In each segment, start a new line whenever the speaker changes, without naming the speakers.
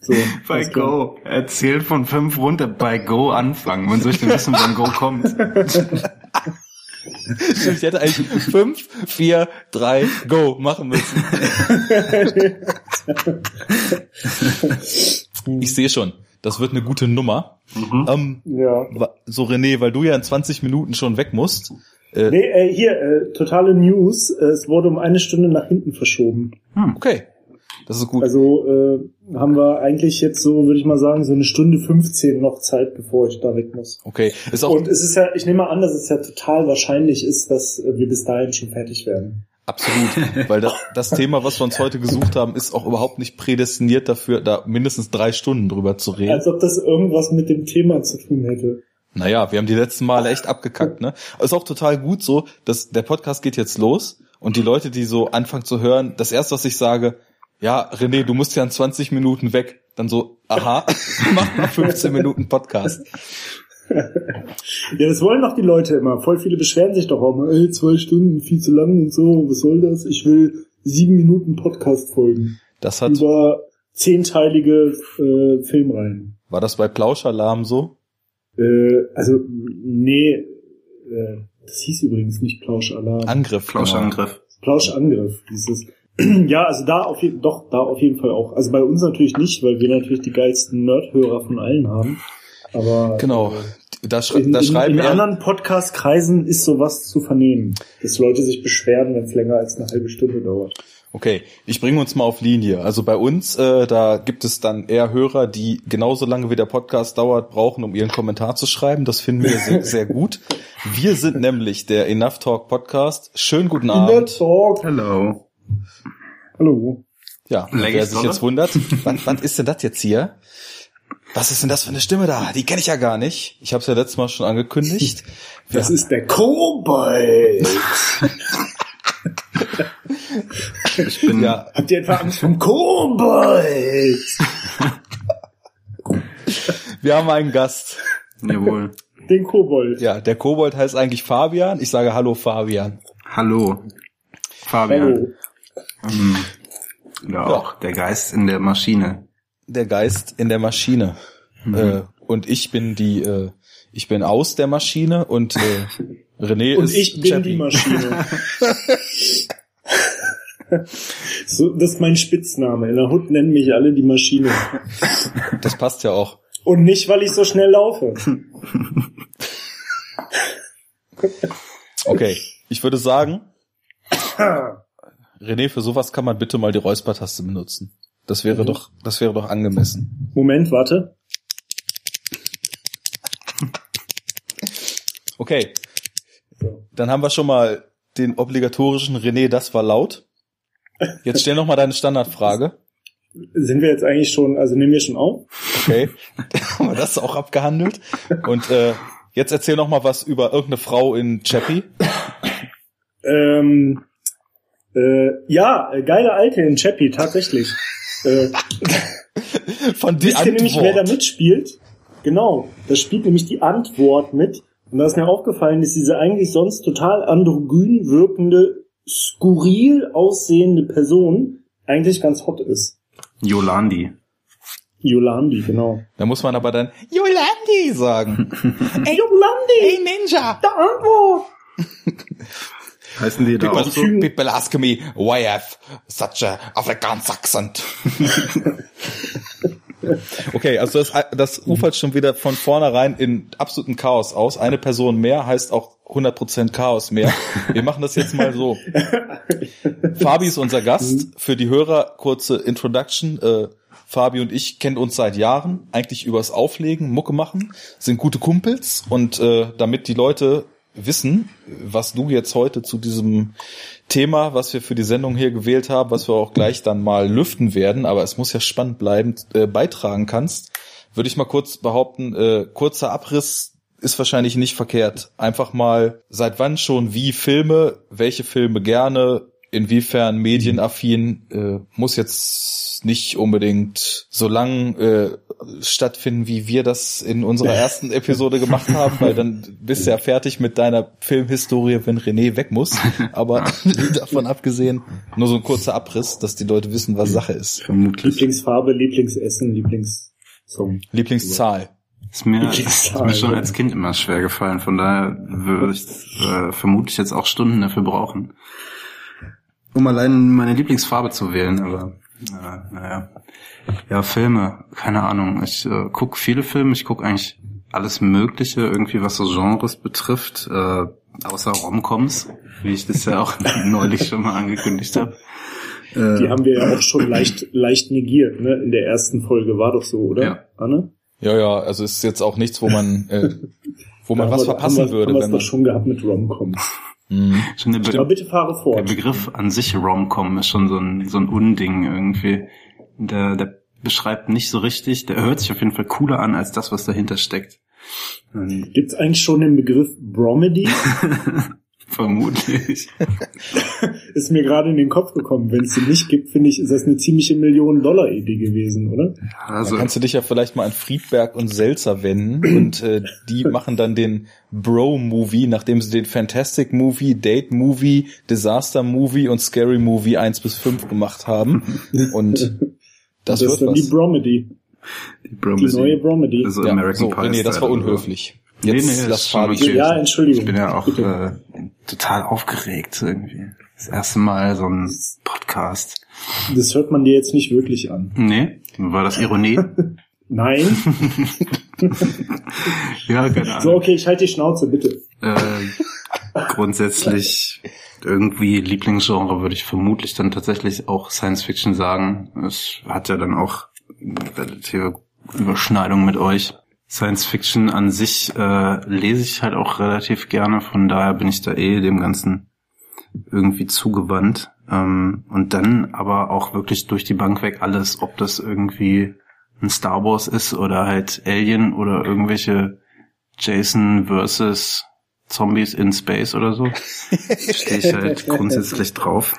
So,
Bei. Go. Erzähl von fünf runter bei Go anfangen. Man soll ich denn wissen, wann Go kommt?
Ich hätte eigentlich fünf, vier, drei, go machen müssen. Ich sehe schon, das wird eine gute Nummer. Ähm,
Ja.
so René, weil du ja in 20 Minuten schon weg musst. Äh,
Nee, äh, hier, äh, totale News. Äh, es wurde um eine Stunde nach hinten verschoben.
Okay, das ist gut.
Also äh, haben wir eigentlich jetzt so, würde ich mal sagen, so eine Stunde 15 noch Zeit, bevor ich da weg muss.
Okay, ist auch
Und es ist ja, ich nehme mal an, dass es ja total wahrscheinlich ist, dass äh, wir bis dahin schon fertig werden.
absolut, weil das, das Thema, was wir uns heute gesucht haben, ist auch überhaupt nicht prädestiniert dafür, da mindestens drei Stunden drüber zu reden.
Als ob das irgendwas mit dem Thema zu tun hätte.
Naja, wir haben die letzten Male echt abgekackt, ne? Ist auch total gut so, dass der Podcast geht jetzt los und die Leute, die so anfangen zu hören, das erste, was ich sage, ja, René, du musst ja in 20 Minuten weg. Dann so, aha, mach mal 15 Minuten Podcast.
Ja, das wollen doch die Leute immer. Voll viele beschweren sich doch auch mal, ey, zwei Stunden, viel zu lang und so, was soll das? Ich will sieben Minuten Podcast folgen.
Das hat,
Über zehnteilige äh, Filmreihen.
war das bei Plauschalarm so?
Äh, also, nee, äh, das hieß übrigens nicht Plauschalarm.
Angriff. genau.
Flauschangriff.
Plauschangriff, dieses. Ja, also da auf jeden doch, da auf jeden Fall auch. Also bei uns natürlich nicht, weil wir natürlich die geilsten Nerdhörer von allen haben. Aber
Genau. Da, schrei
in,
da
in,
schreiben
in
ja,
anderen Podcast-Kreisen ist sowas zu vernehmen, dass Leute sich beschweren, wenn es länger als eine halbe Stunde dauert.
Okay, ich bringe uns mal auf Linie. Also bei uns, äh, da gibt es dann eher Hörer, die genauso lange wie der Podcast dauert, brauchen, um ihren Kommentar zu schreiben. Das finden wir sehr, sehr gut. Wir sind nämlich der Enough Talk Podcast. Schönen guten Abend.
Talk.
Hello.
Hallo.
Ja, wer
ich
sich
Sonne?
jetzt wundert, was, was ist denn das jetzt hier? Was ist denn das für eine Stimme da? Die kenne ich ja gar nicht. Ich habe es ja letztes Mal schon angekündigt. Wir,
Das ist der Kobold.
Ich bin
ja,
Habt ihr etwa Angst vom Kobold?
wir haben einen Gast.
jawohl.
Den Kobold.
Ja, der Kobold heißt eigentlich Fabian. Ich sage Hallo Fabian.
Hallo. Fabian.
Hallo.
Hm. Ja, auch der Geist in der Maschine.
Der Geist in der Maschine. Äh, und ich bin die, äh, ich bin aus der Maschine und äh, René
Und
ist
ich bin
Chappie.
die Maschine. so, das ist mein Spitzname. In der Hut nennen mich alle die Maschine.
Das passt ja auch.
Und nicht, weil ich so schnell laufe.
Okay, ich würde sagen, René, für sowas kann man bitte mal die Räuspertaste benutzen. Das wäre doch, das wäre doch angemessen.
Moment, warte.
Okay, dann haben wir schon mal den obligatorischen René, das war laut. Jetzt stell noch mal deine Standardfrage.
Sind wir jetzt eigentlich schon, also nehmen wir schon auf?
Okay, haben wir das auch abgehandelt. Und äh, jetzt erzähl noch mal was über irgendeine Frau in Chappie.
Ähm, äh, ja, äh, geile Alte in Chappie, tatsächlich. äh,
Von die
wisst ihr nämlich, wer da
Antwort.
mitspielt? Genau, da spielt nämlich die Antwort mit. Und da ist mir aufgefallen, dass diese eigentlich sonst total androgyn wirkende, skurril aussehende Person eigentlich ganz hot ist.
Yolandi.
Yolandi, genau.
Da muss man aber dann Yolandi sagen.
Ey, Yolandi!
Ninja!
Der Antwort!
Heißen die da
People,
auch so?
people ask me why I have such a Afrikaans accent. okay, also das, das ufert schon wieder von vornherein in absoluten Chaos aus. Eine Person mehr heißt auch 100% Chaos mehr. Wir machen das jetzt mal so. Fabi ist unser Gast. Für die Hörer kurze Introduction. Äh, Fabi und ich kennen uns seit Jahren, eigentlich übers Auflegen, Mucke machen, sind gute Kumpels und äh, damit die Leute wissen, was du jetzt heute zu diesem Thema, was wir für die Sendung hier gewählt haben, was wir auch gleich dann mal lüften werden, aber es muss ja spannend bleiben, äh, beitragen kannst, würde ich mal kurz behaupten, äh, kurzer Abriss ist wahrscheinlich nicht verkehrt. Einfach mal, seit wann schon wie Filme, welche Filme gerne inwiefern medienaffin äh, muss jetzt nicht unbedingt so lang äh, stattfinden, wie wir das in unserer ersten Episode gemacht haben, weil dann bist du ja fertig mit deiner Filmhistorie, wenn René weg muss. Aber davon abgesehen, nur so ein kurzer Abriss, dass die Leute wissen, was Sache ist.
Vermutlich.
Lieblingsfarbe, Lieblingsessen, Lieblingssong.
Lieblingszahl.
Ist mir, ist mir schon als Kind immer schwer gefallen. Von daher würde ich äh, vermutlich jetzt auch Stunden dafür brauchen, um allein meine Lieblingsfarbe zu wählen. Aber äh, naja, ja Filme, keine Ahnung. Ich äh, gucke viele Filme. Ich gucke eigentlich alles Mögliche, irgendwie was so Genres betrifft, äh, außer Romcoms, wie ich das ja auch neulich schon mal angekündigt habe. Äh,
Die haben wir ja auch schon leicht, leicht negiert, ne? In der ersten Folge war doch so, oder?
Ja.
Anne?
Ja, ja, also es ist jetzt auch nichts, wo man, äh, wo man was
wir-
verpassen
haben wir,
würde,
Haben
wenn
doch
man.
schon gehabt mit Romcoms.
Mhm.
schon der, Be
Aber bitte fahre
der
fort.
Begriff an sich Romcom ist schon so ein, so ein Unding irgendwie. Der, der beschreibt nicht so richtig, der hört sich auf jeden Fall cooler an als das, was dahinter steckt.
Gibt's eigentlich schon den Begriff Bromedy?
Vermutlich.
ist mir gerade in den Kopf gekommen. Wenn es den nicht gibt, finde ich, ist das eine ziemliche Millionen-Dollar-Idee gewesen, oder?
Also,
dann kannst du dich ja vielleicht mal an Friedberg und Selzer wenden und äh, die machen dann den Bro-Movie, nachdem sie den Fantastic Movie, Date Movie, Disaster Movie und Scary Movie 1 bis 5 gemacht haben. Und das,
das ist
wird
dann die
was.
Bromedy.
die
Die
Bromedy.
neue Bromedy.
Also
Ja,
American
so,
Pie.
nee, das war unhöflich.
Nee,
Jetzt
nee, das
lass Fabi.
okay.
Ja, Entschuldigung.
Ich bin ja auch äh, total aufgeregt irgendwie. Das erste Mal so ein Podcast.
Das hört man dir jetzt nicht wirklich an.
Nee, war das Ironie?
Nein.
ja, keine Ahnung.
So, okay, ich halte die Schnauze, bitte.
Äh, grundsätzlich irgendwie Lieblingsgenre würde ich vermutlich dann tatsächlich auch Science Fiction sagen. Es hat ja dann auch relative Überschneidung mit euch. Science Fiction an sich äh, lese ich halt auch relativ gerne, von daher bin ich da eh dem Ganzen irgendwie zugewandt. Ähm, und dann aber auch wirklich durch die Bank weg alles, ob das irgendwie ein Star Wars ist oder halt Alien oder irgendwelche Jason versus Zombies in Space oder so. Stehe ich halt grundsätzlich drauf.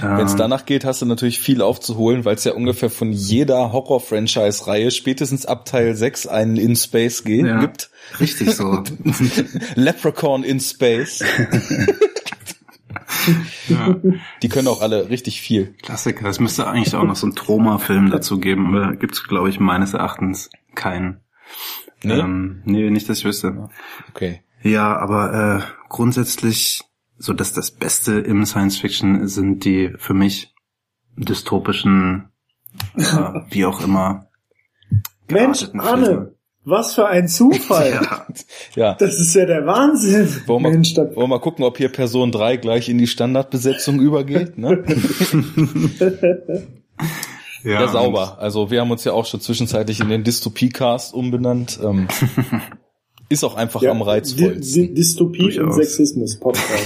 Wenn es danach geht, hast du natürlich viel aufzuholen, weil es ja ungefähr von jeder Horror-Franchise-Reihe spätestens ab Teil 6 einen In Space ge-
Ja.
gibt.
Richtig so.
Leprechaun in Space.
ja,
Die können auch alle richtig viel.
Klassiker. Es müsste eigentlich auch noch so einen Troma-Film dazu geben, aber gibt's glaube ich, meines Erachtens keinen.
Nee?
Ähm, nee, nicht, dass ich wüsste.
Okay.
Ja, aber äh, grundsätzlich, so dass das Beste im Science Fiction sind die für mich dystopischen, äh, wie auch immer.
Mensch, Anne, was für ein Zufall.
Ja,
Ja.
Das ist ja der Wahnsinn.
Wollen wir,
Mensch,
wollen wir mal gucken, ob hier Person 3 gleich in die Standardbesetzung übergeht? Ne? Ja, sauber. Also wir haben uns ja auch schon zwischenzeitlich in den Dystopie-Cast umbenannt. Ähm, ist auch einfach
ja,
am reizvollsten.
Dystopie und
Durchaus.
Sexismus Podcast.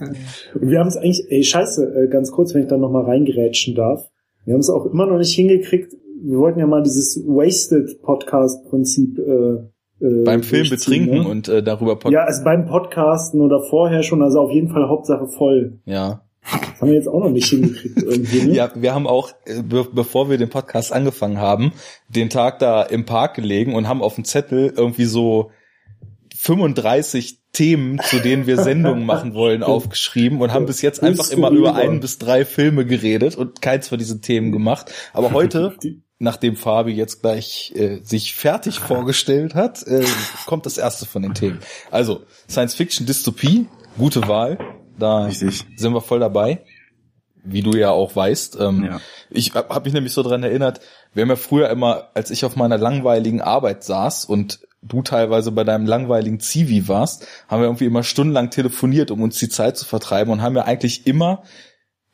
und wir haben es eigentlich, ey, scheiße, äh, ganz kurz, wenn ich da nochmal reingerätschen darf. Wir haben es auch immer noch nicht hingekriegt. Wir wollten ja mal dieses Wasted Podcast Prinzip äh, äh,
Beim Film betrinken
ne?
und äh, darüber pod
Ja, also beim Podcasten oder vorher schon, also auf jeden Fall Hauptsache voll.
ja.
Das haben wir jetzt auch noch nicht hingekriegt irgendwie, ne?
Ja, wir haben auch, äh, be bevor wir den Podcast angefangen haben, den Tag da im Park gelegen und haben auf dem Zettel irgendwie so 35 Themen, zu denen wir Sendungen machen wollen, aufgeschrieben und haben bis jetzt einfach immer über ein bis drei Filme geredet und keins von diesen Themen gemacht. Aber heute, nachdem Fabi jetzt gleich äh, sich fertig vorgestellt hat, äh, kommt das erste von den Themen. Also, Science Fiction Dystopie, gute Wahl. Da
Richtig.
sind wir voll dabei. Wie du ja auch weißt. Ähm,
Ja.
Ich habe hab mich nämlich so dran erinnert, wir haben ja früher immer, als ich auf meiner langweiligen Arbeit saß und du teilweise bei deinem langweiligen Zivi warst, haben wir irgendwie immer stundenlang telefoniert, um uns die Zeit zu vertreiben und haben ja eigentlich immer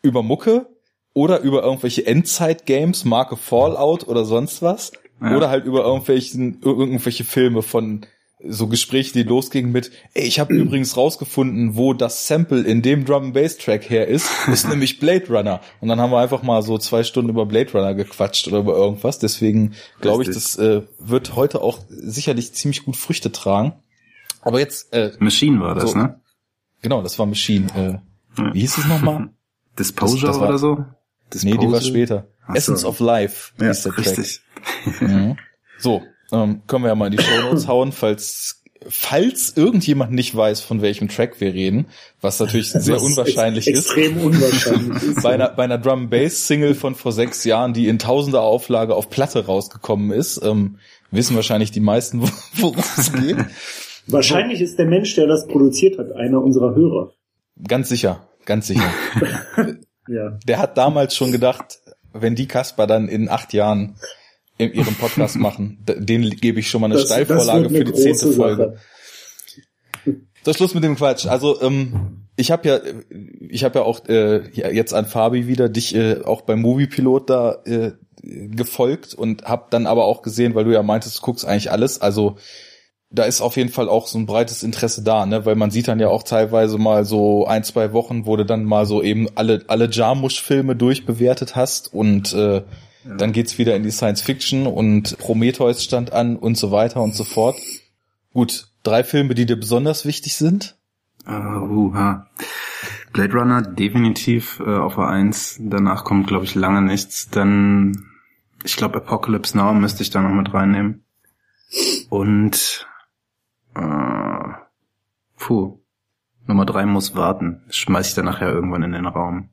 über Mucke oder über irgendwelche Endzeit-Games, Marke Fallout oder sonst was,
Ja.
oder halt über irgendwelchen, irgendwelche Filme von so Gespräche, die losgingen mit, ey, ich habe übrigens rausgefunden, wo das Sample in dem Drum Bass Track her ist, ist nämlich Blade Runner. Und dann haben wir einfach mal so zwei Stunden über Blade Runner gequatscht oder über irgendwas. Deswegen glaube ich, das äh, wird heute auch sicherlich ziemlich gut Früchte tragen. Aber jetzt, äh,
Machine war das,
So.
ne?
genau, das war Machine. Äh, Wie hieß es nochmal?
Disposure
Das- das war-
oder so?
Nee, die war später.
So.
Essence of Life
Ja,
hieß der Track.
richtig.
Mhm. So, ähm, können wir ja mal in die Show Notes hauen, falls falls irgendjemand nicht weiß, von welchem Track wir reden, was natürlich sehr
Was
unwahrscheinlich
ex
ist.
Extrem unwahrscheinlich ist.
Bei einer, bei einer Drum Bass Single von vor sechs Jahren, die in tausender Auflage auf Platte rausgekommen ist, ähm, wissen wahrscheinlich die meisten, wo- worum es geht.
Wahrscheinlich ist der Mensch, der das produziert hat, einer unserer Hörer.
Ganz sicher, ganz sicher.
Ja.
Der hat damals schon gedacht, wenn die Kasper dann in acht Jahren in ihrem Podcast machen, den gebe ich schon mal eine Steilvorlage für die zehnte Folge. So, Schluss mit dem Quatsch. Also ähm, ich habe ja, ich habe ja auch äh, jetzt an Fabi wieder dich äh, auch beim Moviepilot da äh, gefolgt und habe dann aber auch gesehen, weil du ja meintest, du guckst eigentlich alles. Also da ist auf jeden Fall auch so ein breites Interesse da, ne? Weil man sieht dann ja auch teilweise mal so ein, zwei Wochen, wo du dann mal so eben alle alle Jarmusch-Filme durchbewertet hast und äh, dann geht's wieder in die Science Fiction und Prometheus stand an und so weiter und so fort. Gut, drei Filme, die dir besonders wichtig sind.
Uh, uh, ha. Blade Runner definitiv äh, auf A1. Danach kommt, glaube ich, lange nichts. Dann, ich glaube, Apocalypse Now müsste ich da noch mit reinnehmen. Und äh, puh, Nummer drei muss warten. Schmeiß ich dann nachher irgendwann in den Raum.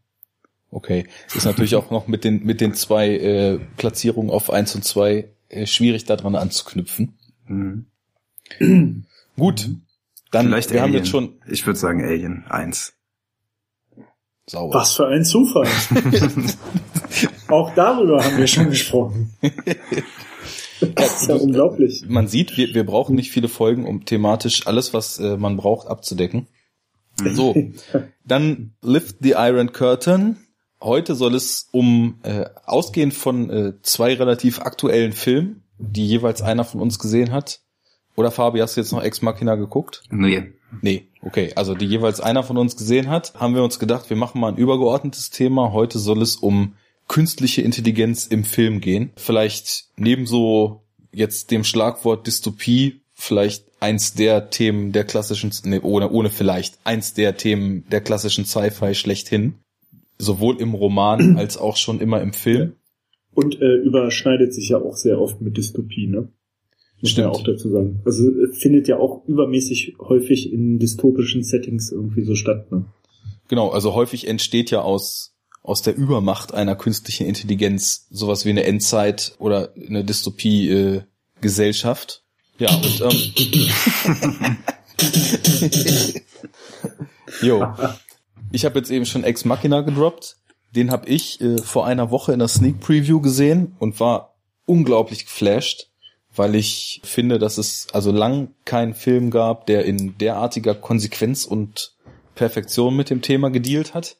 Okay, ist natürlich auch noch mit den mit den zwei äh, Platzierungen auf eins und zwei äh, schwierig daran anzuknüpfen.
Mhm.
Gut, dann
Vielleicht
wir haben
Alien.
jetzt schon
Ich würde sagen Alien 1.
sauber.
Was für ein Zufall. Auch darüber haben wir schon gesprochen. Das ist ja unglaublich.
Man sieht, wir, wir brauchen nicht viele Folgen, um thematisch alles, was äh, man braucht, abzudecken. So, dann Lift the Iron Curtain. Heute soll es um, äh, ausgehend von äh, zwei relativ aktuellen Filmen, die jeweils einer von uns gesehen hat. Oder Fabi, hast du jetzt noch Ex Machina geguckt?
Nee.
Nee, okay. Also die jeweils einer von uns gesehen hat, haben wir uns gedacht, wir machen mal ein übergeordnetes Thema. Heute soll es um künstliche Intelligenz im Film gehen. Vielleicht neben so jetzt dem Schlagwort Dystopie vielleicht eins der Themen der klassischen, nee, ohne, ohne vielleicht, eins der Themen der klassischen Sci-Fi schlechthin. Sowohl im Roman als auch schon immer im Film.
Und äh, überschneidet sich ja auch sehr oft mit Dystopie, ne? Muss man
Stimmt.
auch dazu sagen. Also äh, findet ja auch übermäßig häufig in dystopischen Settings irgendwie so statt, ne?
Genau, also häufig entsteht ja aus, aus der Übermacht einer künstlichen Intelligenz sowas wie eine Endzeit oder eine Dystopie-Gesellschaft. ja, und ähm, jo. Ich habe jetzt eben schon Ex Machina gedroppt. Den habe ich äh, vor einer Woche in der Sneak Preview gesehen und war unglaublich geflasht, weil ich finde, dass es also lang keinen Film gab, der in derartiger Konsequenz und Perfektion mit dem Thema gedealt hat.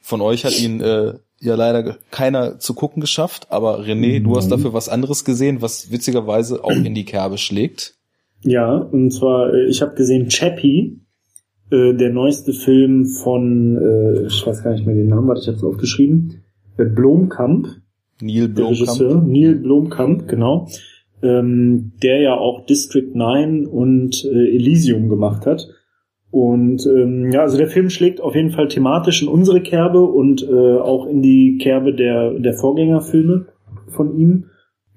Von euch hat ihn äh, ja leider keiner zu gucken geschafft, aber René, du hast dafür was anderes gesehen, was witzigerweise auch in die Kerbe schlägt.
Ja, und zwar, äh, ich habe gesehen Chappie, äh, der neueste Film von, äh, ich weiß gar nicht mehr den Namen, warte, ich habe es aufgeschrieben, äh, Blomkamp,
Neil
der Regisseur,
Blomkamp.
Neil Blomkamp, genau, ähm, der ja auch District 9 und äh, Elysium gemacht hat. Und ähm, ja, also der Film schlägt auf jeden Fall thematisch in unsere Kerbe und äh, auch in die Kerbe der, der Vorgängerfilme von ihm.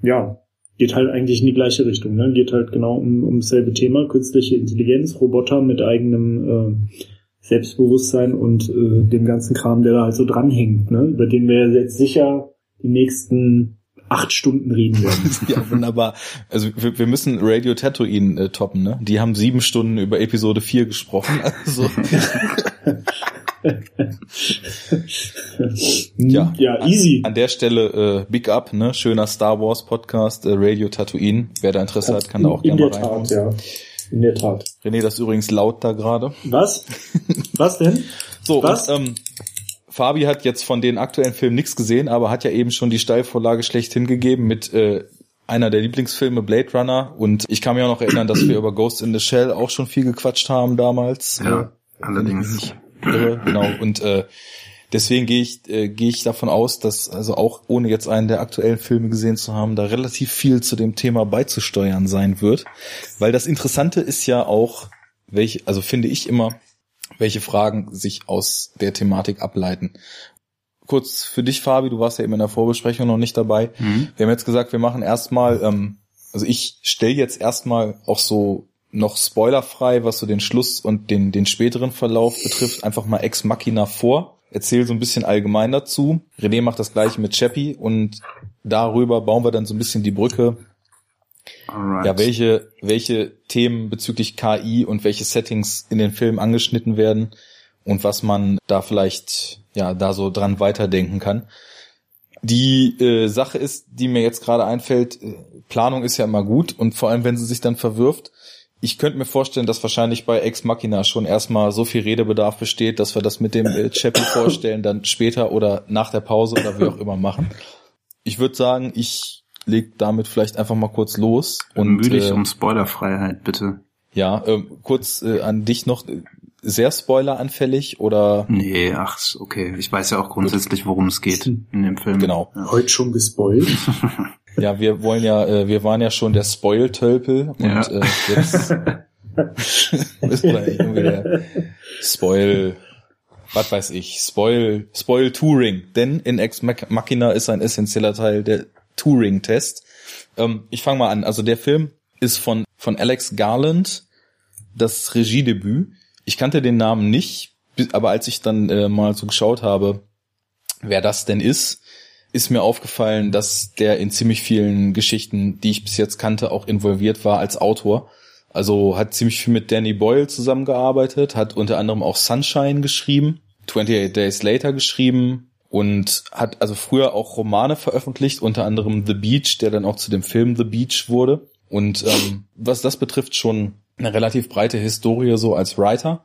Ja, geht halt eigentlich in die gleiche Richtung. Ne? Geht halt genau um, um dasselbe Thema, künstliche Intelligenz, Roboter mit eigenem äh, Selbstbewusstsein und äh, dem ganzen Kram, der da halt so dranhängt, ne? über den wir jetzt sicher die nächsten acht Stunden reden werden.
Ja, wunderbar. Also wir, wir müssen Radio Tatooine äh, toppen, ne? Die haben sieben Stunden über Episode 4 gesprochen. Also, Ja.
ja, easy.
an der Stelle äh, Big Up, ne? Schöner Star Wars Podcast, äh, Radio Tatooine. Wer da Interesse hat, kann da auch
in
gerne
der
mal reinhauen.
Tat, ja. In der Tat.
René, das ist übrigens laut da gerade.
Was? Was denn?
So,
Was?
und ähm, Fabi hat jetzt von den aktuellen Filmen nichts gesehen, aber hat ja eben schon die Steilvorlage schlechthin gegeben mit äh, einer der Lieblingsfilme Blade Runner. Und ich kann mich auch noch erinnern, dass wir über Ghost in the Shell auch schon viel gequatscht haben damals.
Ja, allerdings.
Irre, genau. Und äh, deswegen gehe ich, äh, gehe ich davon aus, dass also auch ohne jetzt einen der aktuellen Filme gesehen zu haben, da relativ viel zu dem Thema beizusteuern sein wird. Weil das Interessante ist ja auch, welche, also finde ich immer, welche Fragen sich aus der Thematik ableiten. Kurz für dich, Fabi, du warst ja eben in der Vorbesprechung noch nicht dabei.
Mhm.
Wir haben jetzt gesagt, wir machen erstmal, ähm, also ich stelle jetzt erstmal auch so noch spoilerfrei, was so den Schluss und den, den späteren Verlauf betrifft, einfach mal Ex Machina vor. Erzähl so ein bisschen allgemein dazu. René macht das gleiche mit Chappie und darüber bauen wir dann so ein bisschen die Brücke.
Alright.
Ja, welche, welche Themen bezüglich KI und welche Settings in den Filmen angeschnitten werden und was man da vielleicht, ja, da so dran weiterdenken kann. Die äh, Sache ist, die mir jetzt gerade einfällt, äh, Planung ist ja immer gut und vor allem, wenn sie sich dann verwirft, ich könnte mir vorstellen, dass wahrscheinlich bei Ex Machina schon erstmal so viel Redebedarf besteht, dass wir das mit dem äh, Chappie vorstellen, dann später oder nach der Pause oder wie auch immer machen. Ich würde sagen, ich leg damit vielleicht einfach mal kurz los
und müde dich
äh,
um Spoilerfreiheit, bitte.
ja, ähm, kurz äh, an dich noch äh, sehr spoileranfällig oder
Nee, ach, okay. Ich weiß ja auch grundsätzlich, worum es geht in dem Film.
Genau.
Ja.
Heute schon gespoilt.
ja, wir wollen ja, äh, wir waren ja schon der Spoil-Tölpel und
Ja.
äh, jetzt müssen wir irgendwie der Spoil, was weiß ich, Spoil, Spoil Touring, denn in Ex Mach- Machina ist ein essentieller Teil der Turing-Test. Ähm, ich fange mal an. Also der Film ist von von Alex Garland, das Regiedebüt. Ich kannte den Namen nicht, aber als ich dann äh, mal so geschaut habe, wer das denn ist, ist mir aufgefallen, dass der in ziemlich vielen Geschichten, die ich bis jetzt kannte, auch involviert war als Autor. Also hat ziemlich viel mit Danny Boyle zusammengearbeitet, hat unter anderem auch Sunshine geschrieben, 28 Days Later geschrieben und hat also früher auch Romane veröffentlicht, unter anderem The Beach, der dann auch zu dem Film The Beach wurde. Und ähm, was das betrifft, schon eine relativ breite Historie so als Writer.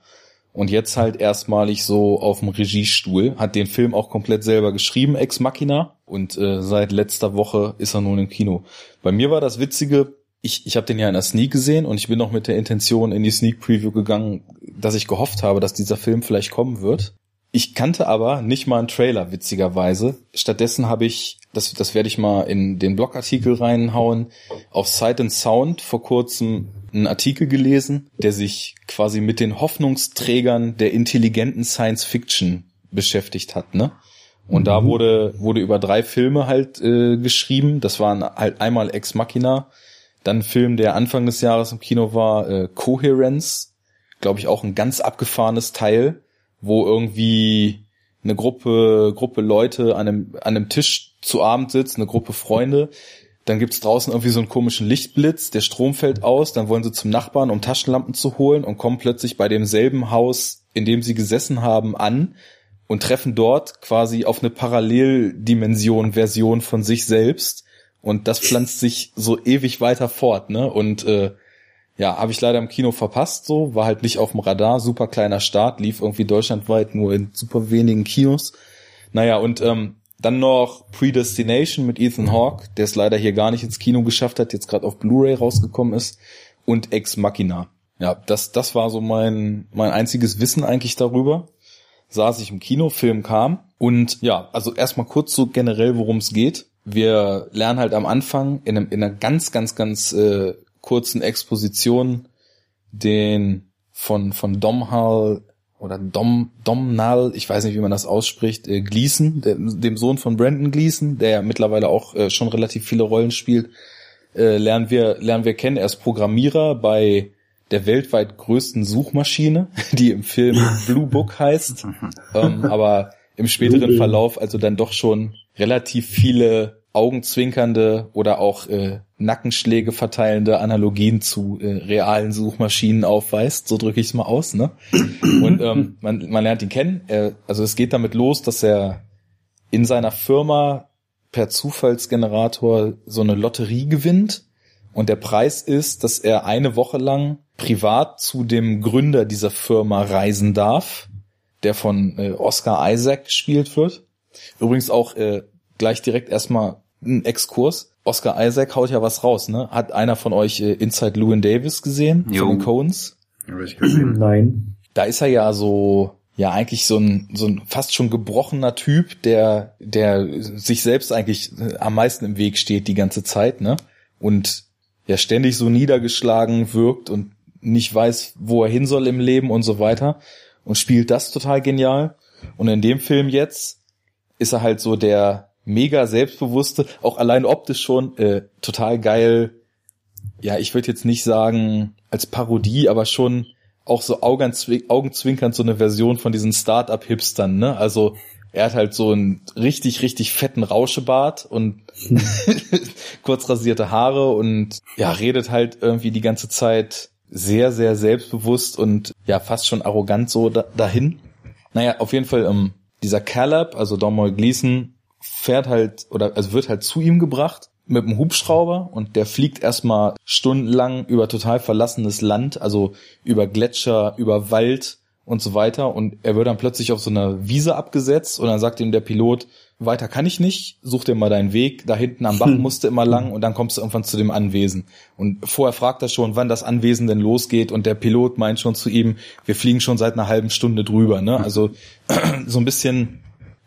Und jetzt halt erstmalig so auf dem Regiestuhl, hat den Film auch komplett selber geschrieben, Ex Machina. Und äh, seit letzter Woche ist er nun im Kino. Bei mir war das Witzige, ich, ich habe den ja in der Sneak gesehen und ich bin noch mit der Intention in die Sneak Preview gegangen, dass ich gehofft habe, dass dieser Film vielleicht kommen wird. Ich kannte aber nicht mal einen Trailer, witzigerweise. Stattdessen habe ich, das, das werde ich mal in den Blogartikel reinhauen, auf Sight and Sound vor kurzem einen Artikel gelesen, der sich quasi mit den Hoffnungsträgern der intelligenten Science Fiction beschäftigt hat, ne? Und da wurde, wurde über drei Filme halt äh, geschrieben. Das waren halt einmal Ex Machina, dann ein Film, der Anfang des Jahres im Kino war, äh, Coherence, glaube ich auch ein ganz abgefahrenes Teil, wo irgendwie eine Gruppe, Gruppe Leute an einem, an einem Tisch zu Abend sitzt, eine Gruppe Freunde. Dann gibt's draußen irgendwie so einen komischen Lichtblitz, der Strom fällt aus, dann wollen sie zum Nachbarn, um Taschenlampen zu holen und kommen plötzlich bei demselben Haus, in dem sie gesessen haben, an und treffen dort quasi auf eine Paralleldimension, Version von sich selbst. Und das pflanzt sich so ewig weiter fort, ne? Und äh, ja, habe ich leider im Kino verpasst, so, war halt nicht auf dem Radar, super kleiner Start, lief irgendwie deutschlandweit nur in super wenigen Kinos. Naja, und ähm, dann noch Predestination mit Ethan Hawke, der es leider hier gar nicht ins Kino geschafft hat, jetzt gerade auf Blu-ray rausgekommen ist, und Ex Machina. Ja, das, das war so mein, mein einziges Wissen eigentlich darüber. Saß ich im Kino, Film kam. Und ja, also erstmal kurz so generell, worum es geht. Wir lernen halt am Anfang in, einem, in einer ganz, ganz, ganz äh, kurzen Exposition den von, von Domhall oder Dom, Domnall, ich weiß nicht, wie man das ausspricht, äh, Gleason, der, dem Sohn von Brandon Gleason, der ja mittlerweile auch äh, schon relativ viele Rollen spielt, äh, lernen wir, lernen wir kennen. Er ist Programmierer bei der weltweit größten Suchmaschine, die im Film Blue Book heißt, ähm, aber im späteren. Verlauf also dann doch schon relativ viele augenzwinkernde oder auch äh, Nackenschläge verteilende Analogien zu äh, realen Suchmaschinen aufweist, so drücke ich es mal aus, ne? Und ähm, man, man lernt ihn kennen. Er, also es geht damit los, dass er in seiner Firma per Zufallsgenerator so eine Lotterie gewinnt und der Preis ist, dass er eine Woche lang privat zu dem Gründer dieser Firma reisen darf, der von äh, Oscar Isaac gespielt wird. Übrigens auch äh, gleich direkt erstmal ein Exkurs. Oscar Isaac haut ja was raus, ne? Hat einer von euch äh, Inside Llewyn Davis gesehen?
Jo.
Von den Coens?
Nein.
da ist er ja so, ja eigentlich so ein, so ein fast schon gebrochener Typ, der, der sich selbst eigentlich äh, am meisten im Weg steht die ganze Zeit, ne? Und ja ständig so niedergeschlagen wirkt und nicht weiß, wo er hin soll im Leben und so weiter. und spielt das total genial. Und in dem Film jetzt ist er halt so der mega selbstbewusste, auch allein optisch schon äh, total geil. Ja, ich würde jetzt nicht sagen als Parodie, aber schon auch so augenzwinkernd so eine Version von diesen Start-up-Hipstern, ne? Also er hat halt so einen richtig, richtig fetten Rauschebart und kurz rasierte Haare und ja, redet halt irgendwie die ganze Zeit sehr, sehr selbstbewusst und ja, fast schon arrogant so da, dahin. Naja, auf jeden Fall, ähm, dieser Caleb, also Domhnall Gleeson, fährt halt oder also wird halt zu ihm gebracht mit einem Hubschrauber und der fliegt erstmal stundenlang über total verlassenes Land, also über Gletscher, über Wald und so weiter und er wird dann plötzlich auf so einer Wiese abgesetzt und dann sagt ihm der Pilot, weiter kann ich nicht, such dir mal deinen Weg, da hinten am Bach hm. musst du immer lang und dann kommst du irgendwann zu dem Anwesen. Und vorher fragt er schon, wann das Anwesen denn losgeht und der Pilot meint schon zu ihm, wir fliegen schon seit einer halben Stunde drüber. Ne? Also so ein bisschen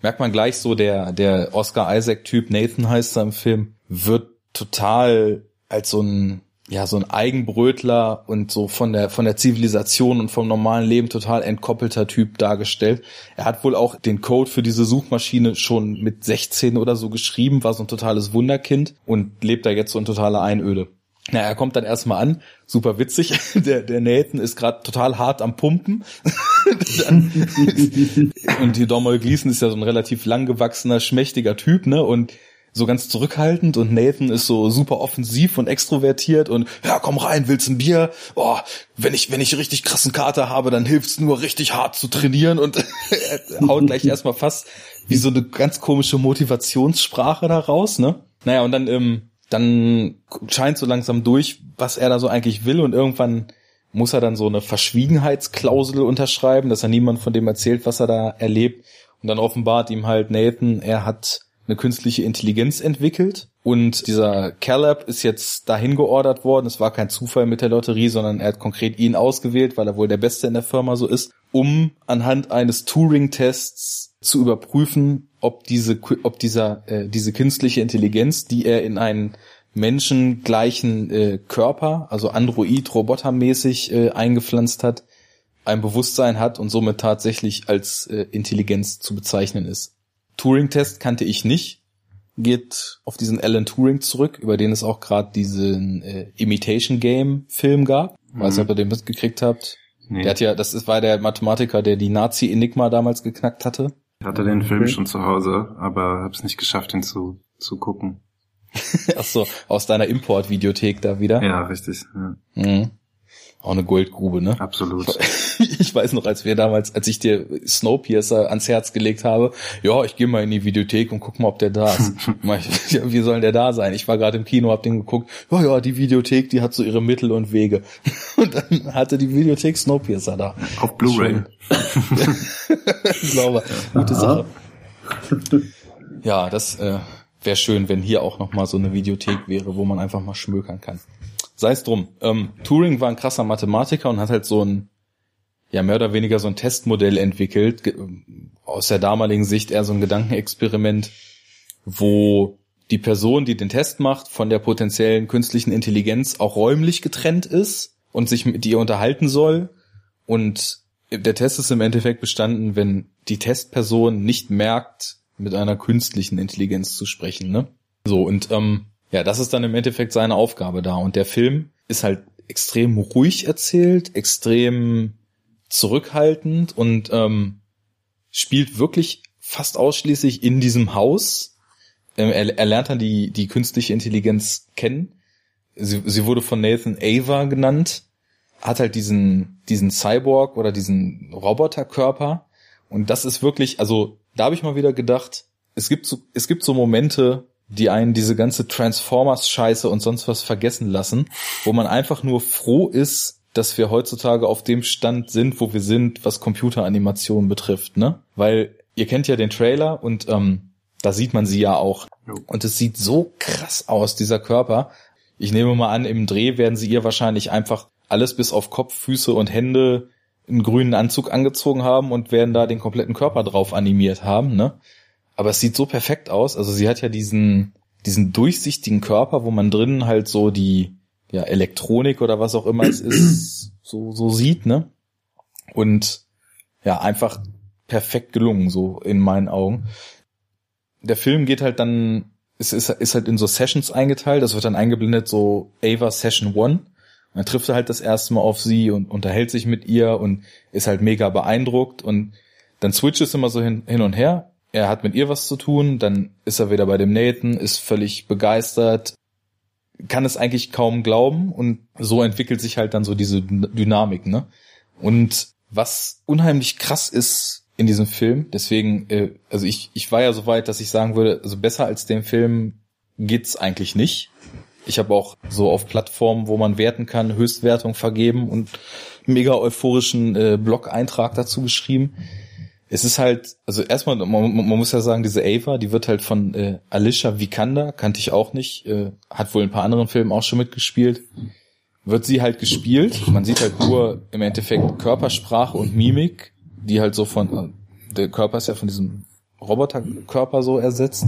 merkt man gleich so, der, der Oscar Isaac-Typ, Nathan heißt er im Film, wird total als so ein ja, so ein Eigenbrötler und so von der, von der Zivilisation und vom normalen Leben total entkoppelter Typ dargestellt. Er hat wohl auch den Code für diese Suchmaschine schon mit 16 oder so geschrieben, war so ein totales Wunderkind und lebt da jetzt so in totaler Einöde. Na, er kommt dann erstmal an, super witzig. Der, der Nathan ist gerade total hart am Pumpen. und die Domhnall Gleeson ist ja so ein relativ langgewachsener, schmächtiger Typ, ne? Und so ganz zurückhaltend und Nathan ist so super offensiv und extrovertiert und ja, komm rein, willst ein Bier? Oh, wenn ich wenn ich richtig krassen Kater habe, dann hilft's nur richtig hart zu trainieren und haut gleich erstmal fast wie so eine ganz komische Motivationssprache da raus, ne? Naja, und dann ähm, dann scheint so langsam durch, was er da so eigentlich will und irgendwann muss er dann so eine Verschwiegenheitsklausel unterschreiben, dass er niemand von dem erzählt, was er da erlebt. Und dann offenbart ihm halt Nathan, er hat eine künstliche Intelligenz entwickelt und dieser Caleb ist jetzt dahin geordert worden. Es war kein Zufall mit der Lotterie, sondern er hat konkret ihn ausgewählt, weil er wohl der Beste in der Firma so ist, um anhand eines Turing-Tests zu überprüfen, ob diese, ob dieser, äh, diese künstliche Intelligenz, die er in einen menschengleichen äh, Körper, also Android-Robotermäßig äh, eingepflanzt hat, ein Bewusstsein hat und somit tatsächlich als äh, Intelligenz zu bezeichnen ist. Turing-Test kannte ich nicht. Geht auf diesen Alan Turing zurück, über den es auch gerade diesen äh, Imitation Game Film gab. Mhm. Weiß nicht, ob ihr den mitgekriegt habt. Nee. Der hat ja, das ist, war der Mathematiker, der die Nazi-Enigma damals geknackt hatte.
Ich hatte den Film okay. schon zu Hause, aber hab's nicht geschafft, ihn zu, zu gucken.
Ach so, aus deiner Import-Videothek da wieder?
Ja, richtig. Ja.
Mhm. Auch eine Goldgrube, ne?
Absolut.
Ich weiß noch, als wir damals, als ich dir Snowpiercer ans Herz gelegt habe, ja, ich gehe mal in die Videothek und guck mal, ob der da ist. ja, wie soll der da sein? Ich war gerade im Kino, hab den geguckt, ja, ja, die Videothek, die hat so ihre Mittel und Wege. Und dann hatte die Videothek Snowpiercer da.
Auf Blu-ray.
ich glaube, gute Sache. Ja, das äh, wäre schön, wenn hier auch noch mal so eine Videothek wäre, wo man einfach mal schmökern kann sei es drum. Ähm, Turing war ein krasser Mathematiker und hat halt so ein, ja, mehr oder weniger so ein Testmodell entwickelt, aus der damaligen Sicht eher so ein Gedankenexperiment, wo die Person, die den Test macht, von der potenziellen künstlichen Intelligenz auch räumlich getrennt ist und sich mit ihr unterhalten soll. Und der Test ist im Endeffekt bestanden, wenn die Testperson nicht merkt, mit einer künstlichen Intelligenz zu sprechen. Ne? So, und ähm, ja, das ist dann im Endeffekt seine Aufgabe da. Und der Film ist halt extrem ruhig erzählt, extrem zurückhaltend und ähm, spielt wirklich fast ausschließlich in diesem Haus. Ähm, er, er lernt dann die, die künstliche Intelligenz kennen. Sie, sie wurde von Nathan Ava genannt, hat halt diesen, diesen Cyborg oder diesen Roboterkörper. Und das ist wirklich, also da habe ich mal wieder gedacht, es gibt so, es gibt so Momente, die einen diese ganze Transformers-Scheiße und sonst was vergessen lassen, wo man einfach nur froh ist, dass wir heutzutage auf dem Stand sind, wo wir sind, was Computeranimation betrifft, ne? Weil ihr kennt ja den Trailer und ähm, da sieht man sie ja auch. Und es sieht so krass aus, dieser Körper. Ich nehme mal an, im Dreh werden sie ihr wahrscheinlich einfach alles bis auf Kopf, Füße und Hände einen grünen Anzug angezogen haben und werden da den kompletten Körper drauf animiert haben, ne? Aber es sieht so perfekt aus. Also sie hat ja diesen, diesen durchsichtigen Körper, wo man drinnen halt so die ja, Elektronik oder was auch immer es ist, so, so sieht, ne? Und ja, einfach perfekt gelungen, so in meinen Augen. Der Film geht halt dann, es ist, ist halt in so Sessions eingeteilt, das wird dann eingeblendet, so Ava Session One. dann trifft er halt das erste Mal auf sie und unterhält sich mit ihr und ist halt mega beeindruckt und dann switcht es immer so hin, hin und her. Er hat mit ihr was zu tun, dann ist er wieder bei dem Nathan, ist völlig begeistert, kann es eigentlich kaum glauben und so entwickelt sich halt dann so diese Dynamik, ne? Und was unheimlich krass ist in diesem Film, deswegen, äh, also ich, ich war ja so weit, dass ich sagen würde, also besser als den Film geht's eigentlich nicht. Ich habe auch so auf Plattformen, wo man werten kann, Höchstwertung vergeben und mega euphorischen äh, Blog-Eintrag dazu geschrieben es ist halt, also erstmal, man, man, muss ja sagen, diese Ava, die wird halt von äh, Alicia Vikander, kannte ich auch nicht, äh, hat wohl in ein paar anderen Filmen auch schon mitgespielt, wird sie halt gespielt. Man sieht halt nur im Endeffekt Körpersprache und Mimik, die halt so von, äh, der Körper ist ja von diesem Roboterkörper so ersetzt.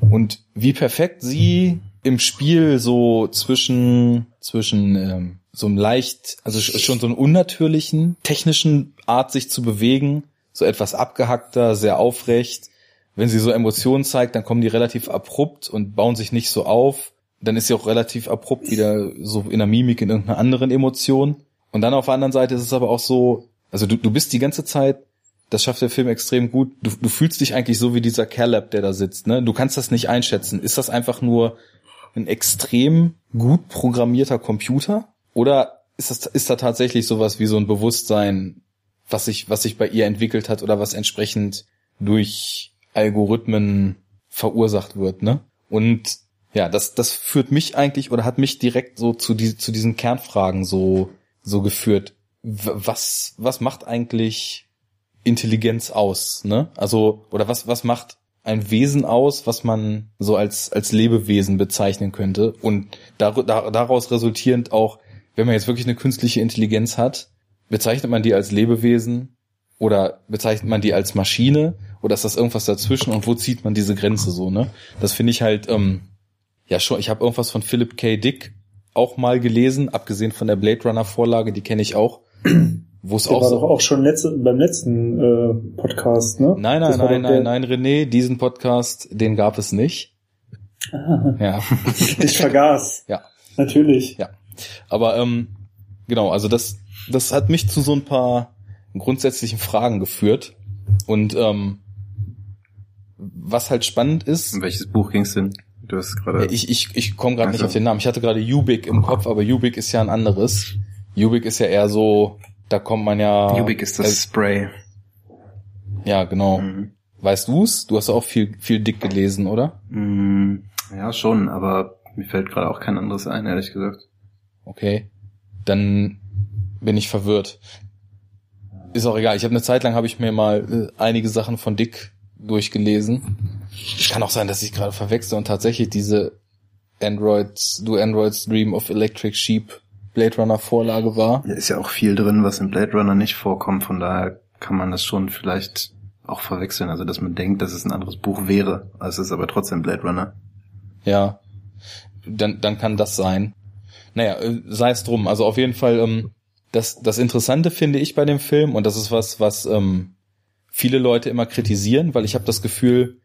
Und wie perfekt sie im Spiel so zwischen, zwischen ähm, so einem leicht, also schon so einen unnatürlichen, technischen Art sich zu bewegen, so etwas abgehackter, sehr aufrecht. Wenn sie so Emotionen zeigt, dann kommen die relativ abrupt und bauen sich nicht so auf. Dann ist sie auch relativ abrupt wieder so in der Mimik in irgendeiner anderen Emotion. Und dann auf der anderen Seite ist es aber auch so, also du, du bist die ganze Zeit, das schafft der Film extrem gut, du, du fühlst dich eigentlich so wie dieser Caleb, der da sitzt. Ne? Du kannst das nicht einschätzen. Ist das einfach nur ein extrem gut programmierter Computer? Oder ist das ist da tatsächlich sowas wie so ein Bewusstsein was sich, was sich bei ihr entwickelt hat oder was entsprechend durch Algorithmen verursacht wird, ne? Und ja, das, das führt mich eigentlich oder hat mich direkt so zu, die, zu diesen Kernfragen so, so geführt. Was, was macht eigentlich Intelligenz aus, ne? Also, oder was, was macht ein Wesen aus, was man so als, als Lebewesen bezeichnen könnte und dar, dar, daraus resultierend auch, wenn man jetzt wirklich eine künstliche Intelligenz hat, bezeichnet man die als Lebewesen oder bezeichnet man die als Maschine oder ist das irgendwas dazwischen und wo zieht man diese Grenze so, ne? Das finde ich halt, ähm, ja schon, ich habe irgendwas von Philip K. Dick auch mal gelesen, abgesehen von der Blade Runner Vorlage, die kenne ich auch.
Wo es auch war so, doch auch schon letzte, beim letzten äh, Podcast, ne?
Nein, nein, nein, nein, nein, René, diesen Podcast, den gab es nicht.
Ah. Ja. ich vergaß.
Ja.
Natürlich.
Ja. Aber ähm, genau, also das das hat mich zu so ein paar grundsätzlichen Fragen geführt. Und ähm, was halt spannend ist.
Um welches Buch ging's denn?
Du hast gerade. Ich, ich, ich komme gerade nicht auf den Namen. Ich hatte gerade Ubik im Kopf, aber Ubik ist ja ein anderes. Ubik ist ja eher so, da kommt man ja.
Ubik ist das äh, Spray.
Ja, genau. Mhm. Weißt du's? Du hast auch viel, viel dick gelesen, oder?
Mhm. Ja, schon, aber mir fällt gerade auch kein anderes ein, ehrlich gesagt.
Okay. Dann bin ich verwirrt. Ist auch egal. Ich habe eine Zeit lang habe ich mir mal äh, einige Sachen von Dick durchgelesen. Kann auch sein, dass ich gerade verwechsel und tatsächlich diese Androids, Do Androids Dream of Electric Sheep Blade Runner Vorlage war.
Ja, ist ja auch viel drin, was in Blade Runner nicht vorkommt, von daher kann man das schon vielleicht auch verwechseln, also dass man denkt, dass es ein anderes Buch wäre, es ist aber trotzdem Blade Runner.
Ja, dann, dann kann das sein. Naja, äh, sei es drum. Also auf jeden Fall ähm, das, das Interessante finde ich bei dem Film, und das ist was, was ähm, viele Leute immer kritisieren, weil ich habe das Gefühl,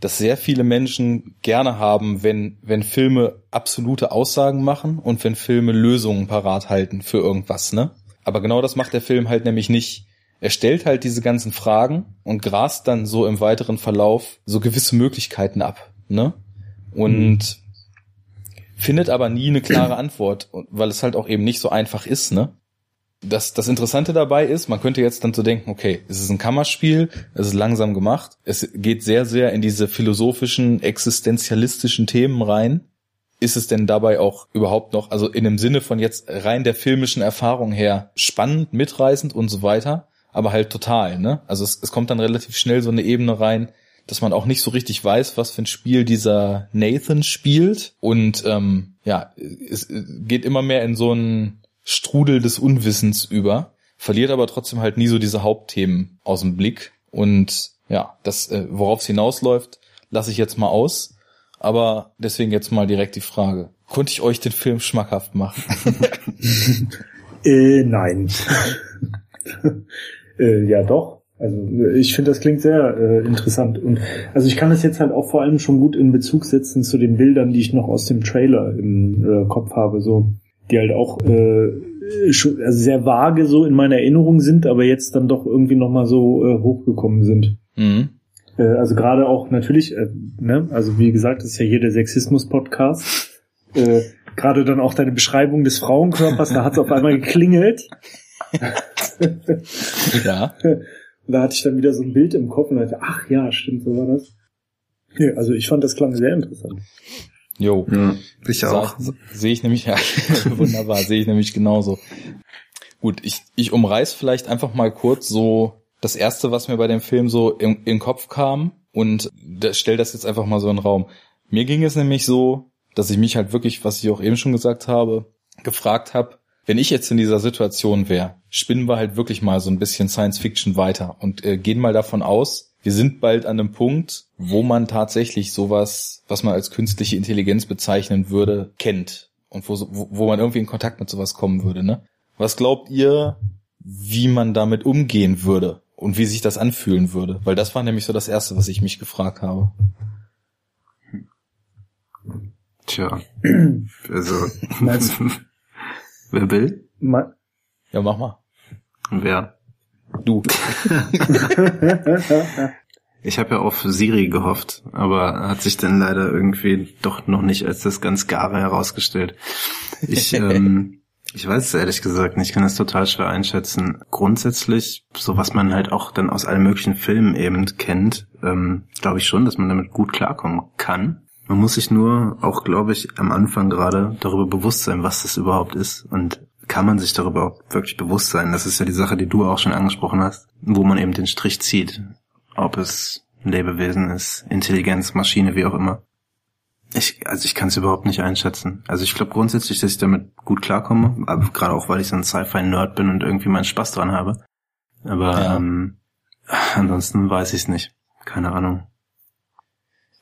dass sehr viele Menschen gerne haben, wenn, wenn Filme absolute Aussagen machen und wenn Filme Lösungen parat halten für irgendwas, ne? Aber genau das macht der Film halt nämlich nicht. Er stellt halt diese ganzen Fragen und grast dann so im weiteren Verlauf so gewisse Möglichkeiten ab, ne? Und mhm. Findet aber nie eine klare Antwort, weil es halt auch eben nicht so einfach ist, ne? das, das Interessante dabei ist, man könnte jetzt dann so denken, okay, es ist ein Kammerspiel, es ist langsam gemacht, es geht sehr, sehr in diese philosophischen, existenzialistischen Themen rein. Ist es denn dabei auch überhaupt noch, also in dem Sinne von jetzt rein der filmischen Erfahrung her, spannend, mitreißend und so weiter, aber halt total, ne? Also es, es kommt dann relativ schnell so eine Ebene rein, dass man auch nicht so richtig weiß, was für ein Spiel dieser Nathan spielt. Und ähm, ja, es geht immer mehr in so ein Strudel des Unwissens über, verliert aber trotzdem halt nie so diese Hauptthemen aus dem Blick. Und ja, das, äh, worauf es hinausläuft, lasse ich jetzt mal aus. Aber deswegen jetzt mal direkt die Frage. Konnte ich euch den Film schmackhaft machen?
äh, nein. Äh, ja, doch. Also ich finde, das klingt sehr äh, interessant. Und also ich kann das jetzt halt auch vor allem schon gut in Bezug setzen zu den Bildern, die ich noch aus dem Trailer im äh, Kopf habe, so die halt auch äh, schon, also sehr vage so in meiner Erinnerung sind, aber jetzt dann doch irgendwie nochmal so äh, hochgekommen sind.
Mhm.
Äh, also gerade auch natürlich, äh, ne, also wie gesagt, das ist ja hier der Sexismus-Podcast. Äh, gerade dann auch deine Beschreibung des Frauenkörpers, da hat es auf einmal geklingelt.
Ja.
Und da hatte ich dann wieder so ein Bild im Kopf und dachte, ach ja, stimmt, so war das. Ja, also ich fand das klang sehr interessant.
Jo.
Ja, ich auch.
Sehe ich nämlich, ja, wunderbar, sehe ich nämlich genauso. Gut, ich, ich umreiß vielleicht einfach mal kurz so das erste, was mir bei dem Film so in, in den Kopf kam und da, stell das jetzt einfach mal so in den Raum. Mir ging es nämlich so, dass ich mich halt wirklich, was ich auch eben schon gesagt habe, gefragt habe, wenn ich jetzt in dieser Situation wäre, spinnen wir halt wirklich mal so ein bisschen Science Fiction weiter und äh, gehen mal davon aus, wir sind bald an einem Punkt, wo man tatsächlich sowas, was man als künstliche Intelligenz bezeichnen würde, kennt und wo, wo man irgendwie in Kontakt mit sowas kommen würde. Ne? Was glaubt ihr, wie man damit umgehen würde und wie sich das anfühlen würde? Weil das war nämlich so das Erste, was ich mich gefragt habe.
Tja. Also. Wer will?
Ma
Ja, mach mal.
Wer?
Du.
Ich habe ja auf Siri gehofft, aber hat sich dann leider irgendwie doch noch nicht als das ganz Gare herausgestellt. Ich, ähm, ich weiß es ehrlich gesagt nicht, ich kann das total schwer einschätzen. Grundsätzlich, so was man halt auch dann aus allen möglichen Filmen eben kennt, ähm, glaube ich schon, dass man damit gut klarkommen kann. Man muss sich nur auch, glaube ich, am Anfang gerade darüber bewusst sein, was das überhaupt ist und kann man sich darüber wirklich bewusst sein. Das ist ja die Sache, die du auch schon angesprochen hast, wo man eben den Strich zieht ob es ein Lebewesen ist, Intelligenz, Maschine, wie auch immer. Ich, also ich kann es überhaupt nicht einschätzen. Also ich glaube grundsätzlich, dass ich damit gut klarkomme, aber gerade auch, weil ich so ein Sci-Fi-Nerd bin und irgendwie meinen Spaß dran habe. Aber
Ja.
ähm, ansonsten weiß ich es nicht. Keine Ahnung.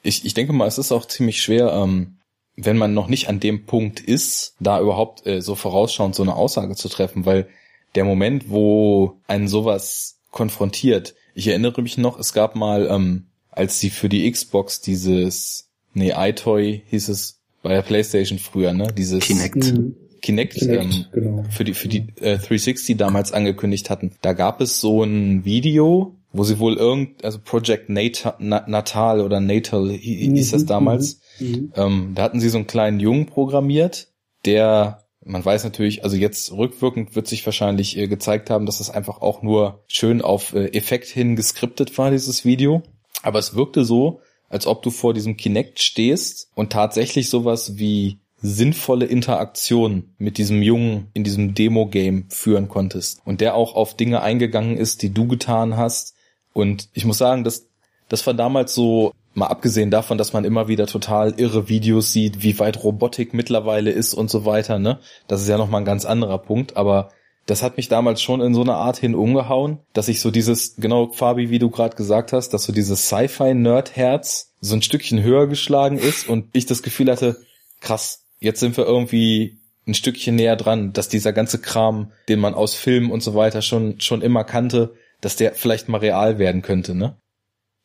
Ich, ich denke mal, es ist auch ziemlich schwer, ähm, wenn man noch nicht an dem Punkt ist, da überhaupt äh, so vorausschauend so eine Aussage zu treffen, weil der Moment, wo einen sowas konfrontiert, ich erinnere mich noch, es gab mal, ähm, als sie für die Xbox dieses, nee, iToy hieß es bei der Playstation früher, ne, dieses
Kinect.
Mhm.
Kinect,
Kinect,
ähm,
genau.
für die für die äh, 360 damals angekündigt hatten. Da gab es so ein Video, wo sie wohl irgend also Project Nata, Na, Natal oder Natal hi- hieß das
Mhm,
damals.
Mhm.
Ähm, da hatten sie so einen kleinen Jungen programmiert, der man weiß natürlich, also jetzt rückwirkend wird sich wahrscheinlich äh, gezeigt haben, dass es einfach auch nur schön auf äh, Effekt hin geskriptet war, dieses Video. Aber es wirkte so, als ob du vor diesem Kinect stehst und tatsächlich sowas wie sinnvolle Interaktion mit diesem Jungen in diesem Demo-Game führen konntest. Und der auch auf Dinge eingegangen ist, die du getan hast. Und ich muss sagen, das, das war damals so, mal abgesehen davon, dass man immer wieder total irre Videos sieht, wie weit Robotik mittlerweile ist und so weiter, ne? Das ist ja nochmal ein ganz anderer Punkt, aber das hat mich damals schon in so eine Art hin umgehauen, dass ich so dieses, genau, Fabi, wie du gerade gesagt hast, dass so dieses Sci-Fi-Nerd-Herz so ein Stückchen höher geschlagen ist und ich das Gefühl hatte, krass, jetzt sind wir irgendwie ein Stückchen näher dran, dass dieser ganze Kram, den man aus Filmen und so weiter schon, schon immer kannte, dass der vielleicht mal real werden könnte, ne?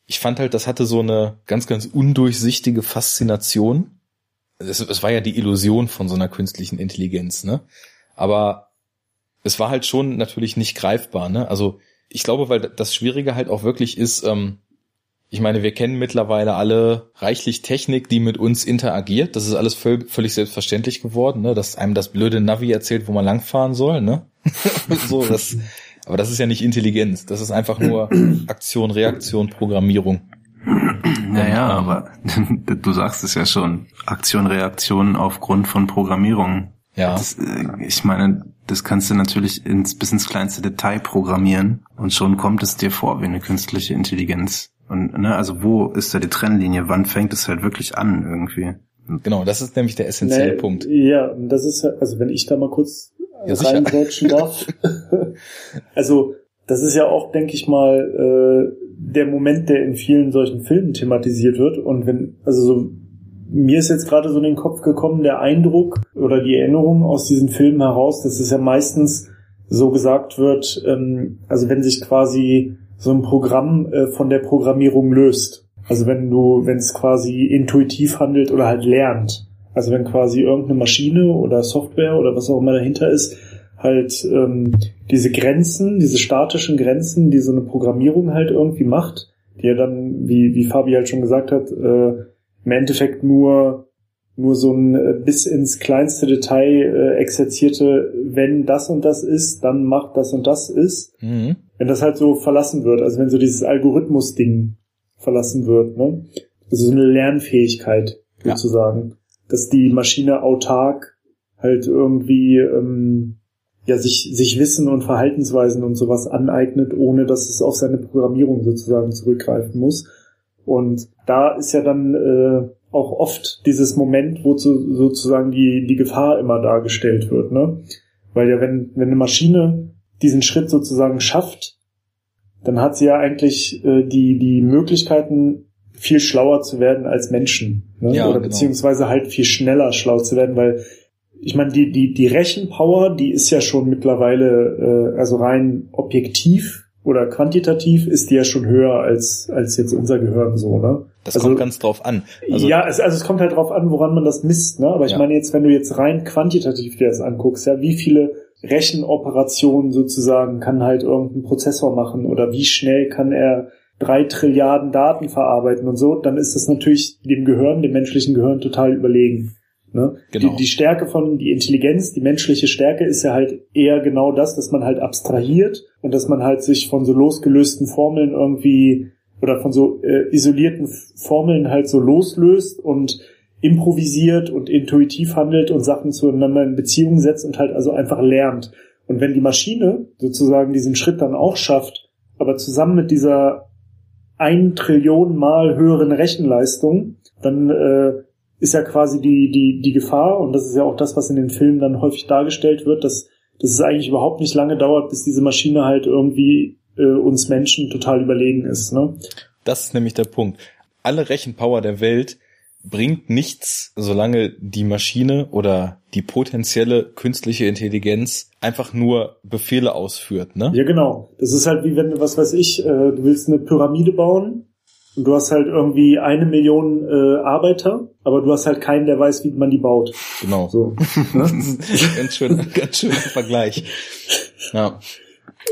Ich fand halt, das hatte so eine ganz, ganz undurchsichtige Faszination. Es, es war ja die Illusion von so einer künstlichen Intelligenz, ne? Aber es war halt schon natürlich nicht greifbar, ne? Also ich glaube, weil das Schwierige halt auch wirklich ist, ähm, ich meine, wir kennen mittlerweile alle reichlich Technik, die mit uns interagiert. Das ist alles völ völlig selbstverständlich geworden, ne? dass einem das blöde Navi erzählt, wo man langfahren soll. Ne? so, das, aber das ist ja nicht Intelligenz. Das ist einfach nur Aktion, Reaktion, Programmierung.
Naja, aber du sagst es ja schon. Aktion, Reaktion aufgrund von Programmierung.
Ja,
Das, äh, ich meine, das kannst du natürlich ins, bis ins kleinste Detail programmieren und schon kommt es dir vor wie eine künstliche Intelligenz. Und ne, also wo ist da die Trennlinie? Wann fängt es halt wirklich an irgendwie?
genau. Das ist nämlich der essentielle
Nee,
Punkt.
Ja, das ist, also wenn ich da mal kurz
Ja,
reingrätschen darf. also, das ist ja auch, denke ich mal, äh, der Moment, der in vielen solchen Filmen thematisiert wird. Und wenn, also so, mir ist jetzt gerade so in den Kopf gekommen, der Eindruck oder die Erinnerung aus diesen Filmen heraus, dass es ja meistens so gesagt wird, ähm, also wenn sich quasi so ein Programm äh, von der Programmierung löst. Also wenn du, wenn es quasi intuitiv handelt oder halt lernt. Also wenn quasi irgendeine Maschine oder Software oder was auch immer dahinter ist, halt ähm, diese Grenzen, diese statischen Grenzen, die so eine Programmierung halt irgendwie macht, die ja dann, wie, wie Fabi halt schon gesagt hat, äh, im Endeffekt nur nur so ein äh, bis ins kleinste Detail äh, exerzierte, wenn das und das ist, dann macht das und das ist. Mhm. Wenn das halt so verlassen wird, also wenn so dieses Algorithmus-Ding verlassen wird, ne? Also so eine Lernfähigkeit sozusagen, ja. Dass die Maschine autark halt irgendwie ähm, ja sich sich Wissen und Verhaltensweisen und sowas aneignet, ohne dass es auf seine Programmierung sozusagen zurückgreifen muss. Und da ist ja dann äh, auch oft dieses Moment, wo zu, sozusagen die, die Gefahr immer dargestellt wird, ne? Weil ja, wenn, wenn eine Maschine diesen Schritt sozusagen schafft, dann hat sie ja eigentlich äh, die, die Möglichkeiten, viel schlauer zu werden als Menschen. Ne? Ja, Oder genau. beziehungsweise halt viel schneller schlau zu werden, weil ich meine, die, die, die Rechenpower, die ist ja schon mittlerweile, äh, also rein objektiv oder quantitativ ist die ja schon höher als, als jetzt unser Gehirn so, ne?
Das also, kommt ganz drauf an.
Also, ja, es, also es kommt halt drauf an, woran man das misst, ne? Aber ich ja. meine jetzt, wenn du jetzt rein quantitativ dir das anguckst, ja, wie viele Rechenoperationen sozusagen kann halt irgendein Prozessor machen oder wie schnell kann er drei Trilliarden Daten verarbeiten und so, dann ist das natürlich dem Gehirn, dem menschlichen Gehirn total überlegen. Ne? Genau. Die, die Stärke von, die Intelligenz, die menschliche Stärke ist ja halt eher genau das, dass man halt abstrahiert und dass man halt sich von so losgelösten Formeln irgendwie oder von so äh, isolierten Formeln halt so loslöst und improvisiert und intuitiv handelt und Sachen zueinander in Beziehung setzt und halt also einfach lernt. Und wenn die Maschine sozusagen diesen Schritt dann auch schafft, aber zusammen mit dieser ein Trillion mal höheren Rechenleistung, dann äh, ist ja quasi die, die, die Gefahr, und das ist ja auch das, was in den Filmen dann häufig dargestellt wird, dass, dass es eigentlich überhaupt nicht lange dauert, bis diese Maschine halt irgendwie äh, uns Menschen total überlegen ist. Ne?
Das ist nämlich der Punkt. Alle Rechenpower der Welt bringt nichts, solange die Maschine oder die potenzielle künstliche Intelligenz einfach nur Befehle ausführt, ne?
Ja, genau. Das ist halt wie wenn, du, was weiß ich, äh, du willst eine Pyramide bauen und du hast halt irgendwie eine Million äh, Arbeiter, aber du hast halt keinen, der weiß, wie man die baut.
Genau. So. Ne? ganz schön, ganz schöner Vergleich. Ja.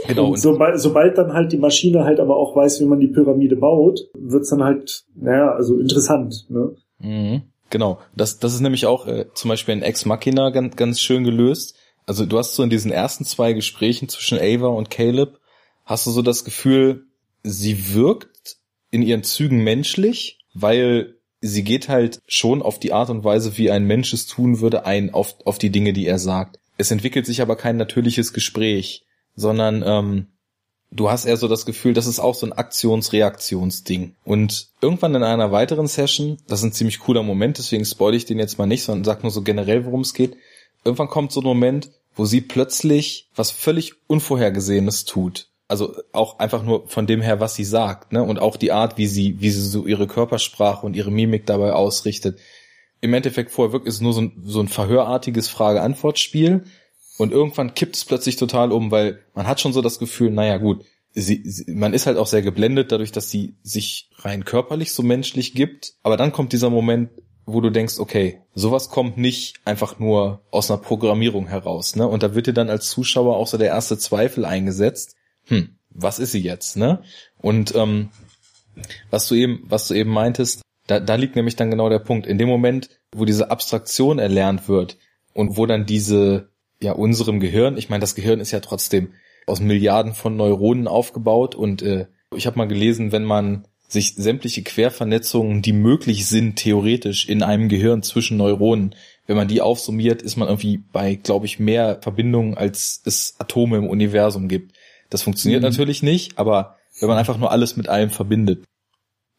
Genau. Und sobald, sobald dann halt die Maschine halt aber auch weiß, wie man die Pyramide baut, wird's dann halt, naja, also interessant. Ne?
Mhm. Genau. Das, das ist nämlich auch äh, zum Beispiel in Ex Machina ganz, ganz schön gelöst. Also du hast so in diesen ersten zwei Gesprächen zwischen Ava und Caleb, hast du so das Gefühl, sie wirkt in ihren Zügen menschlich, weil sie geht halt schon auf die Art und Weise, wie ein Mensch es tun würde, ein auf, auf die Dinge, die er sagt. Es entwickelt sich aber kein natürliches Gespräch, sondern ähm, du hast eher so das Gefühl, das ist auch so ein Aktions-Reaktions-Ding. Und irgendwann in einer weiteren Session, das ist ein ziemlich cooler Moment, deswegen spoil ich den jetzt mal nicht, sondern sag nur so generell, worum es geht. Irgendwann kommt so ein Moment, wo sie plötzlich was völlig Unvorhergesehenes tut also auch einfach nur von dem her, was sie sagt, ne? Und auch die Art, wie sie, wie sie so ihre Körpersprache und ihre Mimik dabei ausrichtet. Im Endeffekt vorher wirkt es nur so ein, so ein verhörartiges Frage-Antwort-Spiel. Und irgendwann kippt es plötzlich total um, weil man hat schon so das Gefühl, naja gut, sie, sie, man ist halt auch sehr geblendet dadurch, dass sie sich rein körperlich so menschlich gibt. Aber dann kommt dieser Moment, wo du denkst, okay, sowas kommt nicht einfach nur aus einer Programmierung heraus, ne? Und da wird dir dann als Zuschauer auch so der erste Zweifel eingesetzt hm, was ist sie jetzt, ne? Und ähm, was du eben, was du eben meintest, da, da liegt nämlich dann genau der Punkt. In dem Moment, wo diese Abstraktion erlernt wird und wo dann diese, ja, unserem Gehirn, ich meine, das Gehirn ist ja trotzdem aus Milliarden von Neuronen aufgebaut und äh, ich habe mal gelesen, wenn man sich sämtliche Quervernetzungen, die möglich sind, theoretisch in einem Gehirn zwischen Neuronen, wenn man die aufsummiert, ist man irgendwie bei, glaube ich, mehr Verbindungen, als es Atome im Universum gibt. Das funktioniert mhm. natürlich nicht, aber wenn man einfach nur alles mit allem verbindet,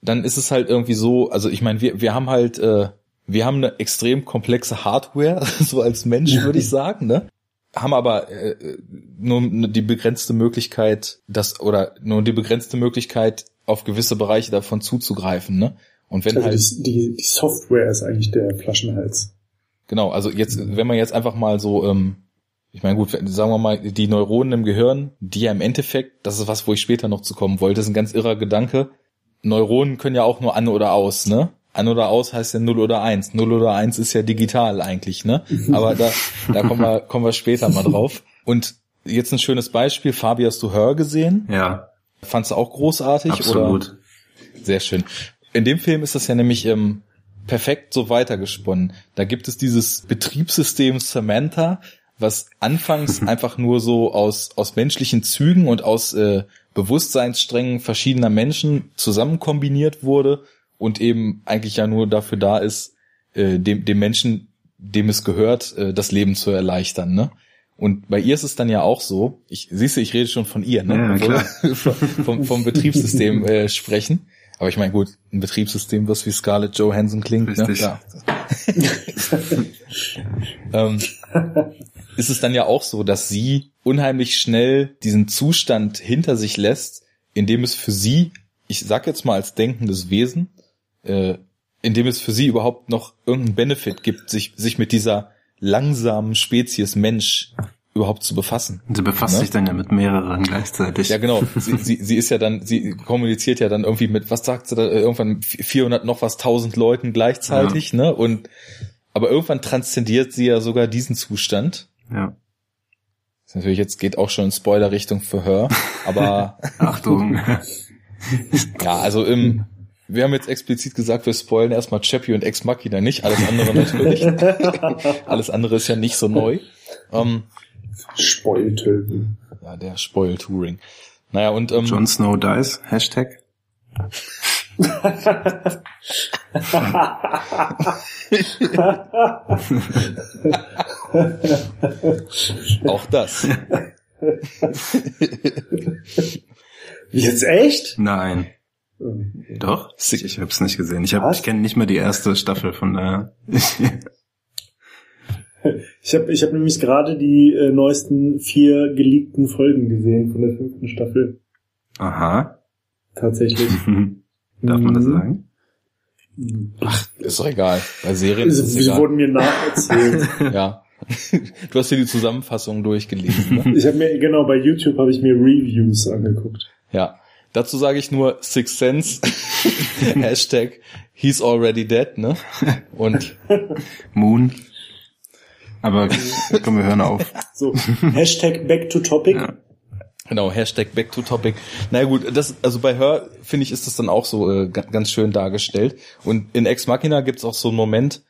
dann ist es halt irgendwie so, also ich meine, wir, wir haben halt, äh, wir haben eine extrem komplexe Hardware, so als Mensch würde ich sagen, ne? Haben aber äh, nur die begrenzte Möglichkeit, das oder nur die begrenzte Möglichkeit, auf gewisse Bereiche davon zuzugreifen, ne?
Und wenn also halt die, die Software ist eigentlich der Flaschenhals.
Genau, also jetzt, wenn man jetzt einfach mal so ähm, ich meine, gut, sagen wir mal, die Neuronen im Gehirn, die ja im Endeffekt, das ist was, wo ich später noch zu kommen wollte, ist ein ganz irrer Gedanke. Neuronen können ja auch nur an oder aus, ne? An oder aus heißt ja 0 oder 1. 0 oder 1 ist ja digital eigentlich, ne? Aber da, da kommen wir, kommen wir später mal drauf. Und jetzt ein schönes Beispiel. Fabi, hast du Hör gesehen?
Ja.
Fandst du auch großartig?
Absolut.
Oder? Sehr schön. In dem Film ist das ja nämlich ähm, perfekt so weitergesponnen. Da gibt es dieses Betriebssystem Samantha, was anfangs einfach nur so aus, aus menschlichen Zügen und aus äh, Bewusstseinssträngen verschiedener Menschen zusammen kombiniert wurde und eben eigentlich ja nur dafür da ist, äh, dem, dem Menschen, dem es gehört, äh, das Leben zu erleichtern. Ne? Und bei ihr ist es dann ja auch so, ich siehst du, ich rede schon von ihr, ne?
Ja, klar.
vom, vom Betriebssystem äh, sprechen. Aber ich meine, gut, ein Betriebssystem, was wie Scarlett Johansson klingt,
Richtig.
ne? Ja. ähm, ist es dann ja auch so, dass sie unheimlich schnell diesen Zustand hinter sich lässt, in dem es für sie, ich sag jetzt mal als denkendes Wesen, äh, in dem es für sie überhaupt noch irgendeinen Benefit gibt, sich, sich mit dieser langsamen Spezies Mensch überhaupt zu befassen.
Sie befasst
Ne?
sich dann ja mit mehreren gleichzeitig.
Ja, genau. Sie, sie, sie ist ja dann, sie kommuniziert ja dann irgendwie mit, was sagt sie da, äh, irgendwann 400 noch was, 1000 Leuten gleichzeitig, ne? Und, aber irgendwann transzendiert sie ja sogar diesen Zustand.
Ja.
Das ist natürlich jetzt geht auch schon in Spoiler-Richtung für Her, aber
Achtung.
ja, also im, wir haben jetzt explizit gesagt, wir spoilen erstmal Chappie und Ex Machina nicht, alles andere natürlich. alles andere ist ja nicht so neu. Ähm,
Spoilte.
ja, der Spoil-Touring. Naja, und ähm,
Jon Snow dies. Hashtag.
auch das.
Jetzt echt?
Nein. Doch?
Sick.
Ich hab's nicht gesehen. Ich, hab, ich kenne nicht mal die erste Staffel von der.
Ich habe ich hab nämlich gerade die äh, neuesten vier geleakten Folgen gesehen von der fünften Staffel.
Aha.
Tatsächlich.
Darf man das
Mhm.
sagen?
Ist doch egal. Bei Serien ist es
Sie
egal.
wurden mir nacherzählt.
Ja. Du hast dir die Zusammenfassung durchgelesen. Ne?
ich habe mir, genau, bei YouTube habe ich mir Reviews angeguckt.
Ja. Dazu sage ich nur Six Sense. Hashtag He's already dead, ne? Und
Moon. Aber komm, wir hören auf.
So, Hashtag back to topic.
Ja.
genau, Hashtag back to topic. Na ja, gut, das, also bei Her, finde ich, ist das dann auch so äh, ga- ganz schön dargestellt. Und in Ex Machina gibt's auch so einen Moment,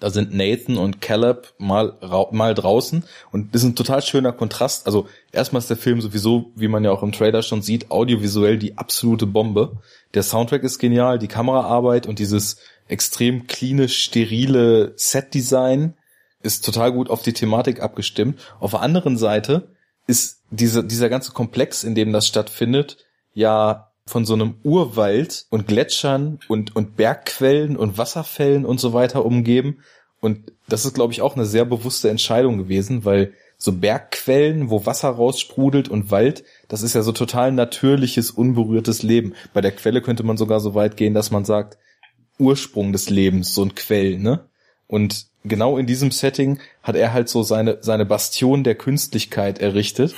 da sind Nathan und Caleb mal, mal draußen und das ist ein total schöner Kontrast. Also erstmal ist der Film sowieso, wie man ja auch im Trailer schon sieht, audiovisuell die absolute Bombe. Der Soundtrack ist genial, die Kameraarbeit und dieses extrem cleane, sterile Set-Design ist total gut auf die Thematik abgestimmt. Auf der anderen Seite ist diese, dieser ganze Komplex, in dem das stattfindet, ja von so einem Urwald und Gletschern und, und Bergquellen und Wasserfällen und so weiter umgeben. Und das ist, glaube ich, auch eine sehr bewusste Entscheidung gewesen, weil so Bergquellen, wo Wasser raussprudelt und Wald, das ist ja so total natürliches, unberührtes Leben. Bei der Quelle könnte man sogar so weit gehen, dass man sagt, Ursprung des Lebens, so ein Quell, ne? Und genau in diesem Setting hat er halt so seine, seine Bastion der Künstlichkeit errichtet,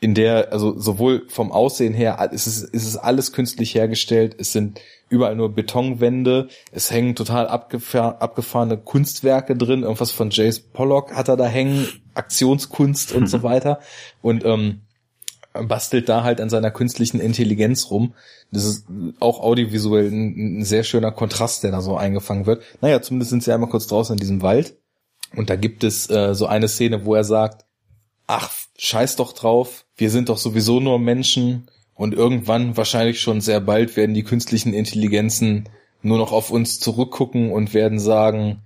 in der, also sowohl vom Aussehen her, es ist, es ist alles künstlich hergestellt, es sind überall nur Betonwände, es hängen total abgefahr, abgefahrene Kunstwerke drin, irgendwas von Jace Pollock hat er da hängen, Aktionskunst und so weiter. Und ähm, bastelt da halt an seiner künstlichen Intelligenz rum. Das ist auch audiovisuell ein, ein sehr schöner Kontrast, der da so eingefangen wird. Naja, zumindest sind sie einmal kurz draußen in diesem Wald. Und da gibt es äh, so eine Szene, wo er sagt, ach, scheiß doch drauf, wir sind doch sowieso nur Menschen und irgendwann, wahrscheinlich schon sehr bald, werden die künstlichen Intelligenzen nur noch auf uns zurückgucken und werden sagen,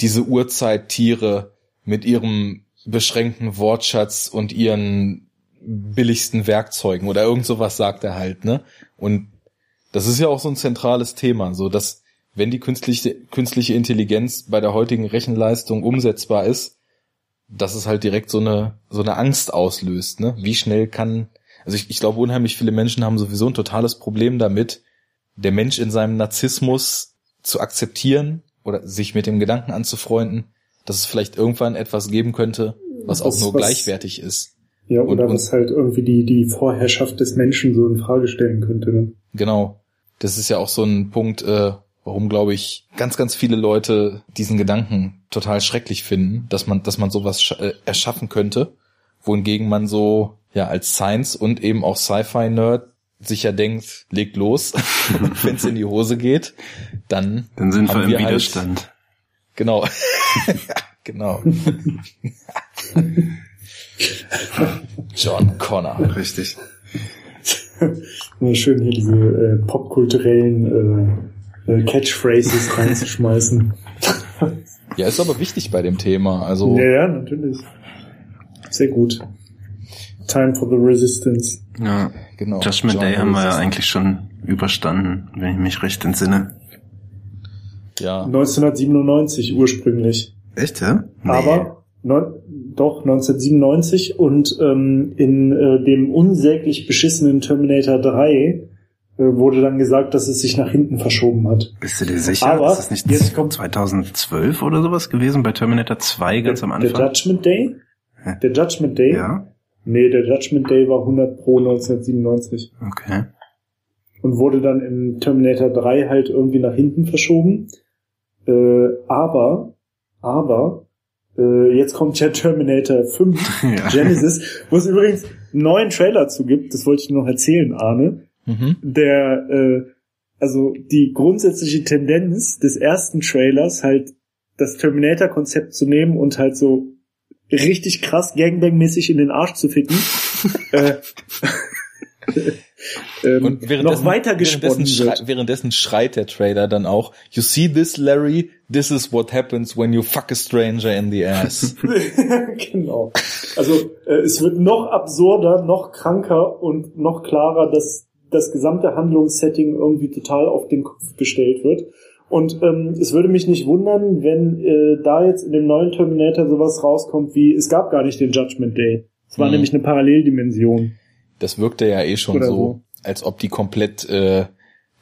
diese Urzeittiere mit ihrem beschränkten Wortschatz und ihren billigsten Werkzeugen oder irgend sowas sagt er halt, ne? Und das ist ja auch so ein zentrales Thema, so dass wenn die künstliche, künstliche Intelligenz bei der heutigen Rechenleistung umsetzbar ist, dass es halt direkt so eine, so eine Angst auslöst, ne? Wie schnell kann, also ich, ich glaube, unheimlich viele Menschen haben sowieso ein totales Problem damit, der Mensch in seinem Narzissmus zu akzeptieren oder sich mit dem Gedanken anzufreunden, dass es vielleicht irgendwann etwas geben könnte, was auch
Was-
nur
was-
gleichwertig ist.
Ja,
Und-
oder
und-
was halt irgendwie die, die Vorherrschaft des Menschen so in Frage stellen könnte. Ne?
Genau. Das ist ja auch so ein Punkt, äh, warum, glaube ich, ganz, ganz viele Leute diesen Gedanken total schrecklich finden, dass man, dass man sowas äh, erschaffen könnte, wohingegen man so, ja, als Science und eben auch Sci-Fi-Nerd sich ja denkt, legt los, wenn es in die Hose geht, dann,
Dann sind
haben
wir im
wir halt-
Widerstand.
genau, genau. John Connor.
Richtig.
Immer schön hier diese äh, popkulturellen äh, äh, Catchphrases reinzuschmeißen.
Ja, ist aber wichtig bei dem Thema. Also
Ja, ja, natürlich. Sehr gut. Time for the Resistance.
Ja.
genau.
Judgment Day haben wir ja eigentlich schon überstanden, wenn ich mich recht entsinne.
Ja.
1997 ursprünglich.
Echt, ja? Nee.
Aber neun, doch 1997 und ähm, in äh, dem unsäglich beschissenen Terminator 3 äh, wurde dann gesagt, dass es sich nach hinten verschoben hat.
Bist du dir sicher?
Aber
ist das nicht
jetzt kommt-
2012 oder sowas gewesen bei Terminator 2 ganz am
Der
Anfang?
Judgment Day?
Hä?
Der Judgment Day?
Ja,
Nee, der Judgment Day war 100 pro 1997
okay.
und wurde dann in Terminator 3 halt irgendwie nach hinten verschoben. Äh, aber, aber, äh, jetzt kommt ja Terminator 5
Ja.
Genesis, wo es übrigens einen neuen Trailer zu gibt, das wollte ich dir noch erzählen, Arne,
Mhm.
der, äh, also die grundsätzliche Tendenz des ersten Trailers halt das Terminator-Konzept zu nehmen und halt so richtig krass Gangbang-mäßig in den Arsch zu ficken, äh, ähm,
Und währenddessen,
noch weiter gesponnen
währenddessen,
wird.
schrei währenddessen schreit der Trailer dann auch, You see this, Larry? This is what happens when you fuck a stranger in the ass.
genau. Also äh, es wird noch absurder, noch kranker und noch klarer, dass das gesamte Handlungssetting irgendwie total auf den Kopf gestellt wird. Und ähm, es würde mich nicht wundern, wenn äh, da jetzt in dem neuen Terminator sowas rauskommt wie, es gab gar nicht den Judgment Day. Es war
Mhm.
nämlich eine Paralleldimension.
Das wirkte ja eh schon so,
so.
als ob die komplett äh,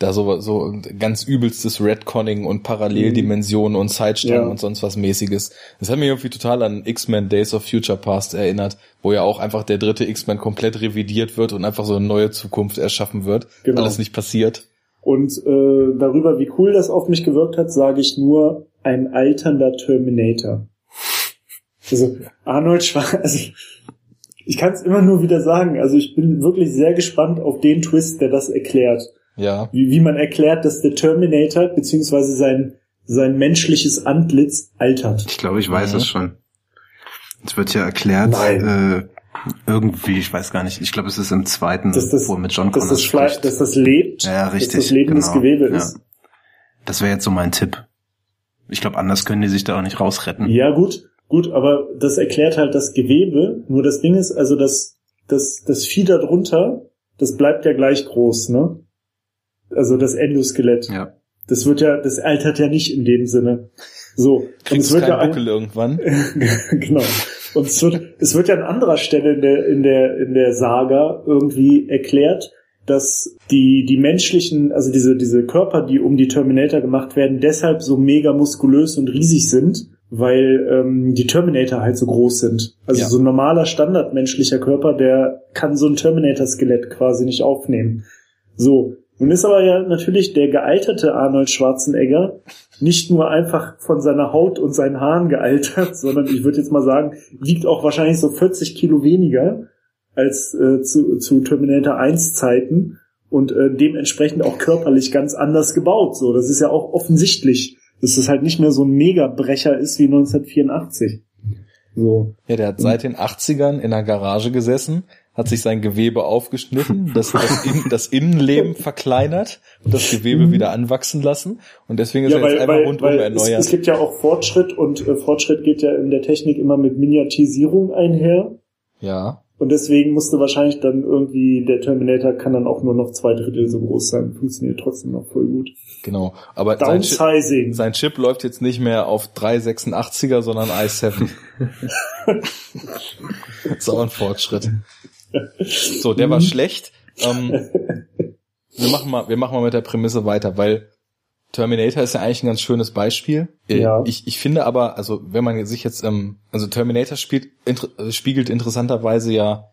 da so, so ganz übelstes Redconning und Paralleldimensionen und Zeitstrang
Ja.
und sonst was mäßiges. Das hat mich irgendwie total an X-Men Days of Future Past erinnert, wo ja auch einfach der dritte X-Men komplett revidiert wird und einfach so eine neue Zukunft erschaffen wird.
Genau.
Alles nicht passiert.
Und äh, darüber, wie cool das auf mich gewirkt hat, sage ich nur ein alternder Terminator. Also Arnold Schwarzenegger, also ich kann es immer nur wieder sagen, also ich bin wirklich sehr gespannt auf den Twist, der das erklärt.
Ja.
Wie, wie man erklärt, dass der Terminator beziehungsweise sein, sein menschliches Antlitz altert.
Ich glaube, ich weiß
Mhm.
es schon. Es wird ja erklärt,
Nein.
äh, irgendwie, ich weiß gar nicht, ich glaube, es ist im zweiten,
Dass das,
wo mit John
dass
Connor
das, Fleisch,
spricht.
dass das lebt,
ja, ja, richtig.
dass das lebendes
genau.
Gewebe
ja.
ist.
Das wäre jetzt so mein Tipp. Ich glaube, anders können die sich da auch nicht rausretten.
Ja, gut, gut, aber das erklärt halt das Gewebe. Nur das Ding ist, also das, das, das Vieh da drunter, das bleibt ja gleich groß, ne? Also das Endoskelett.
Ja.
Das wird ja, das altert ja nicht in dem Sinne. So. Und es wird ja ein,
Buckel irgendwann.
genau. Und es wird, es wird ja an anderer Stelle in der, in der, in der Saga irgendwie erklärt, dass die, die menschlichen, also diese, diese Körper, die um die Terminator gemacht werden, deshalb so mega muskulös und riesig sind, weil ähm, die Terminator halt so groß sind. Also
Ja.
so ein normaler standardmenschlicher Körper, der kann so ein Terminator-Skelett quasi nicht aufnehmen. So. Nun ist aber ja natürlich der gealterte Arnold Schwarzenegger nicht nur einfach von seiner Haut und seinen Haaren gealtert, sondern ich würde jetzt mal sagen, wiegt auch wahrscheinlich so 40 Kilo weniger als äh, zu, zu Terminator 1 Zeiten und äh, dementsprechend auch körperlich ganz anders gebaut. So, das ist ja auch offensichtlich, dass es halt nicht mehr so ein Megabrecher ist wie 1984. So.
Ja, der hat seit den 80ern in der Garage gesessen, hat sich sein Gewebe aufgeschnitten, das, das, In, das Innenleben verkleinert und das Gewebe
Mhm.
wieder anwachsen lassen. Und deswegen ist
Ja,
er jetzt
weil,
einfach
weil,
rundum
weil es,
erneuert.
es gibt ja auch Fortschritt und äh, Fortschritt geht ja in der Technik immer mit Miniaturisierung einher.
ja.
Und deswegen musste wahrscheinlich dann irgendwie, der Terminator kann dann auch nur noch zwei Drittel so groß sein. Funktioniert trotzdem noch voll gut.
Genau. Aber sein Chip, sein Chip läuft jetzt nicht mehr auf 386er, sondern i7. ist auch ein Fortschritt. So, der war schlecht. Ähm, wir machen mal, wir machen mal mit der Prämisse weiter, weil Terminator ist ja eigentlich ein ganz schönes Beispiel. Äh,
Ja.
Ich, ich finde aber, also wenn man sich jetzt, ähm, also Terminator spielt, inter, äh, spiegelt interessanterweise ja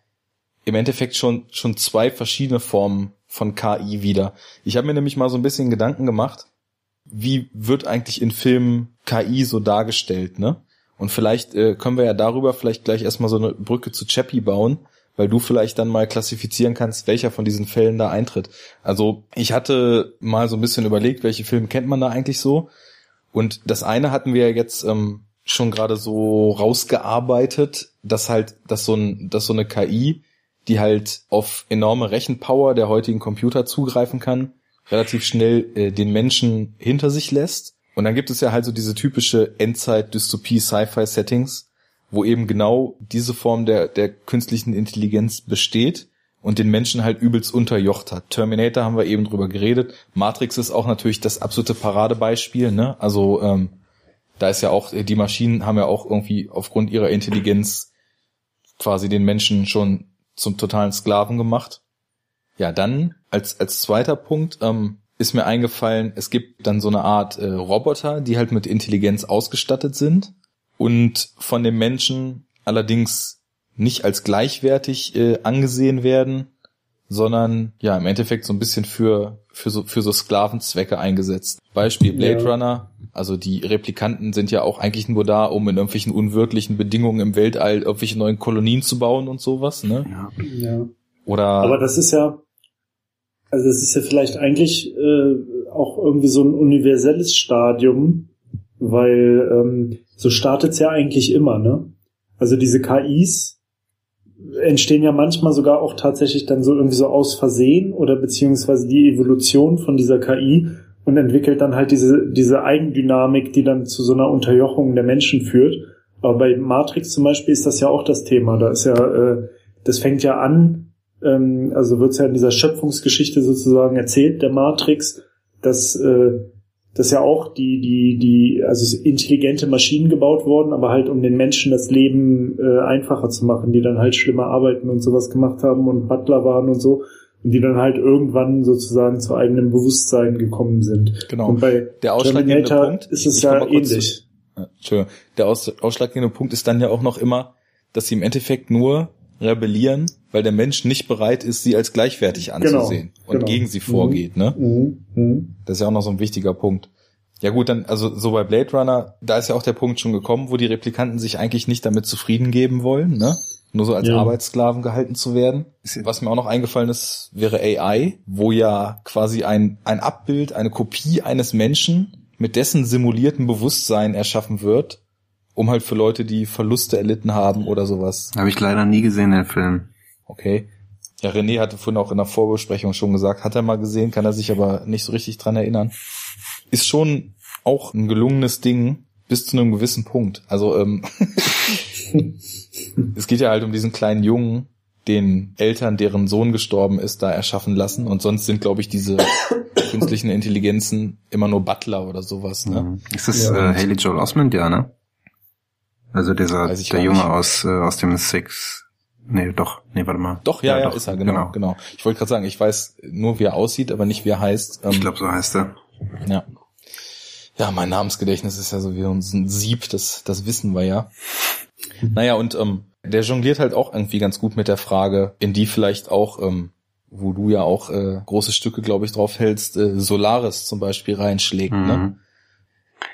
im Endeffekt schon schon zwei verschiedene Formen von KI wieder. Ich habe mir nämlich mal so ein bisschen Gedanken gemacht, wie wird eigentlich in Filmen KI so dargestellt, ne? Und vielleicht äh, können wir ja darüber vielleicht gleich erstmal so eine Brücke zu Chappie bauen, weil du vielleicht dann mal klassifizieren kannst, welcher von diesen Fällen da eintritt. Also ich hatte mal so ein bisschen überlegt, welche Filme kennt man da eigentlich so. Und das eine hatten wir ja jetzt ähm, schon gerade so rausgearbeitet, dass halt, dass so, ein, dass so eine KI, die halt auf enorme Rechenpower der heutigen Computer zugreifen kann, relativ schnell äh, den Menschen hinter sich lässt. Und dann gibt es ja halt so diese typische Endzeit-Dystopie-Sci-Fi-Settings, wo eben genau diese Form der, der künstlichen Intelligenz besteht und den Menschen halt übelst unterjocht hat. Terminator haben wir eben drüber geredet. Matrix ist auch natürlich das absolute Paradebeispiel, ne? Also ähm, da ist ja auch, die Maschinen haben ja auch irgendwie aufgrund ihrer Intelligenz quasi den Menschen schon zum totalen Sklaven gemacht. Ja, dann als, als zweiter Punkt ähm, ist mir eingefallen, es gibt dann so eine Art äh, Roboter, die halt mit Intelligenz ausgestattet sind und von den Menschen allerdings nicht als gleichwertig äh, angesehen werden, sondern ja im Endeffekt so ein bisschen für für so für so Sklavenzwecke eingesetzt. Beispiel Blade
Ja.
Runner, also die Replikanten sind ja auch eigentlich nur da, um in irgendwelchen unwirklichen Bedingungen im Weltall irgendwelche neuen Kolonien zu bauen und sowas, ne?
Ja.
Ja.
Oder
Aber das ist ja, also das ist ja vielleicht eigentlich äh, auch irgendwie so ein universelles Stadium, weil ähm, so startet's ja eigentlich immer, ne? Also diese KIs entstehen ja manchmal sogar auch tatsächlich dann so irgendwie so aus Versehen oder beziehungsweise die Evolution von dieser KI und entwickelt dann halt diese, diese Eigendynamik, die dann zu so einer Unterjochung der Menschen führt. Aber bei Matrix zum Beispiel ist das ja auch das Thema. Da ist ja, äh, das fängt ja an, ähm, also wird's ja in dieser Schöpfungsgeschichte sozusagen erzählt, der Matrix, dass, äh, dass ja auch die, die, die, also intelligente Maschinen gebaut wurden, aber halt um den Menschen das Leben äh, einfacher zu machen, die dann halt schlimmer arbeiten und sowas gemacht haben und Butler waren und so. Und die dann halt irgendwann sozusagen zu eigenem Bewusstsein gekommen sind.
Genau.
Und bei
Der ausschlaggebende
Terminator
Punkt,
ist es ja ähnlich.
Ja, Entschuldigung. Der aus, ausschlaggebende Punkt ist dann ja auch noch immer, dass sie im Endeffekt nur rebellieren, weil der Mensch nicht bereit ist, sie als gleichwertig anzusehen und
genau.
gegen sie
Mhm.
vorgeht. Ne?
Mhm. Mhm.
Das ist ja auch noch so ein wichtiger Punkt. Ja gut, dann, also so bei Blade Runner, da ist ja auch der Punkt schon gekommen, wo die Replikanten sich eigentlich nicht damit zufrieden geben wollen, ne? Nur so als
Ja.
Arbeitssklaven gehalten zu werden. Was mir auch noch eingefallen ist, wäre AI, wo ja quasi ein, ein Abbild, eine Kopie eines Menschen mit dessen simulierten Bewusstsein erschaffen wird, um halt für Leute, die Verluste erlitten haben oder sowas.
Habe ich leider nie gesehen, den Film.
Okay. Ja, René hatte vorhin auch in der Vorbesprechung schon gesagt, hat er mal gesehen, kann er sich aber nicht so richtig dran erinnern. Ist schon auch ein gelungenes Ding bis zu einem gewissen Punkt. Also ähm, es geht ja halt um diesen kleinen Jungen, den Eltern, deren Sohn gestorben ist, da erschaffen lassen. Und sonst sind, glaube ich, diese künstlichen Intelligenzen immer nur Butler oder sowas. Ne?
Mhm. Ist das
Ja.
äh, Haley Joel Osment? Ja, ne? Also dieser, der Junge
nicht.
aus, äh, aus dem Six. Nee, doch. Nee, warte mal.
Doch, ja, ja,
doch,
ist er, genau, genau. Ich wollte gerade sagen, ich weiß nur, wie er aussieht, aber nicht, wie er heißt. Ähm,
Ich glaube, so heißt er.
Ja. Ja, mein Namensgedächtnis ist ja so wie ein Sieb, das, das wissen wir ja. Naja, und ähm, der jongliert halt auch irgendwie ganz gut mit der Frage, in die vielleicht auch, ähm, wo du ja auch äh, große Stücke, glaube ich, drauf hältst, äh, Solaris zum Beispiel reinschlägt. Ne?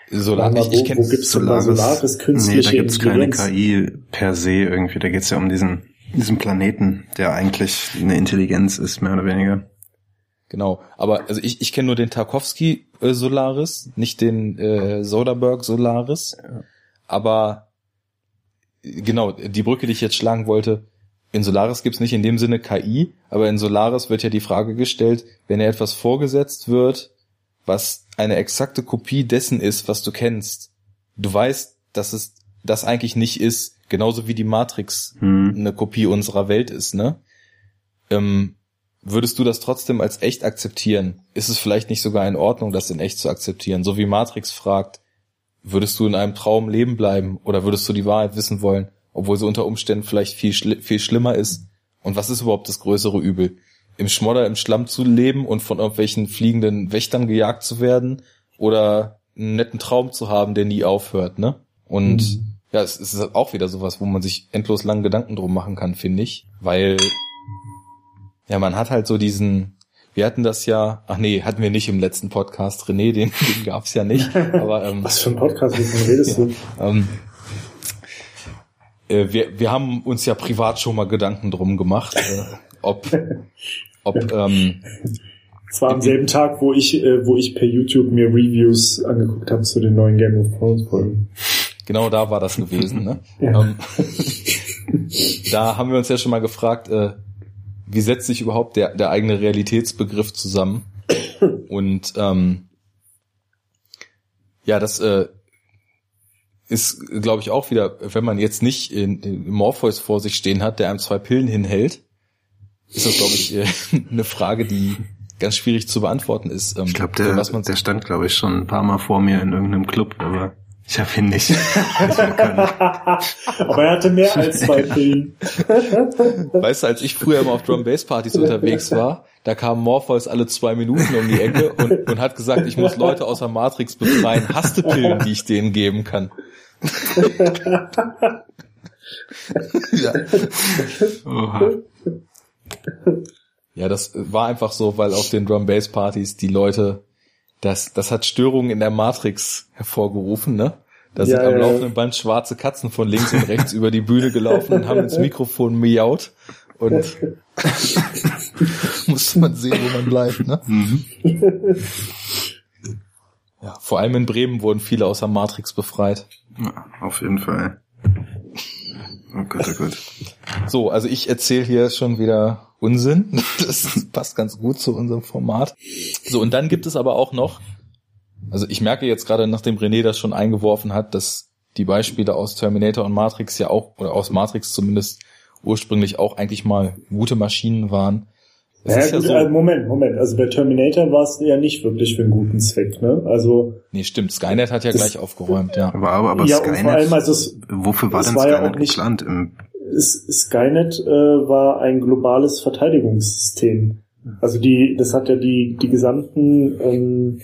Solar, ich, ich
wo,
kenn,
wo gibt's denn da Solaris
nee, da gibt's keine? KI per se irgendwie. Da geht's ja um diesen, diesen Planeten, der eigentlich eine Intelligenz ist, mehr oder weniger.
Genau, aber also ich, ich kenne nur den Tarkovsky äh, Solaris, nicht den äh, Soderbergh Solaris. Aber genau, die Brücke, die ich jetzt schlagen wollte, in Solaris gibt's nicht in dem Sinne KI, aber in Solaris wird ja die Frage gestellt, wenn dir etwas vorgesetzt wird, was eine exakte Kopie dessen ist, was du kennst, du weißt, dass es das eigentlich nicht ist, genauso wie die Matrix
Hm.
eine Kopie unserer Welt ist, ne? Ähm, würdest du das trotzdem als echt akzeptieren? Ist es vielleicht nicht sogar in Ordnung, das in echt zu akzeptieren? So wie Matrix fragt, würdest du in einem Traum leben bleiben oder würdest du die Wahrheit wissen wollen, obwohl sie unter Umständen vielleicht viel, schli viel schlimmer ist? Und was ist überhaupt das größere Übel? Im Schmodder, im Schlamm zu leben und von irgendwelchen fliegenden Wächtern gejagt zu werden oder einen netten Traum zu haben, der nie aufhört, ne? Und
Mhm.
ja, es ist auch wieder sowas, wo man sich endlos lang Gedanken drum machen kann, finde ich, weil ja, man hat halt so diesen wir hatten das ja, ach nee, hatten wir nicht im letzten Podcast, René, den, den gab's ja nicht, aber ähm,
Was für ein Podcast, wovon redest du?
ähm, äh, wir, wir haben uns ja privat schon mal Gedanken drum gemacht, äh, ob, ob ähm,
Es war am selben Tag, wo ich, äh, wo ich per YouTube mir Reviews angeguckt habe zu den neuen Game of Thrones Folgen.
genau da war das gewesen. Ne?
Ja.
Ähm, da haben wir uns ja schon mal gefragt, äh, wie setzt sich überhaupt der, der eigene Realitätsbegriff zusammen? Und ähm, ja, das äh, ist, glaube ich, auch wieder, wenn man jetzt nicht in, in Morpheus vor sich stehen hat, der einem zwei Pillen hinhält, ist das, glaube ich, äh, eine Frage, die ganz schwierig zu beantworten ist. Ähm,
Ich glaube, der,
was man
der stand, glaube ich, schon ein paar Mal vor mir in irgendeinem Club, aber ich habe ihn nicht.
Aber er hatte mehr als zwei Pillen.
Weißt du, als ich früher immer auf Drum Bass Partys unterwegs war, da kam Morpheus alle zwei Minuten um die Ecke und, und hat gesagt, ich muss Leute aus der Matrix befreien. Hast du Pillen, die ich denen geben kann? ja.
Oha.
Ja, das war einfach so, weil auf den Drum Bass Partys die Leute, das, das hat Störungen in der Matrix hervorgerufen, ne? Da sind
Ja,
am
ja, ja.
laufenden Band schwarze Katzen von links und rechts über die Bühne gelaufen und haben ins Mikrofon miaut und musste man sehen, wo man bleibt, ne?
Mhm.
Ja, vor allem in Bremen wurden viele aus der Matrix befreit.
Ja, auf jeden Fall. Oh Gott, oh Gott.
So, also ich erzähle hier schon wieder Unsinn. Das passt ganz gut zu unserem Format. So, und dann gibt es aber auch noch, also ich merke jetzt gerade, nachdem René das schon eingeworfen hat, dass die Beispiele aus Terminator und Matrix ja auch, oder aus Matrix zumindest ursprünglich auch eigentlich mal gute Maschinen waren.
Ja,
ja
gut,
so,
äh, Moment, Moment. Also bei Terminator war es ja nicht wirklich für einen guten Zweck, ne? Also
nee, stimmt, Skynet hat ja gleich aufgeräumt, ja.
Aber, aber, aber
ja, und vor allem,
Skynet,
also es,
wofür war
es
denn
war ja
Skynet
auch nicht-
geplant? Im,
Skynet äh, war ein globales Verteidigungssystem. Also die, das hat ja die die gesamten ähm,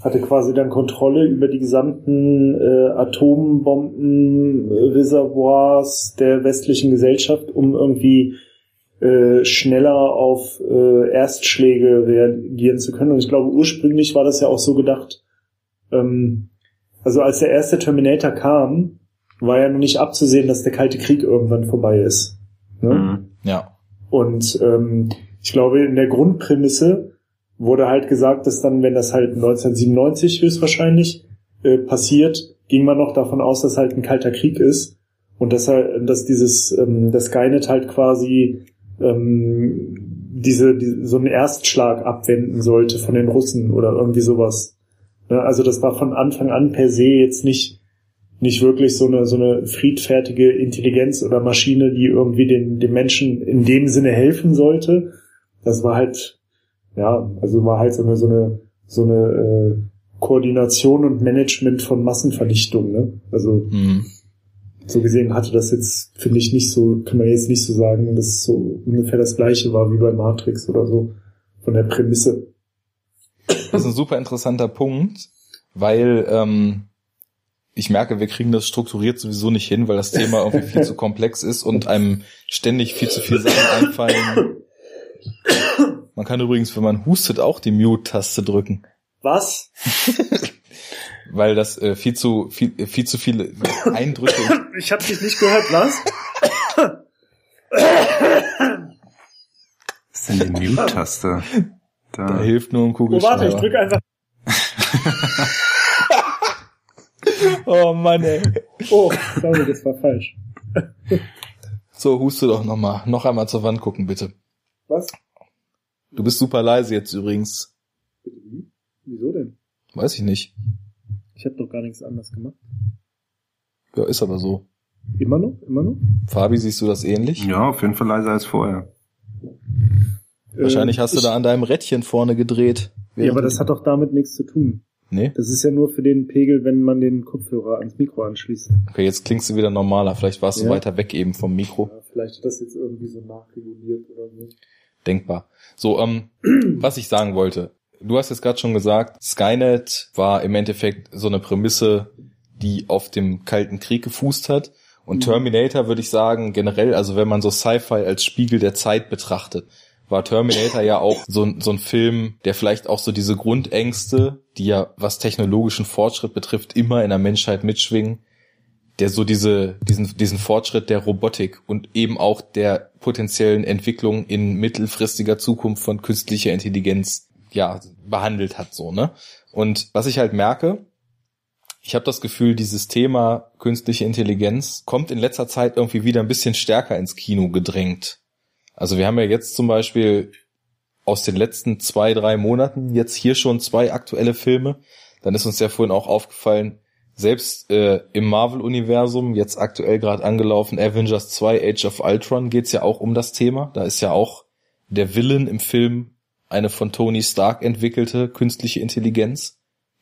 hatte quasi dann Kontrolle über die gesamten äh, Atombomben-Reservoirs der westlichen Gesellschaft, um irgendwie äh, schneller auf äh, Erstschläge reagieren zu können. Und ich glaube, ursprünglich war das ja auch so gedacht, ähm, also als der erste Terminator kam, war ja noch nicht abzusehen, dass der Kalte Krieg irgendwann vorbei ist. Ne?
Mhm.
Ja.
Und ähm, ich glaube, in der Grundprämisse wurde halt gesagt, dass dann, wenn das halt 1997 höchstwahrscheinlich äh, passiert, ging man noch davon aus, dass halt ein kalter Krieg ist und dass halt, dass dieses, ähm, das Skynet halt quasi ähm, diese, die, so einen Erstschlag abwenden sollte von den Russen oder irgendwie sowas. Ne? Also das war von Anfang an per se jetzt nicht nicht wirklich so eine so eine friedfertige Intelligenz oder Maschine, die irgendwie den dem Menschen in dem Sinne helfen sollte. Das war halt ja, also war halt so eine so eine so eine äh, Koordination und Management von Massenvernichtung. Ne? Also
Mhm.
So gesehen hatte das jetzt finde ich nicht so, kann man jetzt nicht so sagen, dass es so ungefähr das gleiche war wie bei Matrix oder so von der Prämisse.
Das ist ein super interessanter Punkt, weil ähm, ich merke, wir kriegen das strukturiert sowieso nicht hin, weil das Thema irgendwie viel zu komplex ist und einem ständig viel zu viele Sachen einfallen. Man kann übrigens, wenn man hustet, auch die Mute-Taste drücken,
Was?
weil das äh, viel zu viel, äh, viel zu viele Eindrücke.
Ich habe dich nicht gehört, was?
Was ist denn die Mute-Taste?
Da
Da.
hilft nur ein
Oh, warte, ich
Kugelschreiber.
drücke einfach.
oh Mann, ey.
Oh, sorry, das war falsch.
So, huste doch noch mal. Noch einmal zur Wand gucken, bitte.
Was?
Du bist super leise jetzt übrigens.
Wieso denn?
Weiß ich nicht.
Ich habe doch gar nichts anderes gemacht.
Ja, ist aber so.
Immer noch? Immer noch?
Fabi, siehst du das ähnlich?
Ja, auf jeden Fall leiser als vorher.
Wahrscheinlich
Ähm,
hast du da an deinem Rädchen vorne gedreht.
Ja, aber das hat doch damit nichts zu tun.
Nee?
Das ist ja nur für den Pegel, wenn man den Kopfhörer ans Mikro anschließt.
Okay, jetzt klingst du wieder normaler. Vielleicht warst du
Ja.
weiter weg eben vom Mikro.
Ja, vielleicht hat das jetzt irgendwie so nachreguliert oder so.
Denkbar. So, ähm, was ich sagen wollte. Du hast jetzt gerade schon gesagt, Skynet war im Endeffekt so eine Prämisse, die auf dem Kalten Krieg gefußt hat. Und
Mhm.
Terminator würde ich sagen, generell, also wenn man so Sci-Fi als Spiegel der Zeit betrachtet, war Terminator ja auch so, ein- so ein Film, der vielleicht auch so diese Grundängste, die ja was technologischen Fortschritt betrifft, immer in der Menschheit mitschwingen, der so diese, diesen, diesen Fortschritt der Robotik und eben auch der potenziellen Entwicklung in mittelfristiger Zukunft von künstlicher Intelligenz, ja, behandelt hat, so, ne? Und was ich halt merke, ich habe das Gefühl, dieses Thema künstliche Intelligenz kommt in letzter Zeit irgendwie wieder ein bisschen stärker ins Kino gedrängt. Also wir haben ja jetzt zum Beispiel aus den letzten zwei, drei Monaten jetzt hier schon zwei aktuelle Filme. Dann ist uns ja vorhin auch aufgefallen, selbst äh, im Marvel-Universum, jetzt aktuell gerade angelaufen, Avengers 2, Age of Ultron, geht's ja auch um das Thema. Da ist ja auch der Villain im Film eine von Tony Stark entwickelte künstliche Intelligenz,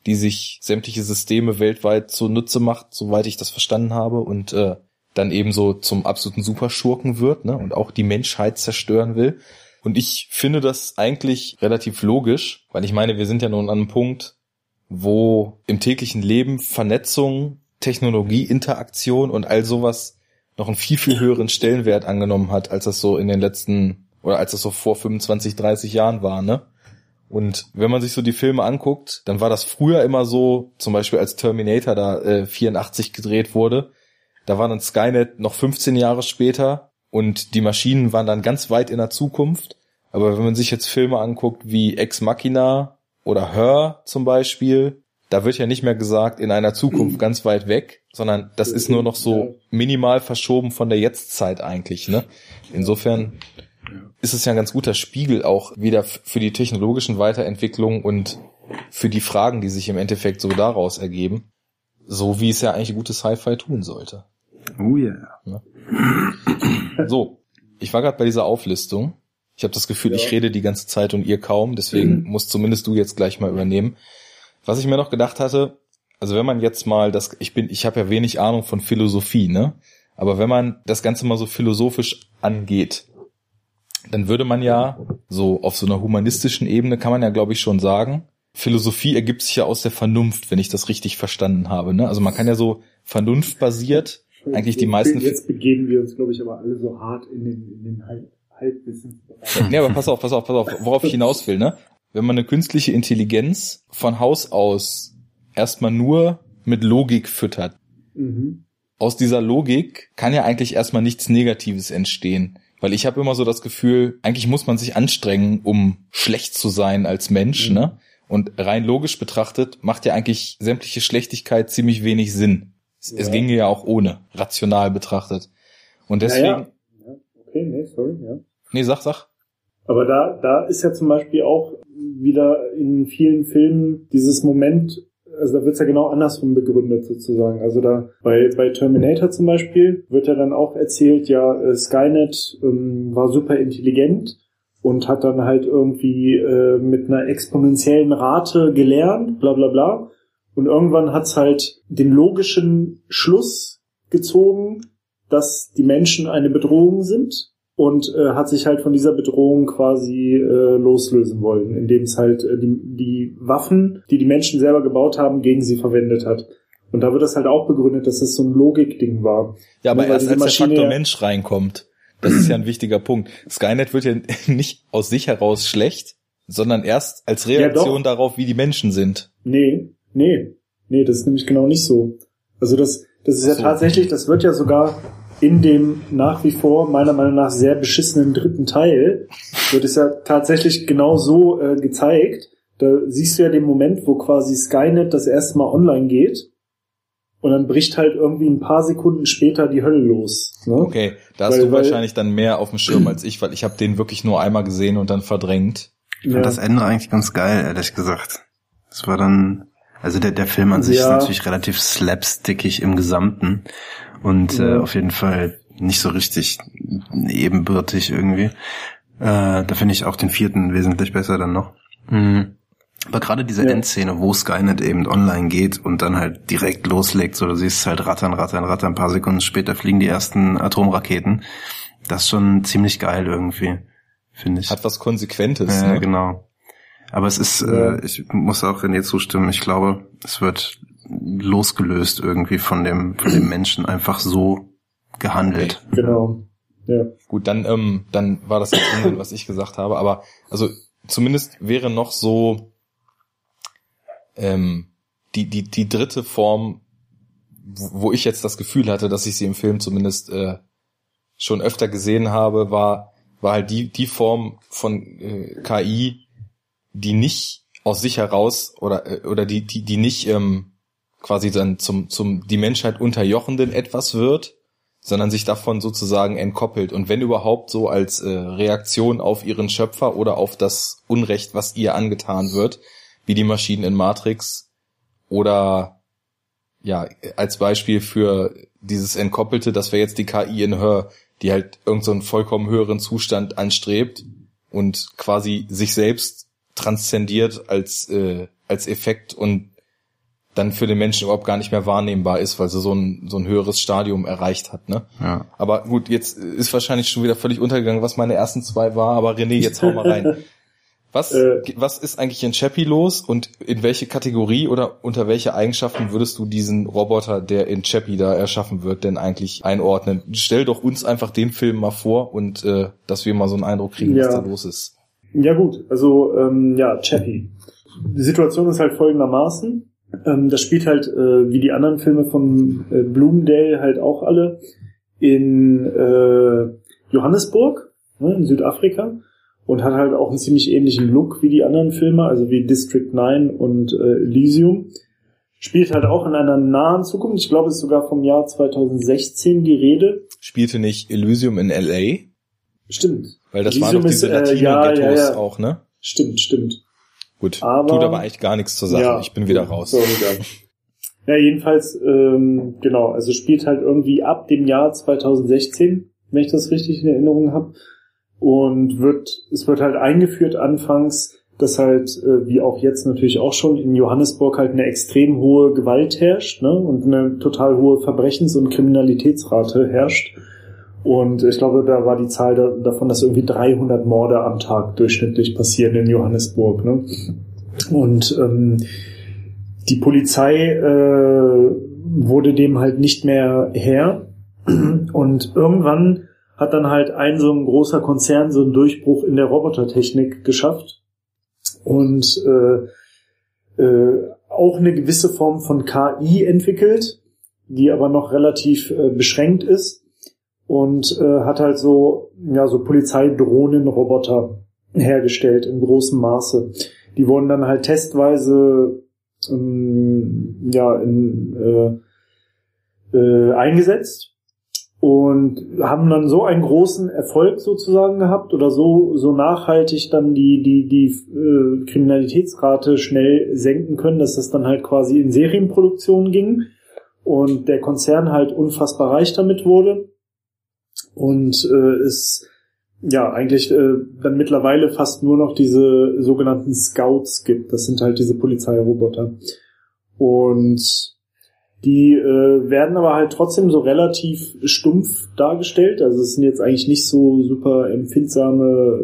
die sich sämtliche Systeme weltweit zunutze macht, soweit ich das verstanden habe, und äh, dann ebenso zum absoluten Superschurken wird ne, und auch die Menschheit zerstören will. Und ich finde das eigentlich relativ logisch, weil ich meine, wir sind ja nun an einem Punkt, wo im täglichen Leben Vernetzung, Technologie, Interaktion und all sowas noch einen viel, viel höheren Stellenwert angenommen hat, als das so in den letzten, oder als das so vor 25, 30 Jahren war, ne? Und wenn man sich so die Filme anguckt, dann war das früher immer so, zum Beispiel als Terminator da äh, 84 gedreht wurde, da war dann Skynet noch 15 Jahre später und die Maschinen waren dann ganz weit in der Zukunft. Aber wenn man sich jetzt Filme anguckt wie Ex Machina oder Her zum Beispiel, da wird ja nicht mehr gesagt in einer Zukunft ganz weit weg, sondern das ist nur noch so minimal verschoben von der Jetztzeit eigentlich. Ne? Insofern ist es ja ein ganz guter Spiegel auch wieder für die technologischen Weiterentwicklungen und für die Fragen, die sich im Endeffekt so daraus ergeben. So wie es ja eigentlich gute Sci-Fi tun sollte.
Oh yeah.
So, ich war gerade bei dieser Auflistung. Ich habe das Gefühl,
Ja.
ich rede die ganze Zeit und ihr kaum, deswegen musst zumindest du jetzt gleich mal übernehmen. Was ich mir noch gedacht hatte, also wenn man jetzt mal das, ich bin, ich habe ja wenig Ahnung von Philosophie, ne? Aber wenn man das Ganze mal so philosophisch angeht, dann würde man ja so auf so einer humanistischen Ebene kann man ja, glaube ich, schon sagen, Philosophie ergibt sich ja aus der Vernunft, wenn ich das richtig verstanden habe. Ne? Also man kann ja so vernunftbasiert eigentlich die meisten
Jetzt begeben wir uns, glaube ich, aber alle so hart in den, in den Halb Halbwissensbereich.
Nee, aber pass auf, pass auf, pass auf, worauf ich hinaus will, ne? Wenn man eine künstliche Intelligenz von Haus aus erstmal nur mit Logik füttert,
Mhm.
aus dieser Logik kann ja eigentlich erstmal nichts Negatives entstehen. Weil ich habe immer so das Gefühl, eigentlich muss man sich anstrengen, um schlecht zu sein als Mensch,
Mhm.
ne? Und rein logisch betrachtet macht ja eigentlich sämtliche Schlechtigkeit ziemlich wenig Sinn. Es, es
Ja.
ginge ja auch ohne, rational betrachtet. Und deswegen,
ja. ja, okay, nee, sorry, ja.
nee, sag, sag.
Aber da, da ist ja zum Beispiel auch wieder in vielen Filmen dieses Moment, also da wird's ja genau andersrum begründet sozusagen. Also da bei, bei Terminator zum Beispiel wird ja dann auch erzählt, ja, äh, Skynet ähm, war super intelligent und hat dann halt irgendwie äh, mit einer exponentiellen Rate gelernt, bla bla bla. Und irgendwann hat's halt den logischen Schluss gezogen, dass die Menschen eine Bedrohung sind und äh, hat sich halt von dieser Bedrohung quasi äh, loslösen wollen, indem es halt äh, die, die Waffen, die die Menschen selber gebaut haben, gegen sie verwendet hat. Und da wird das halt auch begründet, dass das so ein Logikding war.
Ja, aber
Nur
erst als der
Maschine
Faktor
ja-
Mensch reinkommt. Das ist ja ein wichtiger Punkt. Skynet wird ja nicht aus sich heraus schlecht, sondern erst als
Ja,
Reaktion
doch.
darauf, wie die Menschen sind.
Nee, nee, nee, das ist nämlich genau nicht so. Also das, das ist ja
So.
tatsächlich, das wird ja sogar in dem nach wie vor meiner Meinung nach sehr beschissenen dritten Teil, wird es ja tatsächlich genau so äh, gezeigt. Da siehst du ja den Moment, wo quasi Skynet das erste Mal online geht und dann bricht halt irgendwie ein paar Sekunden später die Hölle los. Ne?
Okay, da hast
Weil-
du
weil-
wahrscheinlich dann mehr auf dem Schirm als ich, weil ich habe den wirklich nur einmal gesehen und dann verdrängt.
Ich
Ja.
fand das Ende eigentlich ganz geil, ehrlich gesagt. Es war dann, also der, der Film an sich
Ja.
ist natürlich relativ slapstickig im Gesamten und äh, auf jeden Fall nicht so richtig ebenbürtig irgendwie. Äh, da finde ich auch den vierten wesentlich besser dann noch. Mhm. Aber gerade diese
Ja.
Endszene, wo Skynet eben online geht und dann halt direkt loslegt, so du siehst halt rattern, rattern, rattern, ein paar Sekunden später fliegen die ersten Atomraketen. Das ist schon ziemlich geil irgendwie, finde ich.
Hat was Konsequentes.
Ja,
ne?
genau. Aber es ist, äh, ich muss auch René zustimmen, ich glaube, es wird losgelöst irgendwie von dem, von dem Menschen einfach so gehandelt.
Genau. Ja.
Gut, dann, ähm, dann war das jetzt Unsinn, was ich gesagt habe, aber also zumindest wäre noch so ähm, die, die, die dritte Form, wo ich jetzt das Gefühl hatte, dass ich sie im Film zumindest äh, schon öfter gesehen habe, war, war halt die, die Form von äh, KI, die nicht aus sich heraus oder, äh, oder die, die, die nicht ähm, quasi dann zum, zum die Menschheit unterjochenden etwas wird, sondern sich davon sozusagen entkoppelt. Und wenn überhaupt so als äh, Reaktion auf ihren Schöpfer oder auf das Unrecht, was ihr angetan wird, wie die Maschinen in Matrix oder ja, als Beispiel für dieses Entkoppelte, das wäre jetzt die KI in Her, die halt irgendeinen so einen vollkommen höheren Zustand anstrebt und quasi sich selbst transzendiert als, äh, als Effekt und dann für den Menschen überhaupt gar nicht mehr wahrnehmbar ist, weil sie so ein, so ein höheres Stadium erreicht hat, ne?
Ja.
Aber gut, jetzt ist wahrscheinlich schon wieder völlig untergegangen, was meine ersten zwei war, aber René, jetzt hau mal rein. Was,
Äh.
was ist eigentlich in Chappie los und in welche Kategorie oder unter welche Eigenschaften würdest du diesen Roboter, der in Chappie da erschaffen wird, denn eigentlich einordnen? Stell doch uns einfach den Film mal vor und äh, dass wir mal so einen Eindruck kriegen, was
Ja.
da los ist.
Ja gut, also ähm, ja, Chappie. Die Situation ist halt folgendermaßen. Ähm, das spielt halt, äh, wie die anderen Filme von äh, Bloomdale halt auch alle, in äh, Johannesburg, ne, in Südafrika. Und hat halt auch einen ziemlich ähnlichen Look wie die anderen Filme, also wie District 9 und äh, Elysium. Spielt halt auch in einer nahen Zukunft. Ich glaube, es ist sogar vom Jahr 2016 die Rede.
Spielte nicht Elysium in L.A.?
Stimmt.
Weil das
Elysium
waren doch
ist,
diese
äh, ja,
Latino-Ghettos
ja, ja.
auch, ne?
Stimmt, stimmt.
Gut,
Aber-
tut aber eigentlich gar nichts zur Sache.
Ja.
Ich bin wieder raus.
So. Ja, jedenfalls, ähm, genau, also spielt halt irgendwie ab dem Jahr 2016, wenn ich das richtig in Erinnerung habe. Und wird, es wird halt eingeführt anfangs, dass halt, äh, wie auch jetzt natürlich auch schon, in Johannesburg halt eine extrem hohe Gewalt herrscht, ne? Und eine total hohe Verbrechens- und Kriminalitätsrate herrscht. Und ich glaube, da war die Zahl da, davon, dass irgendwie 300 Morde am Tag durchschnittlich passieren in Johannesburg, ne? Und ähm, die Polizei äh, wurde dem halt nicht mehr her. Und irgendwann hat dann halt ein so ein großer Konzern so einen Durchbruch in der Robotertechnik geschafft und äh, äh, auch eine gewisse Form von KI entwickelt, die aber noch relativ äh, beschränkt ist und äh, hat halt so ja so Polizeidrohnenroboter hergestellt in großem Maße. Die wurden dann halt testweise ähm, ja in, äh, äh, eingesetzt und haben dann so einen großen Erfolg sozusagen gehabt oder so so nachhaltig dann die die die äh, Kriminalitätsrate schnell senken können, dass das dann halt quasi in Serienproduktion ging und der Konzern halt unfassbar reich damit wurde und äh, es ja eigentlich äh, dann mittlerweile fast nur noch diese sogenannten Scouts gibt. Das sind halt diese Polizeiroboter und die äh, werden aber halt trotzdem so relativ stumpf dargestellt. Also es sind jetzt eigentlich nicht so super empfindsame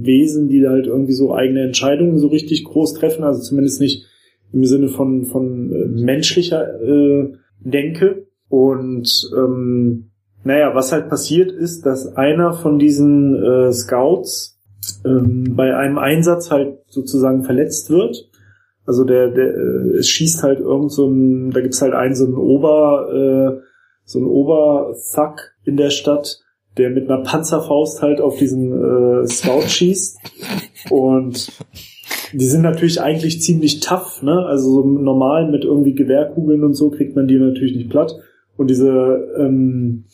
Wesen, die halt irgendwie so eigene Entscheidungen so richtig groß treffen. Also zumindest nicht im Sinne von, von äh, menschlicher äh, Denke. Und ähm, naja, was halt passiert ist, dass einer von diesen äh, Scouts ähm, bei einem Einsatz halt sozusagen verletzt wird. Also der, der äh, es schießt halt irgend so ein, da gibt's halt einen so einen Ober, äh, so einen Oberthug in der Stadt, der mit einer Panzerfaust halt auf diesen äh, Scout schießt. Und die sind natürlich eigentlich ziemlich tough, ne? Also so normal mit irgendwie Gewehrkugeln und so kriegt man die natürlich nicht platt. Und diese, ähm,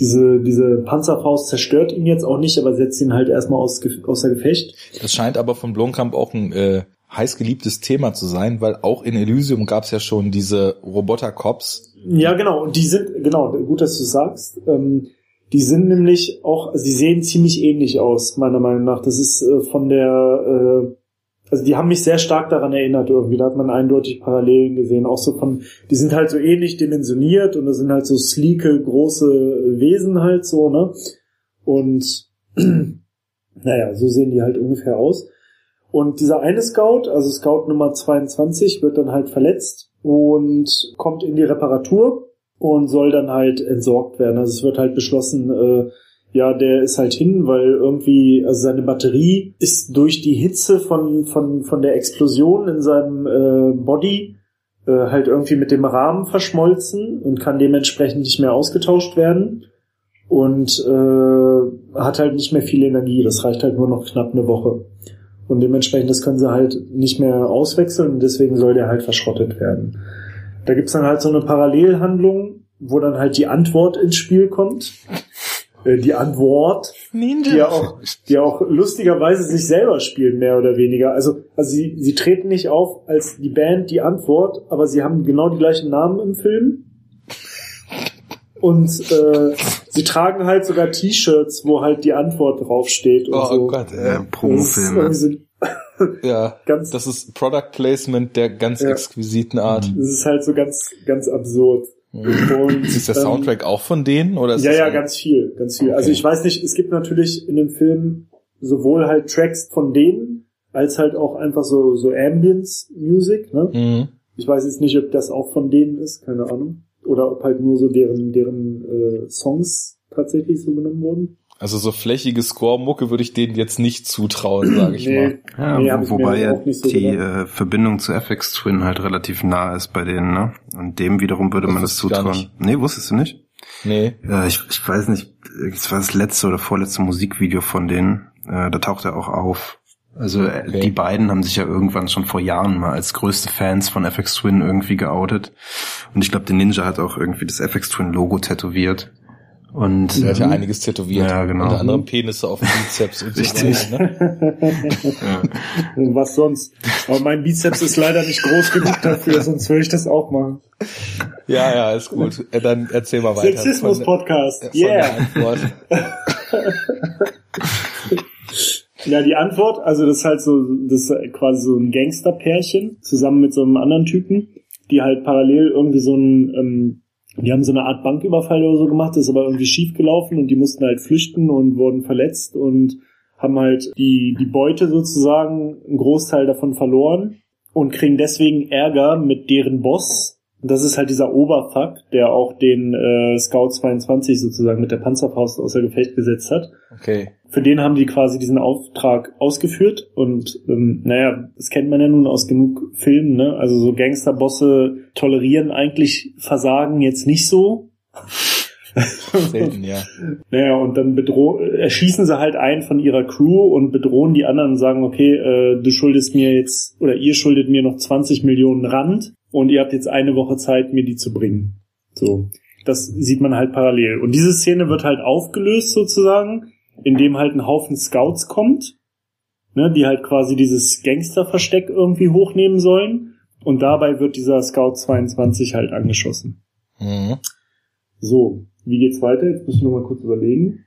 diese, diese Panzerfaust zerstört ihn jetzt auch nicht, aber setzt ihn halt erstmal aus, außer Gefecht.
Das scheint aber von Blomkamp auch ein äh, heiß geliebtes Thema zu sein, weil auch in Elysium gab es ja schon diese Roboter-Cops.
Ja, genau. Und die sind, genau, gut, dass du sagst. Ähm, die sind nämlich auch, sie sehen ziemlich ähnlich aus, meiner Meinung nach. Das ist äh, von der, äh, also die haben mich sehr stark daran erinnert irgendwie. Da hat man eindeutig Parallelen gesehen. Auch so von, die sind halt so ähnlich dimensioniert und das sind halt so sleeke, große Wesen halt so, ne? Und naja, so sehen die halt ungefähr aus. Und dieser eine Scout, also Scout Nummer 22, wird dann halt verletzt und kommt in die Reparatur und soll dann halt entsorgt werden. Also es wird halt beschlossen, äh, ja, der ist halt hin, weil irgendwie, also seine Batterie ist durch die Hitze von, von, von der Explosion in seinem äh, Body äh, halt irgendwie mit dem Rahmen verschmolzen und kann dementsprechend nicht mehr ausgetauscht werden und äh, hat halt nicht mehr viel Energie. Das reicht halt nur noch knapp eine Woche. Und dementsprechend, das können sie halt nicht mehr auswechseln und deswegen soll der halt verschrottet werden. Da gibt's dann halt so eine Parallelhandlung, wo dann halt die Antwort ins Spiel kommt. Äh, die Antwort,
Ninja.
die ja auch, die ja auch lustigerweise sich selber spielen, mehr oder weniger. Also, also sie, sie treten nicht auf als die Band die Antwort, aber sie haben genau die gleichen Namen im Film. Und äh, sie tragen halt sogar T-Shirts, wo halt die Antwort draufsteht und
Oh
so.
Gott,
Äh, Promofilme.
so-
Ja,
ganz-
das ist Product Placement der ganz
Ja.
exquisiten Art.
Das ist halt so ganz, ganz absurd. Und,
Ist der
ähm,
Soundtrack auch von denen? Oder
Ja, ja, ganz viel, ganz viel. Also
Okay.
ich weiß nicht, es gibt natürlich in dem Film sowohl halt Tracks von denen, als halt auch einfach so, so Ambience-Music, ne?
Mhm.
Ich weiß jetzt nicht, ob das auch von denen ist, keine Ahnung. Oder ob halt nur so deren, deren äh, Songs tatsächlich so genommen wurden.
Also so flächige Score-Mucke würde ich denen jetzt nicht zutrauen, sage ich mal.
Ja,
Nee,
wo, wobei ja
so
die äh, Verbindung zu FX Twin halt relativ nah ist bei denen, ne? Und dem wiederum würde
Das
man das zutrauen. Nee, wusstest du nicht?
Nee.
Ja, ich, ich weiß nicht, es war das letzte oder vorletzte Musikvideo von denen. Äh, da taucht er auch auf. Also äh,
Okay.
die beiden haben sich ja irgendwann schon vor Jahren mal als größte Fans von FX Twin irgendwie geoutet. Und ich glaube, der Ninja hat auch irgendwie das FX Twin Logo tätowiert. Und
Der hat ja einiges tätowiert.
Ja, genau.
Unter anderem Penisse auf dem Bizeps und so
Richtig.
weiter. Ne?
ja.
Was sonst? Aber mein Bizeps ist leider nicht groß genug dafür, sonst würde ich das auch machen.
Ja, ja, ist gut. Dann erzähl mal weiter.
Sexismus-Podcast. Yeah. Ja, die Antwort, also das ist halt so, das ist quasi so ein Gangsterpärchen zusammen mit so einem anderen Typen, die halt parallel irgendwie so ein, ähm, die haben so eine Art Banküberfall oder so gemacht, das ist aber irgendwie schief gelaufen und die mussten halt flüchten und wurden verletzt und haben halt die, die Beute sozusagen, einen Großteil davon verloren und kriegen deswegen Ärger mit deren Boss. Und das ist halt dieser Oberfuck, der auch den äh, Scout 22 sozusagen mit der Panzerfaust außer Gefecht gesetzt hat
Okay.
Für den haben die quasi diesen Auftrag ausgeführt und ähm, naja, das kennt man ja nun aus genug Filmen, ne? Also so Gangsterbosse tolerieren eigentlich Versagen jetzt nicht so.
Selten, ja.
Naja, und dann bedroh erschießen sie halt einen von ihrer Crew und bedrohen die anderen und sagen, okay, äh, du schuldest mir jetzt oder ihr schuldet mir noch 20 Millionen Rand und ihr habt jetzt eine Woche Zeit, mir die zu bringen. So. Das sieht man halt parallel. Und diese Szene wird halt aufgelöst sozusagen, indem halt ein Haufen Scouts kommt, ne, die halt quasi dieses Gangsterversteck irgendwie hochnehmen sollen. Und dabei wird dieser Scout 22 halt angeschossen.
Mhm.
So, wie geht's weiter? Jetzt müssen wir mal kurz überlegen.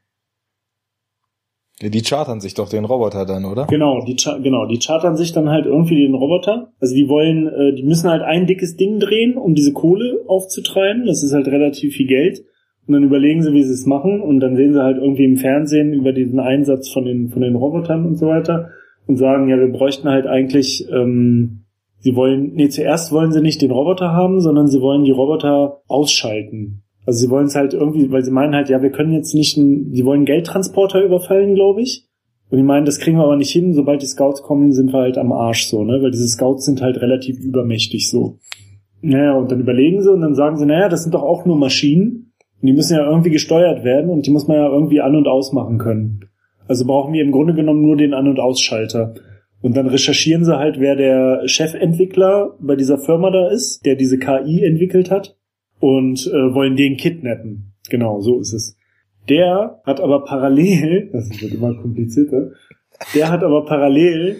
Die chartern sich doch den Roboter dann, oder?
Genau, die genau, die chartern sich dann halt irgendwie den Roboter. Also die wollen, äh, die müssen halt ein dickes Ding drehen, um diese Kohle aufzutreiben. Das ist halt relativ viel Geld. Und dann überlegen sie, wie sie es machen. Und dann sehen sie halt irgendwie im Fernsehen über diesen Einsatz von den von den Robotern und so weiter und sagen, ja, wir bräuchten halt eigentlich, ähm, sie wollen, nee, zuerst wollen sie nicht den Roboter haben, sondern sie wollen die Roboter ausschalten. Also sie wollen es halt irgendwie, weil sie meinen halt, ja, wir können jetzt nicht, einen, sie wollen Geldtransporter überfallen, glaube ich. Und die meinen, das kriegen wir aber nicht hin. Sobald die Scouts kommen, sind wir halt am Arsch so, ne? Weil diese Scouts sind halt relativ übermächtig so. Naja, und dann überlegen sie und dann sagen sie, naja, das sind doch auch nur Maschinen. Und die müssen ja irgendwie gesteuert werden und die muss man ja irgendwie an- und ausmachen können. Also brauchen wir im Grunde genommen nur den An- und Ausschalter. Und dann recherchieren sie halt, wer der Chefentwickler bei dieser Firma da ist, der diese KI entwickelt hat und äh, wollen den kidnappen. Genau, so ist es. Der hat aber parallel, das wird immer komplizierter, der hat aber parallel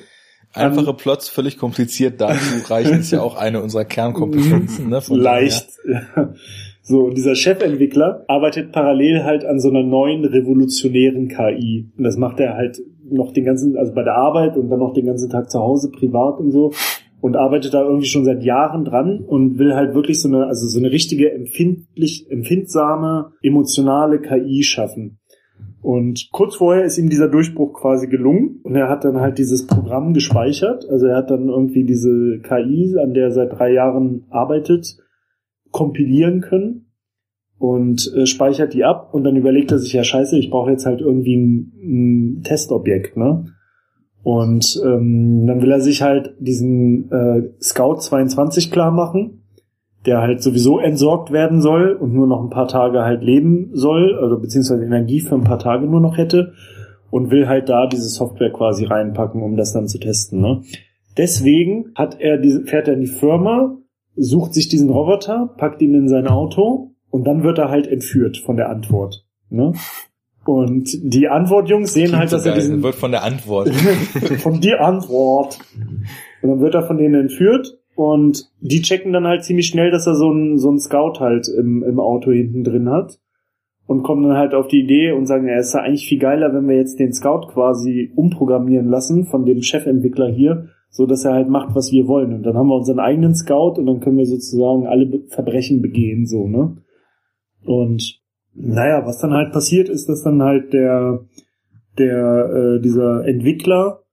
Einfache Plots völlig kompliziert dazu reichen ist ja auch eine unserer Kernkompetenzen. Ne,
leicht. So, und dieser Chefentwickler arbeitet parallel halt an so einer neuen revolutionären KI. Und das macht er halt noch den ganzen, also bei der Arbeit und dann noch den ganzen Tag zu Hause, privat und so. Und arbeitet da irgendwie schon seit Jahren dran und will halt wirklich so eine, also so eine richtige empfindlich, empfindsame, emotionale KI schaffen. Und kurz vorher ist ihm dieser Durchbruch quasi gelungen und er hat dann halt dieses Programm gespeichert. Also er hat dann irgendwie diese KI, an der er seit drei Jahren arbeitet, kompilieren können und äh, speichert die ab und dann überlegt er sich, ja scheiße, ich brauche jetzt halt irgendwie ein, ein Testobjekt, ne? Und ähm, dann will er sich halt diesen äh, Scout 22 klar machen, der halt sowieso entsorgt werden soll und nur noch ein paar Tage halt leben soll, also beziehungsweise Energie für ein paar Tage nur noch hätte und will halt da diese Software quasi reinpacken, um das dann zu testen. Ne? Deswegen hat er diese, fährt er in die Firma, sucht sich diesen Roboter, packt ihn in sein Auto und dann wird er halt entführt von der Antwort. Ne? Und die Antwortjungs sehen halt,
so
dass er
geil.
diesen
wird von der Antwort.
von die Antwort. Und dann wird er von denen entführt und die checken dann halt ziemlich schnell, dass er so einen so einen Scout halt im, im Auto hinten drin hat und kommen dann halt auf die Idee und sagen, ja, es ist ja eigentlich viel geiler, wenn wir jetzt den Scout quasi umprogrammieren lassen von dem Chefentwickler hier, so dass er halt macht, was wir wollen. Und dann haben wir unseren eigenen Scout und dann können wir sozusagen alle Verbrechen begehen, so, ne? Und naja, was dann halt passiert ist, dass dann halt der, der, äh, dieser Entwickler,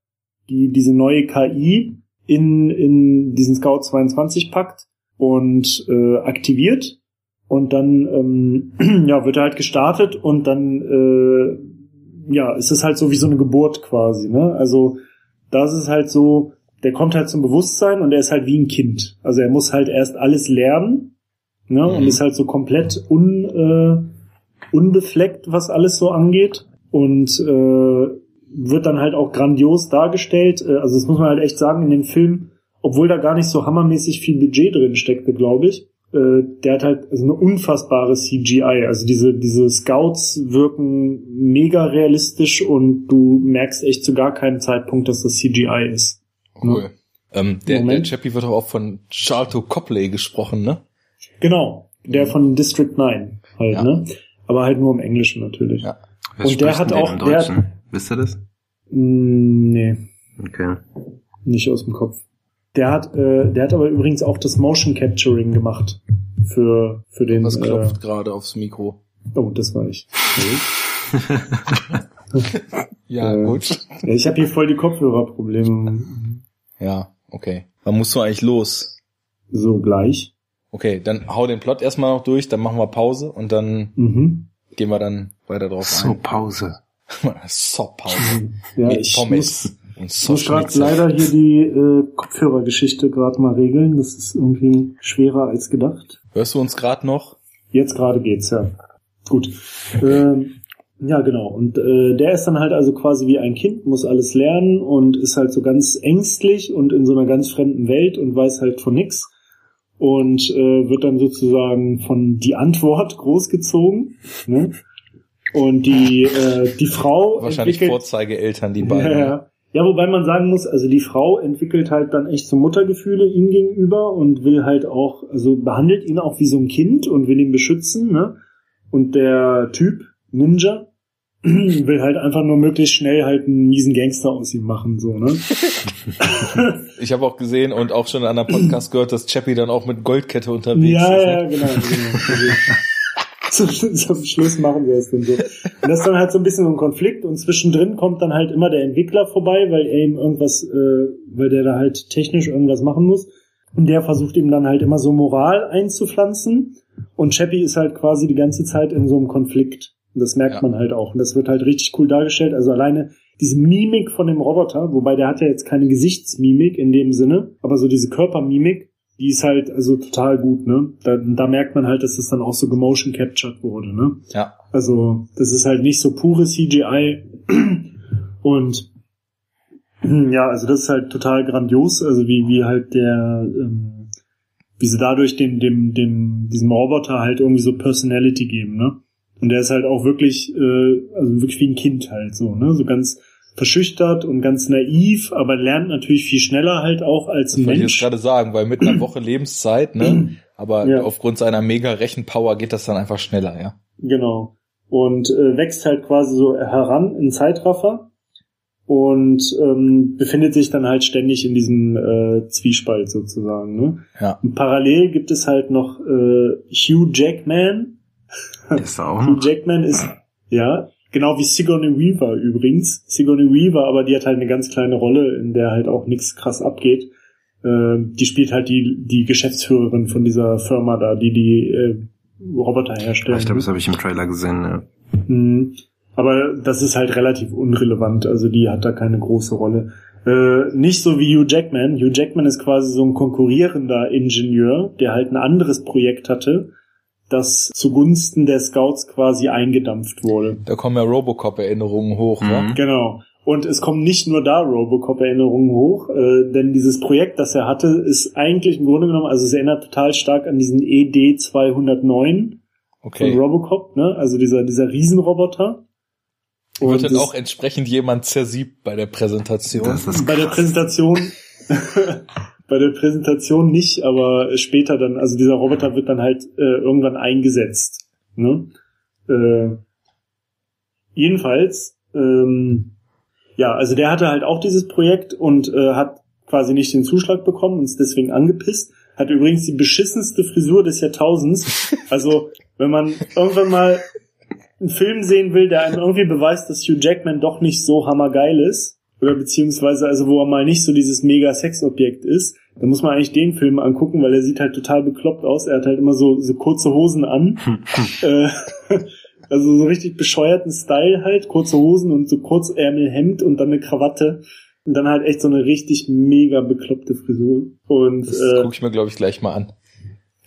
die diese neue KI in, in diesen Scout 22 packt und äh, aktiviert und dann ähm, ja, wird er halt gestartet und dann äh, ja, ist es halt so wie so eine Geburt quasi, ne? Also das ist halt so, der kommt halt zum Bewusstsein und er ist halt wie ein Kind. Also er muss halt erst alles lernen, ne? Und
Mhm.
ist halt so komplett un, äh, unbefleckt, was alles so angeht. Und äh, wird dann halt auch grandios dargestellt. Äh, Also das muss man halt echt sagen in dem Film, obwohl da gar nicht so hammermäßig viel Budget drin steckte, glaube ich. Äh, der hat halt also eine unfassbare CGI. Also diese, diese Scouts wirken mega realistisch und du merkst echt zu gar keinem Zeitpunkt, dass das CGI ist.
Cool. Ähm, der, der. Chappie wird doch auch von Charlton Copley gesprochen, ne?
Genau, der von District 9 halt,
Ja.
ne? Aber halt nur im Englischen natürlich.
Ja.
Wer
Und der hat auch- der-
Deutschen? Wisst ihr das?
Mm, nee,
Okay.
nicht aus dem Kopf. Der hat, äh, der hat aber übrigens auch das Motion Capturing gemacht für für den.
Was
Äh,
klopft gerade aufs Mikro?
oh, das war ich.
Ja,
Äh,
gut.
Ich habe hier voll die Kopfhörerprobleme.
Ja, okay. Wann musst du eigentlich los?
So gleich.
Okay, dann hau den Plot erstmal noch durch, dann machen wir Pause und dann
Mhm.
gehen wir dann weiter drauf
So,
ein.
Pause.
so Pause.
Ja,
Mit
ich
Pommes
muss,
und
ich muss gerade leider hier die äh, Kopfhörergeschichte gerade mal regeln. Das ist irgendwie schwerer als gedacht.
Hörst du uns gerade noch?
Jetzt gerade geht's, ja. Gut. Ähm, ja, genau. Und äh, der ist dann halt also quasi wie ein Kind, muss alles lernen und ist halt so ganz ängstlich und in so einer ganz fremden Welt und weiß halt von nix. Und äh, wird dann sozusagen von die Antwort großgezogen. Ne? Und die, äh, die Frau
Wahrscheinlich Vorzeigeeltern, die beiden.
ja, ja. ja, wobei man sagen muss, also die Frau entwickelt halt dann echt so Muttergefühle ihm gegenüber und will halt auch, also behandelt ihn auch wie so ein Kind und will ihn beschützen, ne? Und der Typ, Ninja, will halt einfach nur möglichst schnell halt einen miesen Gangster aus ihm machen, so, ne?
Ich habe auch gesehen und auch schon in einem Podcast gehört, dass Chappie dann auch mit Goldkette unterwegs
ja,
ist.
ja,
ne?
genau, genau. Also, zum, zum Schluss machen wir es dann so. Und das ist dann halt so ein bisschen so ein Konflikt und zwischendrin kommt dann halt immer der Entwickler vorbei, weil er ihm irgendwas, äh, weil der da halt technisch irgendwas machen muss. Und der versucht ihm dann halt immer so Moral einzupflanzen. Und Chappie ist halt quasi die ganze Zeit in so einem Konflikt. Und das merkt
Ja.
man halt auch. Und das wird halt richtig cool dargestellt. Also alleine diese Mimik von dem Roboter, wobei der hat ja jetzt keine Gesichtsmimik in dem Sinne, aber so diese Körpermimik, die ist halt also total gut, ne? Da, da merkt man halt, dass das dann auch so gemotion captured wurde, ne?
Ja.
Also, das ist halt nicht so pure CGI. Und ja, also das ist halt total grandios, also wie, wie halt der, ähm, wie sie dadurch dem, dem, dem, diesem Roboter halt irgendwie so Personality geben, ne? Und der ist halt auch wirklich, äh, also wirklich wie ein Kind halt so, ne? So ganz verschüchtert und ganz naiv, aber lernt natürlich viel schneller halt auch als
Das
ein
wollte ich jetzt
Mensch.
gerade sagen, weil mit einer Woche Lebenszeit, ne? Aber
Ja.
aufgrund seiner mega Rechenpower geht das dann einfach schneller, ja.
Genau. Und äh, wächst halt quasi so heran in Zeitraffer und ähm, befindet sich dann halt ständig in diesem äh, Zwiespalt sozusagen. Ne?
Ja.
Und parallel gibt es halt noch äh, Hugh Jackman.
Ist da auch
Hugh? Jackman ist, ja, Genau wie Sigourney Weaver übrigens. Sigourney Weaver, aber die hat halt eine ganz kleine Rolle, in der halt auch nichts krass abgeht. Äh, die spielt halt die, die Geschäftsführerin von dieser Firma da, die die äh, Roboter herstellen.
Ich glaube, das habe ich im Trailer gesehen. Ja.
Mhm. Aber das ist halt relativ unrelevant, also die hat da keine große Rolle. Äh, nicht so wie Hugh Jackman. Hugh Jackman ist quasi so ein konkurrierender Ingenieur, der halt ein anderes Projekt hatte, das zugunsten der Scouts quasi eingedampft wurde.
Da kommen ja Robocop-Erinnerungen hoch,
Mhm.
wa?
Genau. Und es kommen nicht nur da Robocop-Erinnerungen hoch, äh, denn dieses Projekt, das er hatte, ist eigentlich im Grunde genommen, also es erinnert total stark an diesen ED 209
Okay.
von Robocop, ne? Also dieser, dieser Riesenroboter.
Wird dann auch entsprechend jemand zersiebt bei der Präsentation.
Das ist
bei der Präsentation bei der Präsentation nicht, aber später dann, also dieser Roboter wird dann halt äh, irgendwann eingesetzt. Ne? Äh, jedenfalls, ähm, ja, also der hatte halt auch dieses Projekt und äh, hat quasi nicht den Zuschlag bekommen und ist deswegen angepisst. Hat übrigens die beschissenste Frisur des Jahrtausends. Also, wenn man irgendwann mal einen Film sehen will, der einem irgendwie beweist, dass Hugh Jackman doch nicht so hammergeil ist, oder beziehungsweise also wo er mal nicht so dieses mega Sexobjekt ist, dann muss man eigentlich den Film angucken, weil er sieht halt total bekloppt aus. Er hat halt immer so, so kurze Hosen an. äh, also so richtig bescheuerten Style halt, kurze Hosen und so Kurzärmelhemd und dann eine Krawatte. Und dann halt echt so eine richtig mega bekloppte Frisur. Und
Das
äh,
gucke ich mir, glaube ich, gleich mal an.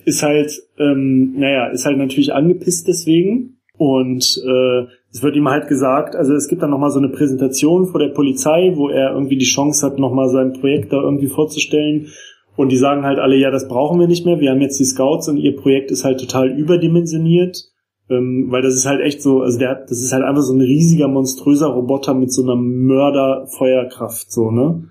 ist halt, ähm, naja, ist halt natürlich angepisst deswegen. Und äh, es wird ihm halt gesagt, also es gibt dann nochmal so eine Präsentation vor der Polizei, wo er irgendwie die Chance hat, nochmal sein Projekt da irgendwie vorzustellen. Und die sagen halt alle, ja, das brauchen wir nicht mehr, wir haben jetzt die Scouts und ihr Projekt ist halt total überdimensioniert. Ähm, weil das ist halt echt so, also der, das ist halt einfach so ein riesiger, monströser Roboter mit so einer Mörderfeuerkraft, so, ne?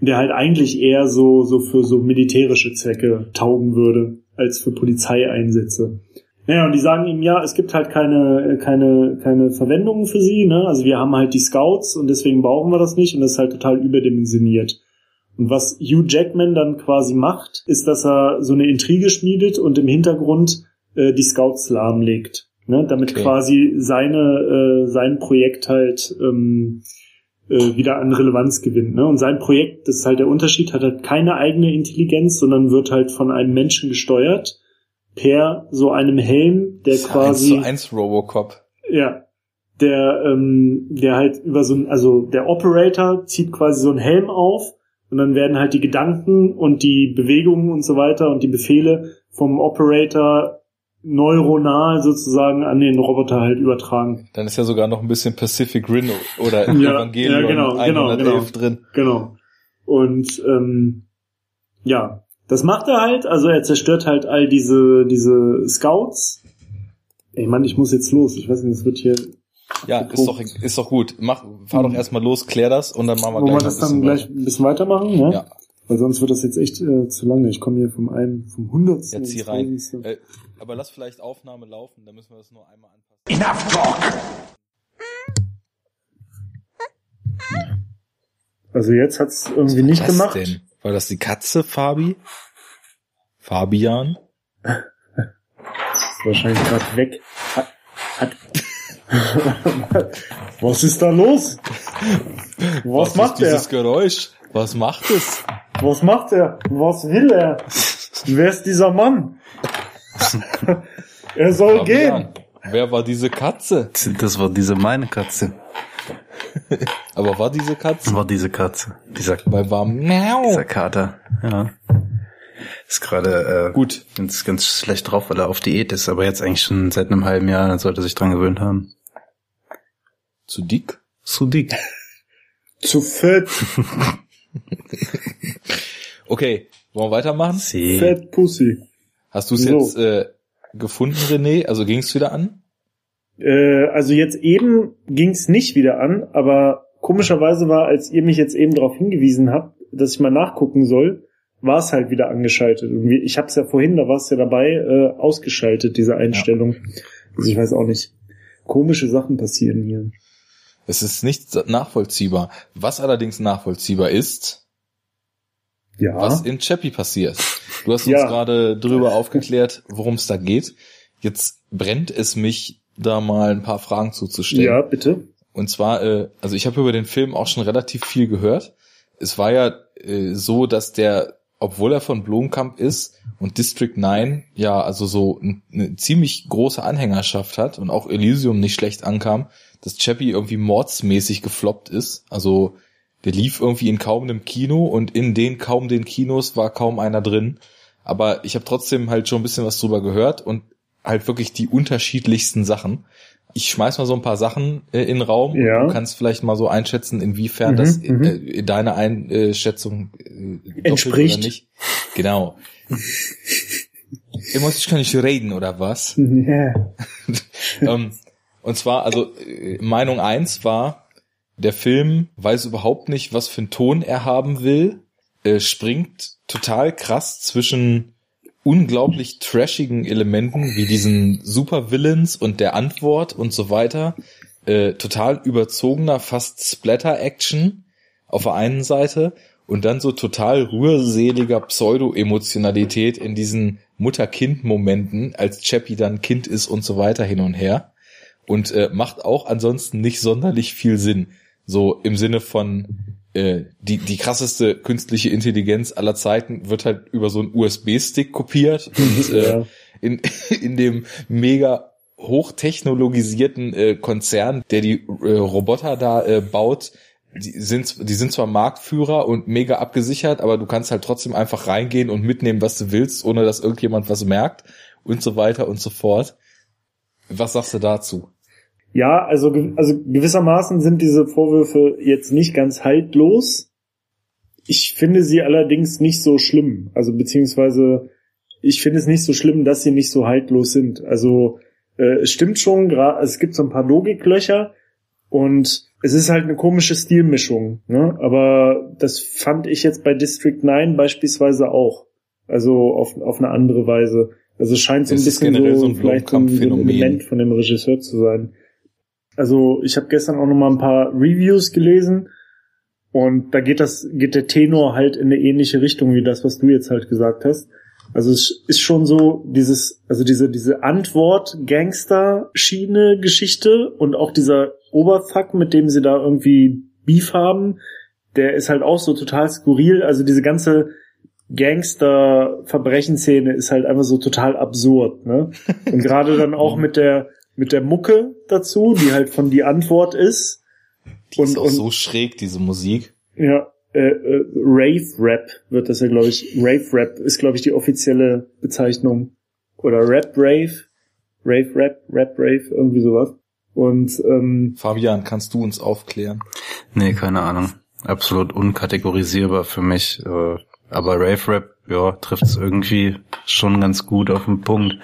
Der halt eigentlich eher so, so für so militärische Zwecke taugen würde, als für Polizeieinsätze. Naja, und die sagen ihm, ja, es gibt halt keine, keine, keine Verwendung für sie, ne? Also wir haben halt die Scouts und deswegen brauchen wir das nicht und das ist halt total überdimensioniert. Und was Hugh Jackman dann quasi macht, ist, dass er so eine Intrige schmiedet und im Hintergrund äh, die Scouts lahmlegt. Ne? Damit
Okay.
quasi seine, äh, sein Projekt halt ähm, äh, wieder an Relevanz gewinnt. Ne? Und sein Projekt, das ist halt der Unterschied, hat halt keine eigene Intelligenz, sondern wird halt von einem Menschen gesteuert per so einem Helm, der quasi
1 zu 1 Robocop.
ja, der, ähm, der halt über so ein, also der Operator zieht quasi so einen Helm auf und dann werden halt die Gedanken und die Bewegungen und so weiter und die Befehle vom Operator neuronal sozusagen an den Roboter halt übertragen.
Dann ist ja sogar noch ein bisschen Pacific Rim oder
Ja,
Evangelion
ja, genau, genau,
111
genau.
drin.
Genau. Und ähm, ja, das macht er halt, also er zerstört halt all diese, diese Scouts. Ey Mann, ich muss jetzt los. Ich weiß nicht, es wird hier
Ja, ist doch, ist doch gut. Mach, fahr doch erstmal los, klär das und dann machen wir
Wollen wir
gleich
das
noch ein
dann
bisschen
gleich ein bisschen weitermachen? Ja.
Ja.
Weil sonst wird das jetzt echt äh, zu lange. Ich komme hier vom einen, vom hundertsten.
Ja, zieh
ins
rein. Äh, aber lass vielleicht Aufnahme laufen, dann müssen wir das nur einmal anpassen.
Enough talk!
Also jetzt hat's irgendwie nicht
Was
gemacht.
denn? War das die Katze, Fabi? Fabian?
Ist wahrscheinlich gerade weg. Hat, hat. Was ist da los? Was, macht
ist
er?
dieses Geräusch? Was macht es?
Was macht er? Was will er? Wer ist dieser Mann? er soll
Fabian,
gehen.
wer war diese Katze?
Das war diese meine Katze.
Aber war diese Katze?
War diese Katze. Dieser,
Weil war Miau.
dieser Kater. Ja. Ist gerade äh,
Gut.
ganz, ganz schlecht drauf, weil er auf Diät ist, aber jetzt eigentlich schon seit einem halben Jahr, dann sollte er sich dran gewöhnt haben.
Zu dick?
Zu dick.
Zu fett.
Okay, wollen wir weitermachen?
Sie.
Fett Pussy.
Hast du es
So.
jetzt äh, gefunden, René? Also ging es wieder an?
Äh, also jetzt eben ging's nicht wieder an, aber komischerweise war, als ihr mich jetzt eben darauf hingewiesen habt, dass ich mal nachgucken soll, war es halt wieder angeschaltet. Und ich habe es ja vorhin, da war es ja dabei, äh, ausgeschaltet, diese Einstellung. Also ich weiß auch nicht. Komische Sachen passieren hier.
Es ist nicht nachvollziehbar. Was allerdings nachvollziehbar ist,
Ja.
was in Chappie passiert. Du hast
Ja.
uns gerade drüber aufgeklärt, worum es da geht. Jetzt brennt es mich da mal ein paar Fragen zuzustellen.
Ja, bitte.
Und zwar, äh, also ich habe über den Film auch schon relativ viel gehört. Es war ja äh, so, dass der, obwohl er von Blomkamp ist und District 9 ja also so eine ziemlich große Anhängerschaft hat und auch Elysium nicht schlecht ankam, dass Chappie irgendwie mordsmäßig gefloppt ist. Also der lief irgendwie in kaum einem Kino und in den kaum den Kinos war kaum einer drin. Aber ich habe trotzdem halt schon ein bisschen was drüber gehört und halt wirklich die unterschiedlichsten Sachen. Ich schmeiß mal so ein paar Sachen äh, in den Raum
Ja.
du kannst vielleicht mal so einschätzen, inwiefern
Mhm,
das
mhm.
äh, deine Einschätzung äh,
Entspricht.
oder nicht. Genau. Immer ich kann nicht reden oder was?
Ja.
ähm, und zwar, also äh, Meinung eins war, der Film weiß überhaupt nicht, was für einen Ton er haben will, äh, springt total krass zwischen unglaublich trashigen Elementen wie diesen Supervillains und der Antwort und so weiter, äh, total überzogener, fast Splatter-Action auf der einen Seite und dann so total rührseliger Pseudo-Emotionalität in diesen Mutter-Kind-Momenten, als Chappie dann Kind ist und so weiter hin und her. Und äh, macht auch ansonsten nicht sonderlich viel Sinn. So im Sinne von äh, die, die krasseste künstliche Intelligenz aller Zeiten wird halt über so einen USB-Stick kopiert und äh,
Ja.
in, in dem mega hochtechnologisierten äh, Konzern, der die äh, Roboter da äh, baut, die sind, die sind zwar Marktführer und mega abgesichert, aber du kannst halt trotzdem einfach reingehen und mitnehmen, was du willst, ohne dass irgendjemand was merkt und so weiter und so fort. Was sagst du dazu?
Ja, also, also gewissermaßen sind diese Vorwürfe jetzt nicht ganz haltlos. Ich finde sie allerdings nicht so schlimm. Also beziehungsweise ich finde es nicht so schlimm, dass sie nicht so haltlos sind. Also äh, es stimmt schon, es gibt so ein paar Logiklöcher und es ist halt eine komische Stilmischung. Ne? Aber das fand ich jetzt bei District 9 beispielsweise auch. Also auf, auf eine andere Weise. Also es scheint so ein bisschen so,
so ein
vielleicht so ein,
Blomkamp-Phänomen.
Element von dem Regisseur zu sein. Also ich habe gestern auch noch mal ein paar Reviews gelesen und da geht das geht der Tenor halt in eine ähnliche Richtung wie das, was du jetzt halt gesagt hast. Also es ist schon so dieses also diese diese Antwort Gangster Schiene Geschichte und auch dieser Oberfuck, mit dem sie da irgendwie Beef haben, der ist halt auch so total skurril, also diese ganze Gangster-Verbrechenszene ist halt einfach so total absurd, ne? Und gerade dann auch mit der mit der Mucke dazu, die halt von die Antwort ist.
Die ist
Und-
auch
und-
so schräg, diese Musik.
Ja, äh, äh, Rave Rap wird das ja, glaube ich. Rave Rap ist, glaube ich, die offizielle Bezeichnung. Oder Rap Rave, Rave Rap, Rap Rave, irgendwie sowas. Und ähm,
Fabian, kannst du uns aufklären?
Nee, keine Ahnung. Absolut unkategorisierbar für mich. äh, Aber Rave Rap, ja, trifft es irgendwie schon ganz gut auf den Punkt.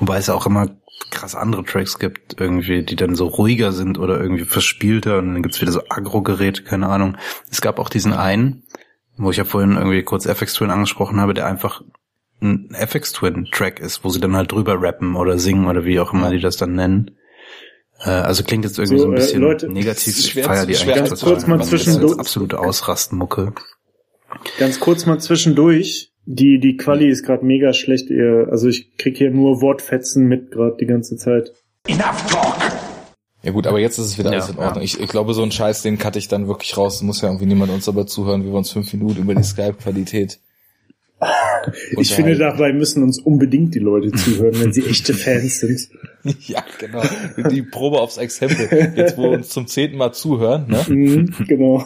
Wobei es auch immer krass andere Tracks gibt, irgendwie, die dann so ruhiger sind oder irgendwie verspielter und dann gibt's wieder so Agro-Geräte, keine Ahnung. Es gab auch diesen einen, wo ich ja vorhin irgendwie kurz FX Twin angesprochen habe, der einfach ein FX Twin Track ist, wo sie dann halt drüber rappen oder singen oder wie auch immer die das dann nennen. Äh, Also klingt jetzt irgendwie
So,
so, ein
äh,
bisschen
Leute,
negativ. Ich feier die
schwer
eigentlich total.
kurz mal zwischendurch-
absolute Ausrastmucke.
ganz kurz mal zwischendurch. Die die Quali ist gerade mega schlecht. Ihr, also ich krieg hier nur Wortfetzen mit gerade die ganze Zeit.
Ja gut, aber jetzt ist es wieder
Ja,
alles in Ordnung.
ja.
Ich, ich glaube, so einen Scheiß, den cutte ich dann wirklich raus. Muss ja irgendwie niemand uns dabei zuhören, wie wir uns fünf Minuten über die Skype-Qualität
Ich finde, dabei müssen uns unbedingt die Leute zuhören, wenn sie echte Fans sind.
Ja, genau. Die Probe aufs Exempel. Jetzt, wo wir uns zum zehnten Mal zuhören, ne?
Mhm, genau.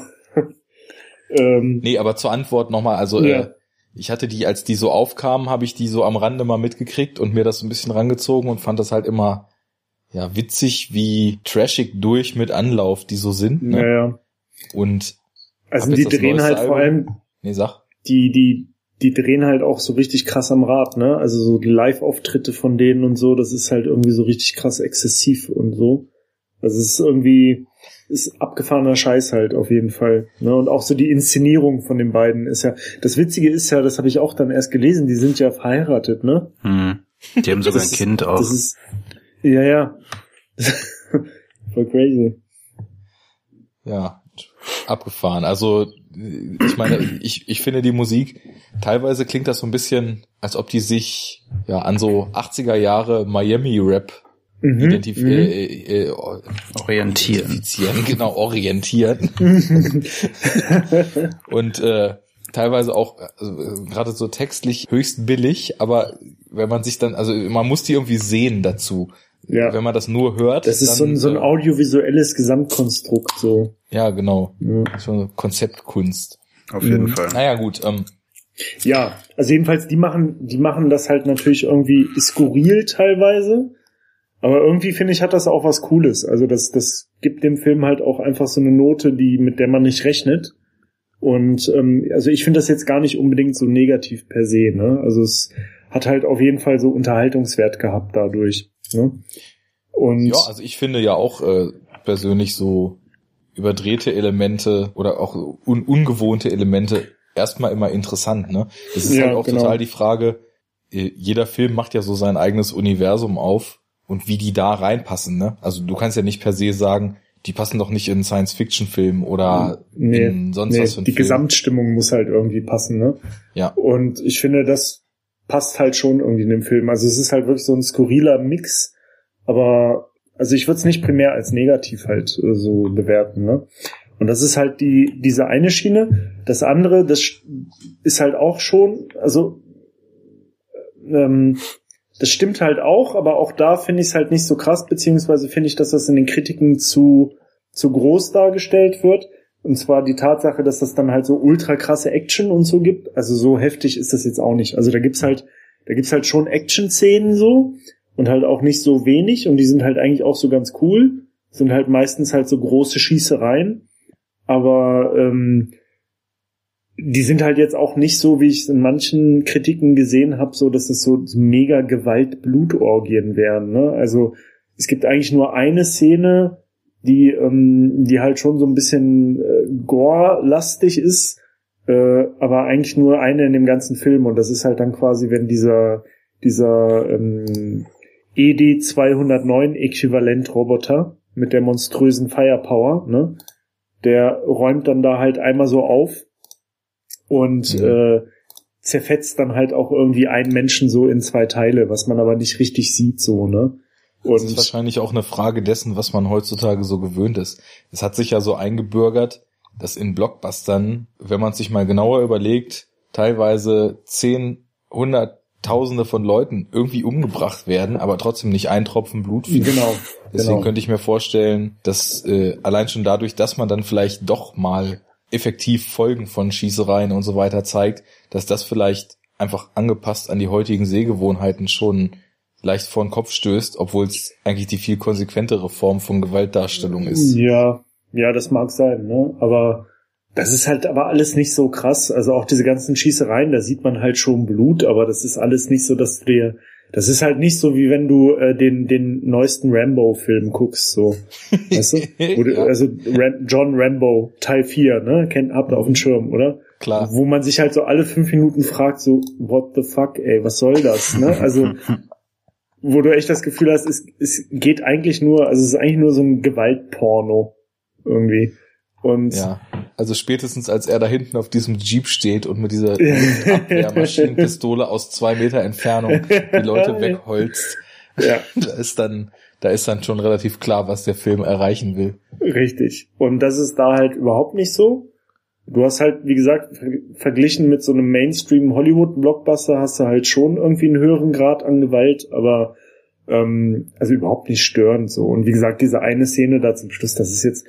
ähm,
Nee, aber zur Antwort nochmal, also
Ja.
äh, ich hatte die, als die so aufkamen, habe ich die so am Rande mal mitgekriegt und mir das so ein bisschen rangezogen und fand das halt immer ja witzig, wie trashig durch mit Anlauf die so sind. Ne?
naja.
Und
Also die drehen halt vor
Album.
allem,
nee, sag.
die, die, die drehen halt auch so richtig krass am Rad, ne? Also so die Live-Auftritte von denen und so, das ist halt irgendwie so richtig krass exzessiv und so. Also es ist irgendwie, ist abgefahrener Scheiß halt auf jeden Fall. Ne? Und auch so die Inszenierung von den beiden ist ja, das Witzige ist ja, das habe ich auch dann erst gelesen, die sind ja verheiratet, ne?
Hm. Die haben sogar
Das
ein Kind auch.
Das ist, ja, ja. Voll crazy.
Ja, abgefahren. Also ich meine, ich, ich finde die Musik, teilweise klingt das so ein bisschen, als ob die sich ja an so 80er Jahre Miami-Rap mhm. identif mhm. Äh,
äh, orientieren.
Identifizieren, genau, orientieren. und äh, teilweise auch also, gerade so textlich höchst billig, aber wenn man sich dann, also man muss die irgendwie sehen dazu. Ja. Wenn man das nur hört.
Das ist dann, so, ein, so ein äh, audiovisuelles Gesamtkonstrukt, so.
Ja, genau. Ja. So eine Konzeptkunst.
Auf jeden mhm. Fall.
Naja, gut. Ähm,
ja, also jedenfalls, die machen, die machen das halt natürlich irgendwie skurril teilweise. Aber irgendwie finde ich, hat das auch was Cooles. Also das, das gibt dem Film halt auch einfach so eine Note, die, mit der man nicht rechnet. Und ähm, also ich finde das jetzt gar nicht unbedingt so negativ per se. Ne? Also es hat halt auf jeden Fall so Unterhaltungswert gehabt dadurch. Ne?
Und ja, also ich finde ja auch äh, persönlich so überdrehte Elemente oder auch un ungewohnte Elemente erstmal immer interessant. Ne? Das ist ja, halt auch genau. total die Frage. Äh, jeder Film macht ja so sein eigenes Universum auf und wie die da reinpassen. Ne? Also du kannst ja nicht per se sagen, die passen doch nicht in Science-Fiction-Film oder nee, in sonst nee, was für
Die Film. Gesamtstimmung muss halt irgendwie passen, ne?
Ja.
Und ich finde, das passt halt schon irgendwie in dem Film. Also es ist halt wirklich so ein skurriler Mix, aber also ich würde es nicht primär als negativ halt äh, so bewerten, ne? Und das ist halt die diese eine Schiene. Das andere, das ist halt auch schon, also ähm, das stimmt halt auch, aber auch da finde ich es halt nicht so krass, beziehungsweise finde ich, dass das in den Kritiken zu, zu groß dargestellt wird. Und zwar die Tatsache, dass das dann halt so ultra krasse Action und so gibt. Also so heftig ist das jetzt auch nicht. Also da gibt's halt, da gibt's halt schon Action-Szenen so und halt auch nicht so wenig und die sind halt eigentlich auch so ganz cool. Sind halt meistens halt so große Schießereien. Aber ähm, die sind halt jetzt auch nicht so, wie ich es in manchen Kritiken gesehen habe, so dass es so mega Gewalt-Blutorgien wären. Ne? Also es gibt eigentlich nur eine Szene, die, ähm, die halt schon so ein bisschen äh, gore-lastig ist, äh, aber eigentlich nur eine in dem ganzen Film. Und das ist halt dann quasi, wenn dieser, dieser ähm, ED-209-Äquivalent-Roboter mit der monströsen Firepower, ne? Der räumt dann da halt einmal so auf und mhm. äh, zerfetzt dann halt auch irgendwie einen Menschen so in zwei Teile, was man aber nicht richtig sieht, so, ne?
Und das ist wahrscheinlich auch eine Frage dessen, was man heutzutage so gewöhnt ist. Es hat sich ja so eingebürgert, dass in Blockbustern, wenn man sich mal genauer überlegt, teilweise zehn, hunderttausende von Leuten irgendwie umgebracht werden, aber trotzdem nicht ein Tropfen Blut fließt.
Genau.
Deswegen
genau.
könnte ich mir vorstellen, dass äh, allein schon dadurch, dass man dann vielleicht doch mal effektiv Folgen von Schießereien und so weiter zeigt, dass das vielleicht einfach angepasst an die heutigen Sehgewohnheiten schon leicht vor den Kopf stößt, obwohl es eigentlich die viel konsequentere Form von Gewaltdarstellung ist.
Ja, ja, das mag sein, ne? Aber das ist halt aber alles nicht so krass. Also auch diese ganzen Schießereien, da sieht man halt schon Blut, aber das ist alles nicht so, dass dir das ist halt nicht so, wie wenn du äh, den, den neuesten Rambo-Film guckst, so. Weißt du? ja. Also Ram John Rambo, Teil 4, ne? Kennt, ihr auf dem Schirm, oder?
Klar.
Wo man sich halt so alle fünf Minuten fragt, so, what the fuck, ey, was soll das, ne? Also, wo du echt das Gefühl hast, es, es geht eigentlich nur, also es ist eigentlich nur so ein Gewaltporno. Irgendwie. Und
ja, also spätestens als er da hinten auf diesem Jeep steht und mit dieser Abwehrmaschinenpistole aus zwei Meter Entfernung die Leute wegholzt, ja. da ist dann, da ist dann schon relativ klar, was der Film erreichen will.
Richtig. Und das ist da halt überhaupt nicht so. Du hast halt, wie gesagt, verglichen mit so einem Mainstream Hollywood Blockbuster hast du halt schon irgendwie einen höheren Grad an Gewalt, aber ähm, also überhaupt nicht störend so. Und wie gesagt, diese eine Szene da zum Schluss, das ist jetzt,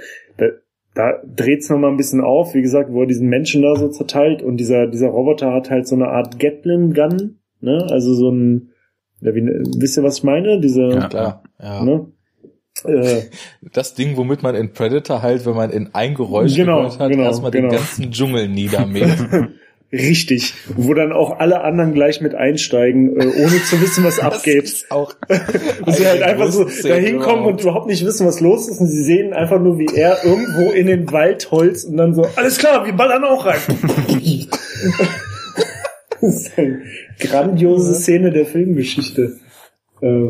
da, dreht's noch mal ein bisschen auf, wie gesagt, wo er diesen Menschen da so zerteilt und dieser dieser Roboter hat halt so eine Art Gatlin Gun, ne? Also so ein ja, wie, wisst ihr, was ich meine? Diese
ja, klar. Ja. Ne? Äh, das Ding, womit man in Predator halt, wenn man in ein Geräusch
genau, gehört hat,
genau, erstmal genau. den ganzen Dschungel niedermäht.
Richtig, wo dann auch alle anderen gleich mit einsteigen, äh, ohne zu wissen, was abgeht. Ist auch und sie halt einfach so da hinkommen und überhaupt nicht wissen, was los ist. Und sie sehen einfach nur, wie er irgendwo in den Wald holzt und dann so, alles klar, wir ballern auch rein. das ist eine grandiose Szene der Filmgeschichte. Ähm,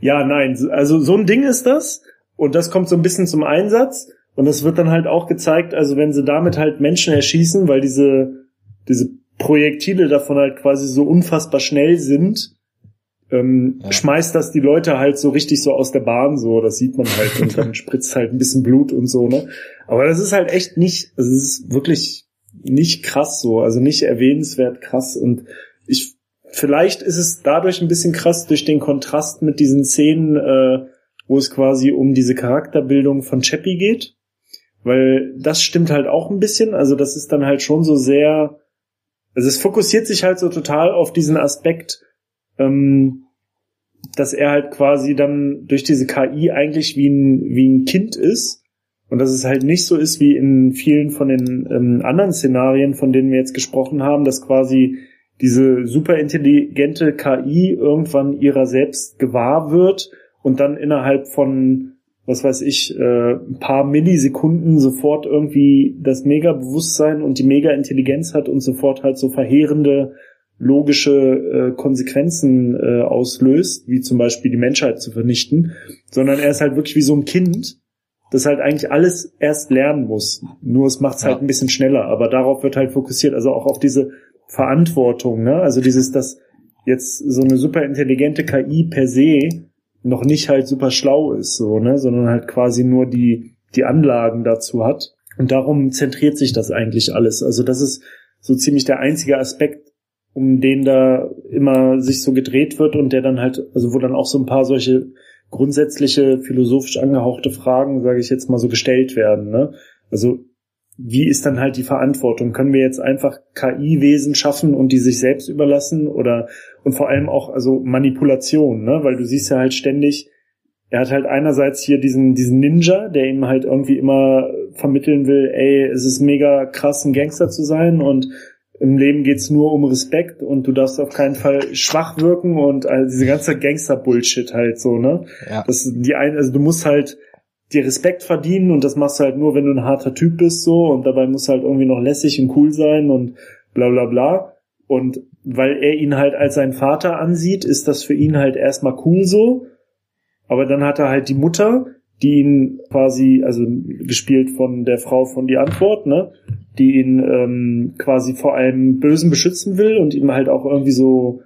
ja, nein, also so ein Ding ist das. Und das kommt so ein bisschen zum Einsatz. Und das wird dann halt auch gezeigt, also wenn sie damit halt Menschen erschießen, weil diese diese Projektile davon halt quasi so unfassbar schnell sind, äh, ähm, ja. schmeißt das die Leute halt so richtig so aus der Bahn, so, das sieht man halt und dann spritzt halt ein bisschen Blut und so, ne? Aber das ist halt echt nicht, also es ist wirklich nicht krass so, also nicht erwähnenswert krass und ich, vielleicht ist es dadurch ein bisschen krass durch den Kontrast mit diesen Szenen, äh, wo es quasi um diese Charakterbildung von Chappie geht, weil das stimmt halt auch ein bisschen, also das ist dann halt schon so sehr, also es fokussiert sich halt so total auf diesen Aspekt, ähm, dass er halt quasi dann durch diese KI eigentlich wie ein, wie ein Kind ist und dass es halt nicht so ist wie in vielen von den ähm, anderen Szenarien, von denen wir jetzt gesprochen haben, dass quasi diese superintelligente KI irgendwann ihrer selbst gewahr wird und dann innerhalb von was weiß ich, äh, ein paar Millisekunden sofort irgendwie das Mega-Bewusstsein und die Mega-Intelligenz hat und sofort halt so verheerende logische äh, Konsequenzen äh, auslöst, wie zum Beispiel die Menschheit zu vernichten, sondern er ist halt wirklich wie so ein Kind, das halt eigentlich alles erst lernen muss. Nur es macht es halt ja. ein bisschen schneller, aber darauf wird halt fokussiert, also auch auf diese Verantwortung, ne? Also dieses, dass jetzt so eine super intelligente KI per se noch nicht halt super schlau ist, so, ne, sondern halt quasi nur die, die Anlagen dazu hat. Und darum zentriert sich das eigentlich alles. Also das ist so ziemlich der einzige Aspekt, um den da immer sich so gedreht wird und der dann halt, also wo dann auch so ein paar solche grundsätzliche philosophisch angehauchte Fragen, sage ich jetzt mal so gestellt werden. Ne? Also wie ist dann halt die Verantwortung? Können wir jetzt einfach KI-Wesen schaffen und die sich selbst überlassen oder und vor allem auch also Manipulation, ne? Weil du siehst ja halt ständig, er hat halt einerseits hier diesen diesen Ninja, der ihm halt irgendwie immer vermitteln will, ey, es ist mega krass ein Gangster zu sein und im Leben geht's nur um Respekt und du darfst auf keinen Fall schwach wirken und also diese ganze Gangster-Bullshit halt so, ne? Ja. Das die ein, also du musst halt dir Respekt verdienen und das machst du halt nur, wenn du ein harter Typ bist so und dabei muss halt irgendwie noch lässig und cool sein und bla bla bla. Und weil er ihn halt als seinen Vater ansieht, ist das für ihn halt erstmal cool so. Aber dann hat er halt die Mutter, die ihn quasi, also gespielt von der Frau von die Antwort, ne, die ihn ähm, quasi vor allem Bösen beschützen will und ihm halt auch irgendwie so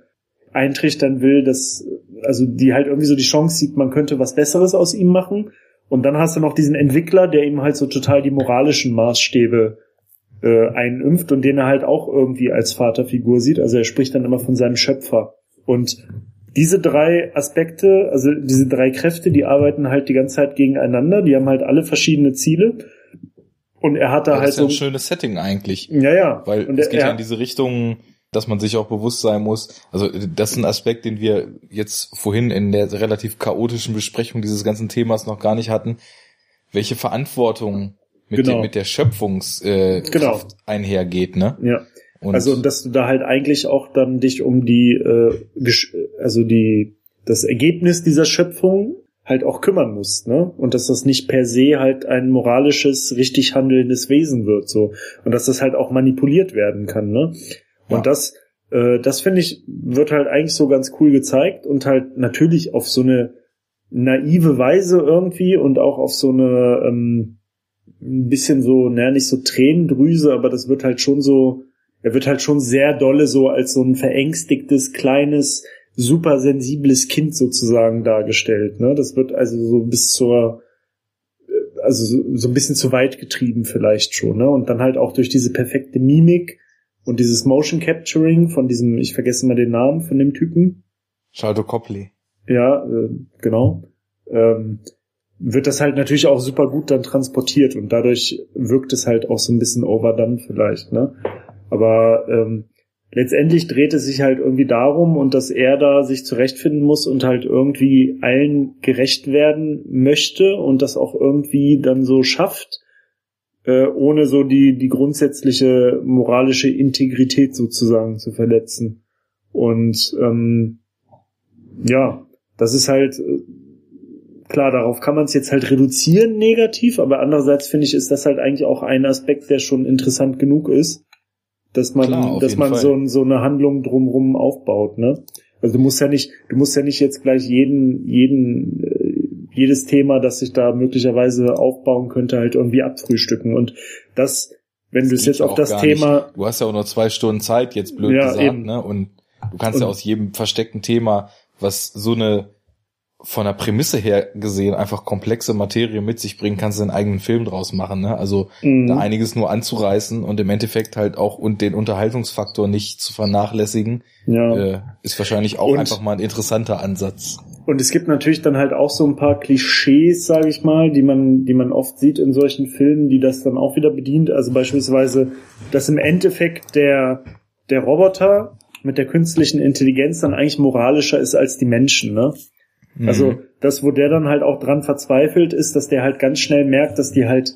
eintrichtern will, dass, also die halt irgendwie so die Chance sieht, man könnte was Besseres aus ihm machen. Und dann hast du noch diesen Entwickler, der ihm halt so total die moralischen Maßstäbe äh, einimpft und den er halt auch irgendwie als Vaterfigur sieht. Also er spricht dann immer von seinem Schöpfer. Und diese drei Aspekte, also diese drei Kräfte, die arbeiten halt die ganze Zeit gegeneinander. Die haben halt alle verschiedene Ziele. Und er hat da ja, halt
so ein schönes Setting eigentlich.
Ja, ja.
Weil und es geht ja in diese Richtung, dass man sich auch bewusst sein muss. Also das ist ein Aspekt, den wir jetzt vorhin in der relativ chaotischen Besprechung dieses ganzen Themas noch gar nicht hatten. Welche Verantwortung mit, genau. dem, mit der Schöpfungs äh, genau. einhergeht, ne?
Ja. Und also und dass du da halt eigentlich auch dann dich um die, äh, also die das Ergebnis dieser Schöpfung halt auch kümmern musst, ne? Und dass das nicht per se halt ein moralisches, richtig handelndes Wesen wird, so. Und dass das halt auch manipuliert werden kann, ne? Und das, äh, das finde ich, wird halt eigentlich so ganz cool gezeigt und halt natürlich auf so eine naive Weise irgendwie und auch auf so eine ähm, ein bisschen so, naja, nicht so Tränendrüse, aber das wird halt schon so, er wird halt schon sehr dolle so als so ein verängstigtes, kleines, super sensibles Kind sozusagen dargestellt. Ne? Das wird also so bis zur, äh, also so, so ein bisschen zu weit getrieben vielleicht schon. Ne? Und dann halt auch durch diese perfekte Mimik und dieses Motion Capturing von diesem, ich vergesse mal den Namen von dem Typen.
Shaldo Copley.
Ja, äh, genau. Ähm, wird das halt natürlich auch super gut dann transportiert und dadurch wirkt es halt auch so ein bisschen overdone vielleicht, ne? Aber ähm, letztendlich dreht es sich halt irgendwie darum und dass er da sich zurechtfinden muss und halt irgendwie allen gerecht werden möchte und das auch irgendwie dann so schafft äh, ohne so die, die grundsätzliche moralische Integrität sozusagen zu verletzen. Und ähm, ja, das ist halt äh, klar, darauf kann man es jetzt halt reduzieren negativ, aber andererseits finde ich, ist das halt eigentlich auch ein Aspekt, der schon interessant genug ist, dass man, klar, dass man so, so eine Handlung drumrum aufbaut, ne? Also du musst ja nicht, du musst ja nicht jetzt gleich jeden, jeden äh, jedes Thema, das sich da möglicherweise aufbauen könnte, halt irgendwie abfrühstücken. Und das, wenn du es jetzt auf das Thema.
Nicht. Du hast ja auch nur zwei Stunden Zeit, jetzt blöd ja, gesagt, eben. ne? Und du kannst und, ja aus jedem versteckten Thema was so eine von der Prämisse her gesehen einfach komplexe Materie mit sich bringen, kannst du einen eigenen Film draus machen. Ne? Also mhm. da einiges nur anzureißen und im Endeffekt halt auch und den Unterhaltungsfaktor nicht zu vernachlässigen, ja. äh, ist wahrscheinlich auch und, einfach mal ein interessanter Ansatz.
Und es gibt natürlich dann halt auch so ein paar Klischees, sage ich mal, die man, die man oft sieht in solchen Filmen, die das dann auch wieder bedient. Also beispielsweise, dass im Endeffekt der der Roboter mit der künstlichen Intelligenz dann eigentlich moralischer ist als die Menschen, ne? Also mhm. das, wo der dann halt auch dran verzweifelt, ist, dass der halt ganz schnell merkt, dass die halt,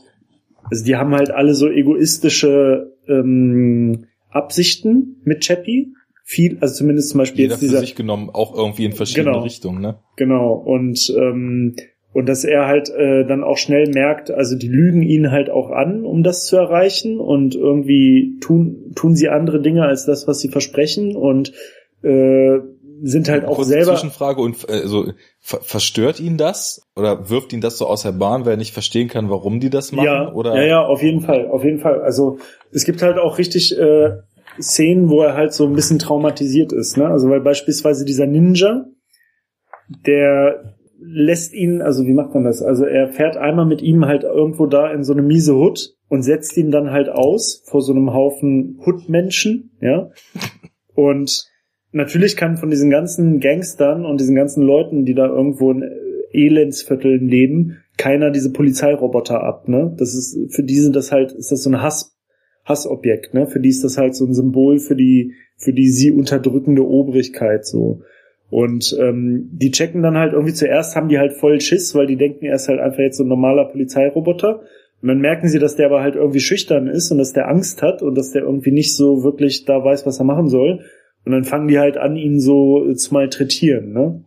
also die haben halt alle so egoistische ähm, Absichten mit Chappie. Viel, also zumindest zum Beispiel
Jeder jetzt dieser, für sich genommen auch irgendwie in verschiedene genau, Richtungen, ne?
Genau. Und ähm, und dass er halt äh, dann auch schnell merkt, also die lügen ihn halt auch an, um das zu erreichen und irgendwie tun tun sie andere Dinge als das, was sie versprechen und äh, sind halt auch Kurze selber.
Zwischenfrage und also verstört ihn das oder wirft ihn das so aus der Bahn, weil er nicht verstehen kann, warum die das machen?
Ja,
oder?
ja, ja, auf jeden Fall, auf jeden Fall. Also es gibt halt auch richtig äh, Szenen, wo er halt so ein bisschen traumatisiert ist. Ne? Also weil beispielsweise dieser Ninja, der lässt ihn, also wie macht man das? Also er fährt einmal mit ihm halt irgendwo da in so eine miese Hut und setzt ihn dann halt aus vor so einem Haufen Hutmenschen, ja. Und natürlich kann von diesen ganzen Gangstern und diesen ganzen Leuten, die da irgendwo in Elendsvierteln leben, keiner diese Polizeiroboter ab, ne? Das ist, für die sind das halt, ist das so ein Hass, Hassobjekt, ne? Für die ist das halt so ein Symbol für die, für die sie unterdrückende Obrigkeit, so. Und ähm, die checken dann halt irgendwie zuerst, haben die halt voll Schiss, weil die denken, er ist halt einfach jetzt so ein normaler Polizeiroboter. Und dann merken sie, dass der aber halt irgendwie schüchtern ist und dass der Angst hat und dass der irgendwie nicht so wirklich da weiß, was er machen soll. Und dann fangen die halt an, ihn so zu malträtieren, ne?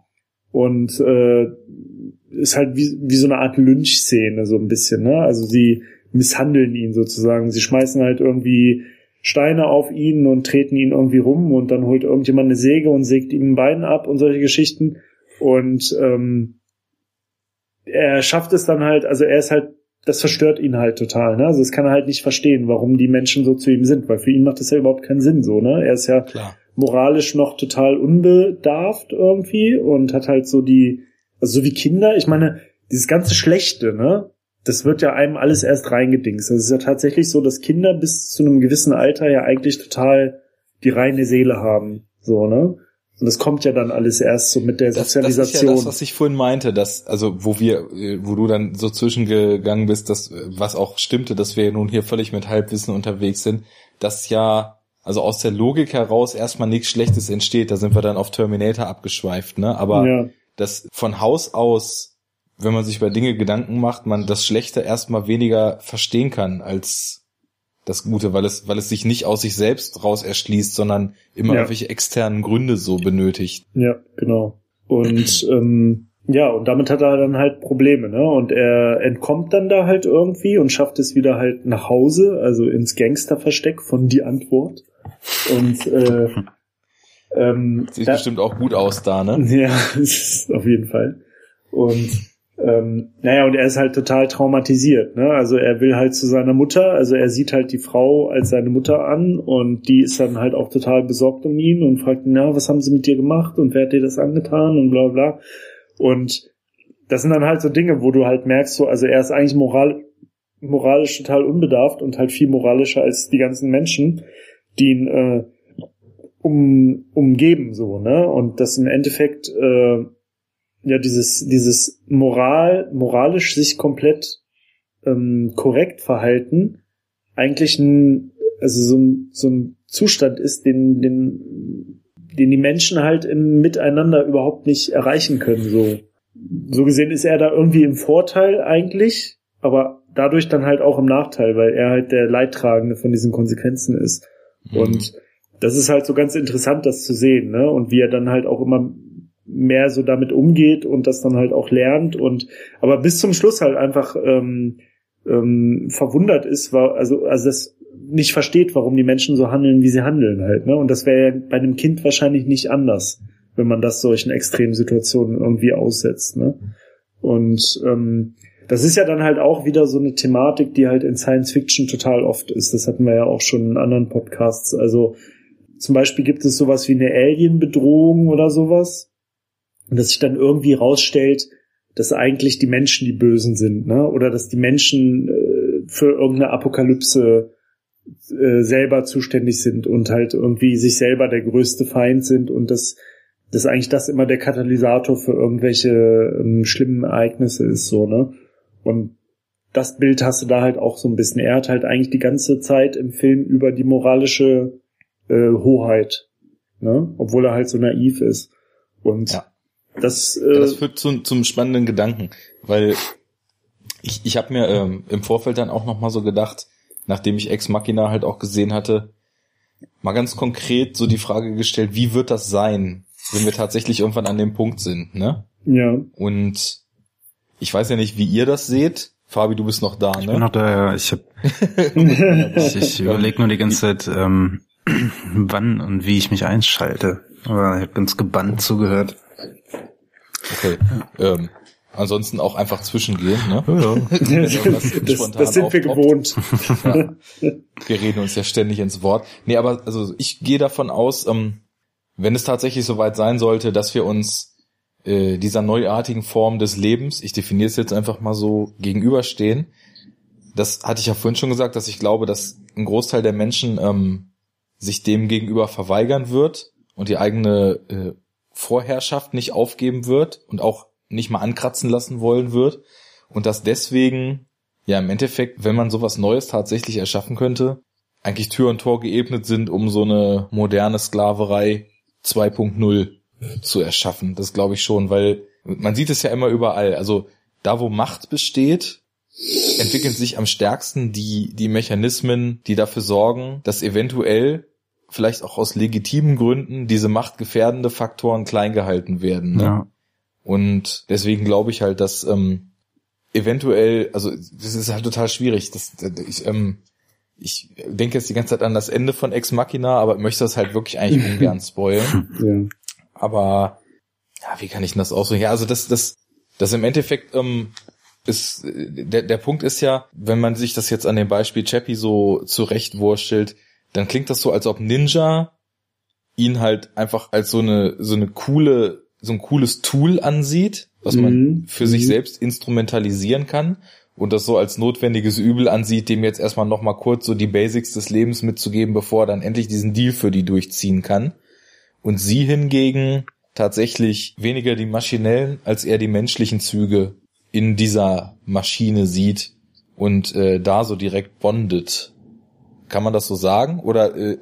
Und äh, ist halt wie, wie so eine Art Lynch-Szene, so ein bisschen, ne? Also sie misshandeln ihn sozusagen. Sie schmeißen halt irgendwie Steine auf ihn und treten ihn irgendwie rum und dann holt irgendjemand eine Säge und sägt ihm ein Bein ab und solche Geschichten. Und ähm, er schafft es dann halt, also er ist halt, das verstört ihn halt total, ne? Also das kann er halt nicht verstehen, warum die Menschen so zu ihm sind, weil für ihn macht das ja überhaupt keinen Sinn so, ne? Er ist ja Klar moralisch noch total unbedarft irgendwie und hat halt so die, also so wie Kinder, ich meine, dieses ganze Schlechte, ne? Das wird ja einem alles erst reingedingst. Das ist ja tatsächlich so, dass Kinder bis zu einem gewissen Alter ja eigentlich total die reine Seele haben. So, ne? Und das kommt ja dann alles erst so mit der Sozialisation. Das, das ist ja das,
was ich vorhin meinte, dass, also wo wir, wo du dann so zwischengegangen bist, dass, was auch stimmte, dass wir nun hier völlig mit Halbwissen unterwegs sind, dass ja also aus der Logik heraus erstmal nichts Schlechtes entsteht. Da sind wir dann auf Terminator abgeschweift, ne? Aber ja. das von Haus aus, wenn man sich über Dinge Gedanken macht, man das Schlechte erstmal weniger verstehen kann als das Gute, weil es, weil es sich nicht aus sich selbst raus erschließt, sondern immer ja. irgendwelche externen Gründe so benötigt.
Ja, genau. Und ähm, ja, und damit hat er dann halt Probleme, ne? Und er entkommt dann da halt irgendwie und schafft es wieder halt nach Hause, also ins Gangsterversteck von die Antwort. Und äh,
ähm, sieht da, bestimmt auch gut aus da, ne?
Ja, auf jeden Fall. Und ähm, naja, und er ist halt total traumatisiert, ne? Also er will halt zu seiner Mutter, also er sieht halt die Frau als seine Mutter an und die ist dann halt auch total besorgt um ihn und fragt na, was haben sie mit dir gemacht und wer hat dir das angetan und bla bla. Und das sind dann halt so Dinge, wo du halt merkst, so, also er ist eigentlich moral, moralisch total unbedarft und halt viel moralischer als die ganzen Menschen die ihn äh, um, umgeben, so, ne? Und das im Endeffekt äh, ja dieses, dieses Moral, moralisch sich komplett ähm, korrekt verhalten, eigentlich ein, also so ein, so ein Zustand ist, den, den, den die Menschen halt im Miteinander überhaupt nicht erreichen können, so. So gesehen ist er da irgendwie im Vorteil eigentlich, aber dadurch dann halt auch im Nachteil, weil er halt der Leidtragende von diesen Konsequenzen ist. Mhm. Und das ist halt so ganz interessant, das zu sehen, ne? Und wie er dann halt auch immer mehr so damit umgeht und das dann halt auch lernt und aber bis zum Schluss halt einfach ähm, ähm, verwundert ist, war also also das nicht versteht, warum die Menschen so handeln, wie sie handeln halt, ne? Und das wäre ja bei einem Kind wahrscheinlich nicht anders, wenn man das solchen extremen Situationen irgendwie aussetzt, ne? Und ähm, das ist ja dann halt auch wieder so eine Thematik, die halt in Science Fiction total oft ist. Das hatten wir ja auch schon in anderen Podcasts. Also zum Beispiel gibt es sowas wie eine Alien-Bedrohung oder sowas. Und dass sich dann irgendwie rausstellt, dass eigentlich die Menschen die Bösen sind, ne? Oder dass die Menschen äh, für irgendeine Apokalypse äh, selber zuständig sind und halt irgendwie sich selber der größte Feind sind und dass dass eigentlich das immer der Katalysator für irgendwelche ähm, schlimmen Ereignisse ist, so, ne? Und das Bild hast du da halt auch so ein bisschen. Er hat halt eigentlich die ganze Zeit im Film über die moralische äh, Hoheit, ne? Obwohl er halt so naiv ist. Und ja. Das,
äh, ja, das führt zu, zum spannenden Gedanken, weil ich, ich habe mir ähm, im Vorfeld dann auch noch mal so gedacht, nachdem ich Ex Machina halt auch gesehen hatte, mal ganz konkret so die Frage gestellt, wie wird das sein, wenn wir tatsächlich irgendwann an dem Punkt sind, ne?
Ja.
Und ich weiß ja nicht, wie ihr das seht. Fabi, du bist noch da, ne?
Ich bin noch da, ja. Ich, hab, ich, ich überlege nur die ganze Zeit, ähm, wann und wie ich mich einschalte. Aber ich habe ganz gebannt zugehört.
Okay. Ähm, ansonsten auch einfach zwischengehen, ne?
Ja. das, das, sind wir gewohnt.
Ja. Wir reden uns ja ständig ins Wort. Nee, aber also ich gehe davon aus, ähm, wenn es tatsächlich soweit sein sollte, dass wir uns äh, dieser neuartigen Form des Lebens, ich definiere es jetzt einfach mal so, gegenüberstehen, das hatte ich ja vorhin schon gesagt, dass ich glaube, dass ein Großteil der Menschen ähm, sich dem gegenüber verweigern wird und die eigene äh, Vorherrschaft nicht aufgeben wird und auch nicht mal ankratzen lassen wollen wird und dass deswegen ja im Endeffekt, wenn man sowas Neues tatsächlich erschaffen könnte, eigentlich Tür und Tor geebnet sind, um so eine moderne Sklaverei 2.0 zu erschaffen. Das glaube ich schon, weil man sieht es ja immer überall. Also da, wo Macht besteht, entwickeln sich am stärksten die, die Mechanismen, die dafür sorgen, dass eventuell vielleicht auch aus legitimen Gründen diese machtgefährdende Faktoren klein gehalten werden. Ne? Ja. Und deswegen glaube ich halt, dass ähm, eventuell, also das ist halt total schwierig. Das, ich, ähm, ich denke jetzt die ganze Zeit an das Ende von Ex Machina, aber möchte das halt wirklich eigentlich ungern spoilen. Ja. Aber ja, wie kann ich denn das ausdrücken? Ja, also das, das, das im Endeffekt ähm, ist der, der Punkt ist ja, wenn man sich das jetzt an dem Beispiel Chappie so zurechtwurstelt, dann klingt das so, als ob Ninja ihn halt einfach als so eine so eine coole so ein cooles Tool ansieht, was man mhm. für sich mhm. selbst instrumentalisieren kann und das so als notwendiges Übel ansieht, dem jetzt erstmal noch mal kurz so die Basics des Lebens mitzugeben, bevor er dann endlich diesen Deal für die durchziehen kann. Und sie hingegen tatsächlich weniger die maschinellen als eher die menschlichen Züge in dieser Maschine sieht und äh, da so direkt bondet. Kann man das so sagen? Oder äh,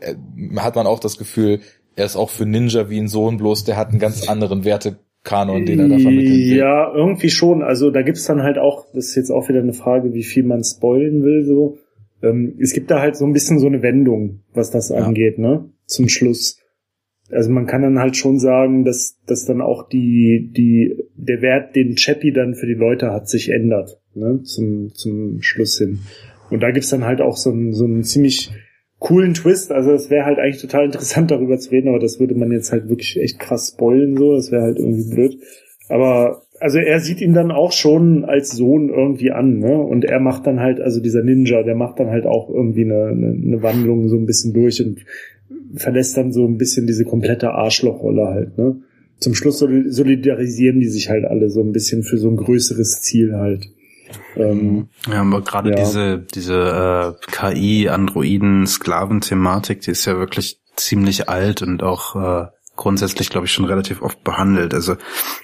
hat man auch das Gefühl, er ist auch für Ninja wie ein Sohn, bloß der hat einen ganz anderen Werte Kanon, den er da vermitteln will.
Ja, irgendwie schon. Also da gibt's dann halt auch, das ist jetzt auch wieder eine Frage, wie viel man spoilen will. So, ähm, es gibt da halt so ein bisschen so eine Wendung, was das ja. angeht, ne? Zum Schluss. Also man kann dann halt schon sagen, dass, dass dann auch die, die, der Wert, den Chappie dann für die Leute hat, sich ändert, ne? Zum, zum Schluss hin. Und da gibt's dann halt auch so einen, so einen ziemlich coolen Twist. Also es wäre halt eigentlich total interessant darüber zu reden, aber das würde man jetzt halt wirklich echt krass spoilen so. Das wäre halt irgendwie blöd. Aber also er sieht ihn dann auch schon als Sohn irgendwie an, ne? Und er macht dann halt, also dieser Ninja, der macht dann halt auch irgendwie eine, eine, eine Wandlung so ein bisschen durch und verlässt dann so ein bisschen diese komplette Arschlochrolle halt, ne? Zum Schluss solidarisieren die sich halt alle so ein bisschen für so ein größeres Ziel halt.
Ähm, ja, aber gerade ja. diese, diese äh, KI, Androiden, Sklaven-Thematik, die ist ja wirklich ziemlich alt und auch äh, grundsätzlich, glaube ich, schon relativ oft behandelt. Also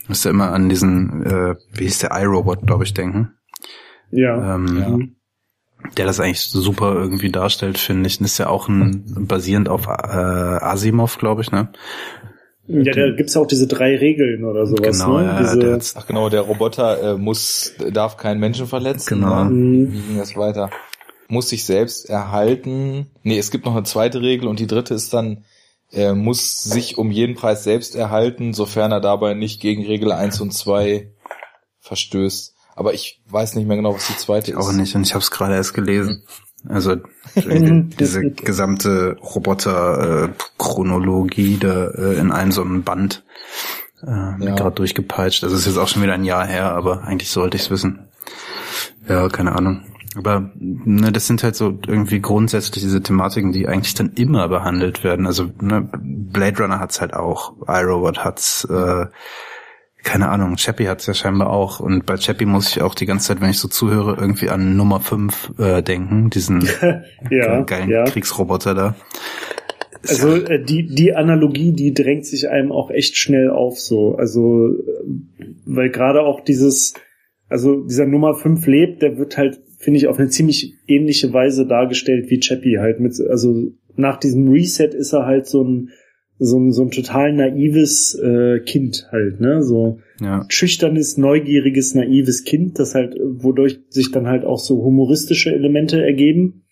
müsst ihr immer an diesen, äh, wie hieß der iRobot, glaube ich, denken.
Ja. Ähm,
ja. Der das eigentlich super irgendwie darstellt, finde ich. Und ist ja auch ein basierend auf äh, Asimov, glaube ich, ne?
Ja, da gibt's ja auch diese drei Regeln oder sowas.
Genau,
ne?
ja,
diese,
ach genau, der Roboter äh, muss, darf keinen Menschen verletzen.
Genau.
Ne? Wie ging das weiter? Muss sich selbst erhalten. Nee, es gibt noch eine zweite Regel und die dritte ist dann, er muss sich um jeden Preis selbst erhalten, sofern er dabei nicht gegen Regel 1 und 2 verstößt. Aber ich weiß nicht mehr genau, was die zweite
ich
ist.
Auch nicht, und ich habe es gerade erst gelesen. Also diese gesamte Roboter-Chronologie da äh, in einem so einem Band äh, ja. gerade durchgepeitscht. Das ist jetzt auch schon wieder ein Jahr her, aber eigentlich sollte ich es wissen. Ja, keine Ahnung. Aber ne, das sind halt so irgendwie grundsätzlich diese Thematiken, die eigentlich dann immer behandelt werden. Also ne, Blade Runner hat's halt auch, iRobot hat's, äh, keine Ahnung, Chappie hat's ja scheinbar auch. Und bei Chappie muss ich auch die ganze Zeit, wenn ich so zuhöre, irgendwie an Nummer 5 äh, denken, diesen
ja,
geilen
ja.
Kriegsroboter da. Ist
Also
ja,
äh, die die Analogie, die drängt sich einem auch echt schnell auf so. Also äh, weil gerade auch dieses also dieser Nummer 5 lebt, der wird halt finde ich auf eine ziemlich ähnliche Weise dargestellt wie Chappie halt mit also nach diesem Reset ist er halt so ein so ein, so ein total naives äh, Kind halt, ne? So
ja.
schüchternes, neugieriges, naives Kind, das halt, wodurch sich dann halt auch so humoristische Elemente ergeben.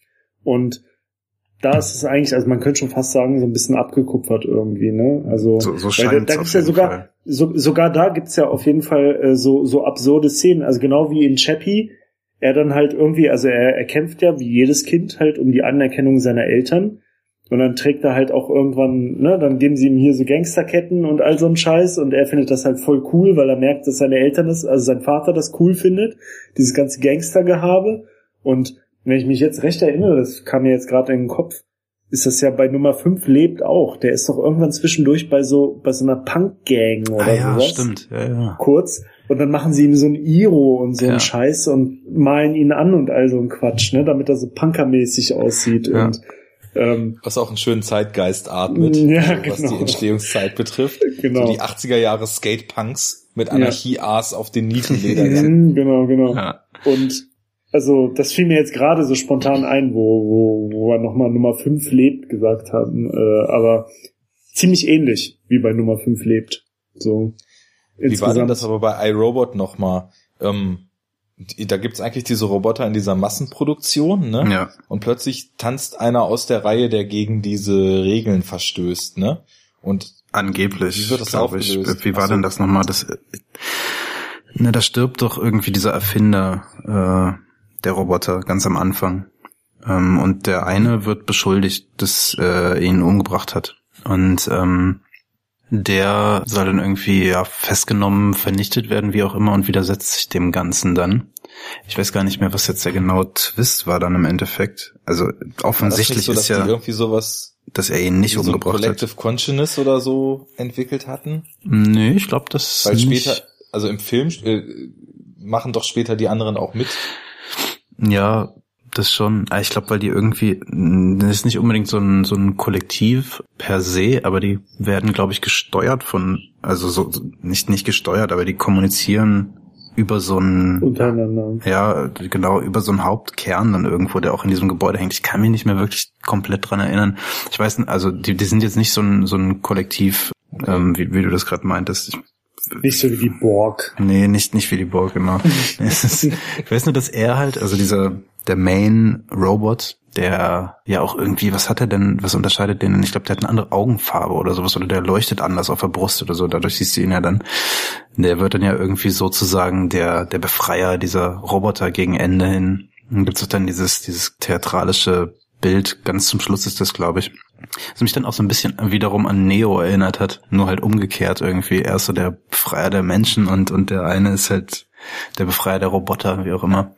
Und da ist es eigentlich, also man könnte schon fast sagen, so ein bisschen abgekupfert irgendwie, ne? Also
So, so
weil da, da gibt's ja sogar, so, sogar da gibt's ja auf jeden Fall äh, so, so absurde Szenen. Also genau wie in Chappie, er dann halt irgendwie, also er, er kämpft ja wie jedes Kind halt um die Anerkennung seiner Eltern. Und dann trägt er halt auch irgendwann, ne, dann geben sie ihm hier so Gangsterketten und all so ein Scheiß und er findet das halt voll cool, weil er merkt, dass seine Eltern das, also sein Vater das cool findet, dieses ganze Gangstergehabe. Und wenn ich mich jetzt recht erinnere, das kam mir jetzt gerade in den Kopf, ist das ja bei Nummer 5 lebt auch. Der ist doch irgendwann zwischendurch bei so, bei so einer Punk-Gang oder
Ah ja,
sowas.
stimmt. Ja, ja.
Kurz. Und dann machen sie ihm so ein Iro und so
Ja.
einen Scheiß und malen ihn an und all so ein Quatsch, ne, damit er so punkermäßig aussieht.
Ja.
Und ähm,
Was auch einen schönen Zeitgeist atmet,
Ja,
was
genau.
die Entstehungszeit betrifft.
Genau.
So die 80er Jahre Skate-Punks mit Anarchie-A's auf den Nietenledern.
Mhm, genau, genau.
Ja.
Und also das fiel mir jetzt gerade so spontan ein, wo, wo, wo wir nochmal Nummer 5 lebt gesagt haben. Äh, aber ziemlich ähnlich wie bei Nummer 5 lebt. So.
Wie war denn das aber bei iRobot nochmal? Ähm, da gibt's eigentlich diese Roboter in dieser Massenproduktion, ne?
ja.
Und plötzlich tanzt einer aus der Reihe, der gegen diese Regeln verstößt, ne? Und
Angeblich.
Wie wird das
glaub ich.
aufgelöst?
Wie war
so.
denn das nochmal? Das, ne, da stirbt doch irgendwie dieser Erfinder äh, der Roboter ganz am Anfang. Ähm, und der eine wird beschuldigt, dass äh, ihn umgebracht hat. Und ähm, der soll dann irgendwie ja, festgenommen, vernichtet werden, wie auch immer, und widersetzt sich dem Ganzen dann. Ich weiß gar nicht mehr, was jetzt der genaue Twist war dann im Endeffekt. Also offensichtlich
so, dass
ist ja,
irgendwie sowas
dass er ihn nicht
so
umgebracht hat.
Collective Consciousness oder so entwickelt hatten?
Nee, ich glaube, das
Weil
nicht.
später, also im Film äh, machen doch später die anderen auch mit.
Ja, das schon. Ah, Ich glaube, weil die irgendwie, das ist nicht unbedingt so ein, so ein Kollektiv per se, aber die werden, glaube ich, gesteuert von, also so, nicht, nicht gesteuert, aber die kommunizieren über so ein,
untereinander.
ja, genau, über so einen Hauptkern dann irgendwo, der auch in diesem Gebäude hängt. Ich kann mich nicht mehr wirklich komplett dran erinnern. Ich weiß, also die, die sind jetzt nicht so ein, so ein Kollektiv, ähm, wie, wie du das gerade meintest. Ich,
Nicht so wie die Borg.
Nee, nicht, nicht wie die Borg, genau. ist, ich weiß nur, dass er halt, also dieser, der Main Robot, der ja auch irgendwie, was hat er denn, was unterscheidet den? denn? Ich glaube, der hat eine andere Augenfarbe oder sowas, oder der leuchtet anders auf der Brust oder so, dadurch siehst du ihn ja dann. Der wird dann ja irgendwie sozusagen der, der Befreier dieser Roboter gegen Ende hin. Dann gibt's auch dann dieses, dieses theatralische Bild, ganz zum Schluss ist das, glaube ich. Was mich dann auch so ein bisschen wiederum an Neo erinnert hat, nur halt umgekehrt irgendwie. Er ist so der Befreier der Menschen und, und der eine ist halt der Befreier der Roboter, wie auch immer.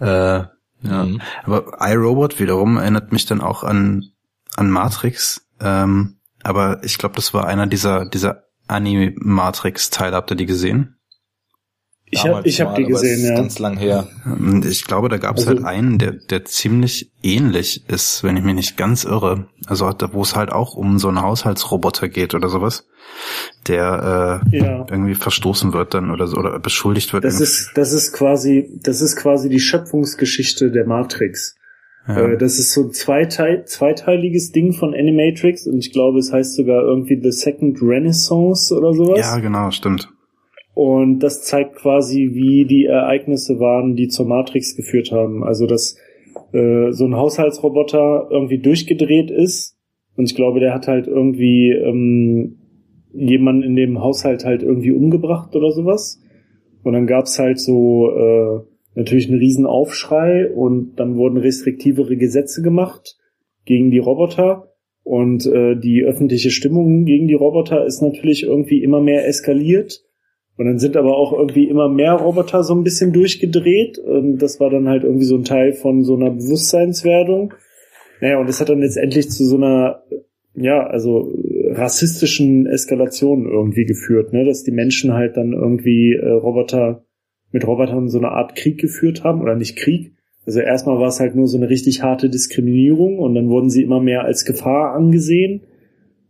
Äh, ja.
Mhm.
Aber iRobot wiederum erinnert mich dann auch an, an Matrix. Ähm, aber ich glaube, das war einer dieser, dieser Anime-Matrix-Teile. Habt ihr die gesehen?
Ich habe ich hab die gesehen,
ist
ja.
Ganz lang her.
Ich glaube, da gab es
Also-
halt einen, der, der ziemlich ähnlich ist, wenn ich mich nicht ganz irre. Also da- wo es halt auch um so einen Haushaltsroboter geht oder sowas, der äh,
Ja.
irgendwie verstoßen wird dann oder so oder beschuldigt wird.
Das
irgendwie.
ist, das ist quasi, das ist quasi die Schöpfungsgeschichte der Matrix.
ja.
Äh, das ist so ein zweiteil, zweiteiliges Ding von Animatrix und ich glaube, es heißt sogar irgendwie The Second Renaissance oder sowas.
ja, genau, stimmt.
Und das zeigt quasi, wie die Ereignisse waren, die zur Matrix geführt haben. Also, dass äh, so ein Haushaltsroboter irgendwie durchgedreht ist. Und ich glaube, der hat halt irgendwie ähm, jemanden in dem Haushalt halt irgendwie umgebracht oder sowas. Und dann gab's halt so äh, natürlich einen riesen Aufschrei und dann wurden restriktivere Gesetze gemacht gegen die Roboter. Und äh, die öffentliche Stimmung gegen die Roboter ist natürlich irgendwie immer mehr eskaliert. Und dann sind aber auch irgendwie immer mehr Roboter so ein bisschen durchgedreht. Und das war dann halt irgendwie so ein Teil von so einer Bewusstseinswerdung. Naja, und das hat dann letztendlich zu so einer, ja, also rassistischen Eskalationen irgendwie geführt, ne? Dass die Menschen halt dann irgendwie äh, Roboter mit Robotern so eine Art Krieg geführt haben oder nicht Krieg. Also erstmal war es halt nur so eine richtig harte Diskriminierung und dann wurden sie immer mehr als Gefahr angesehen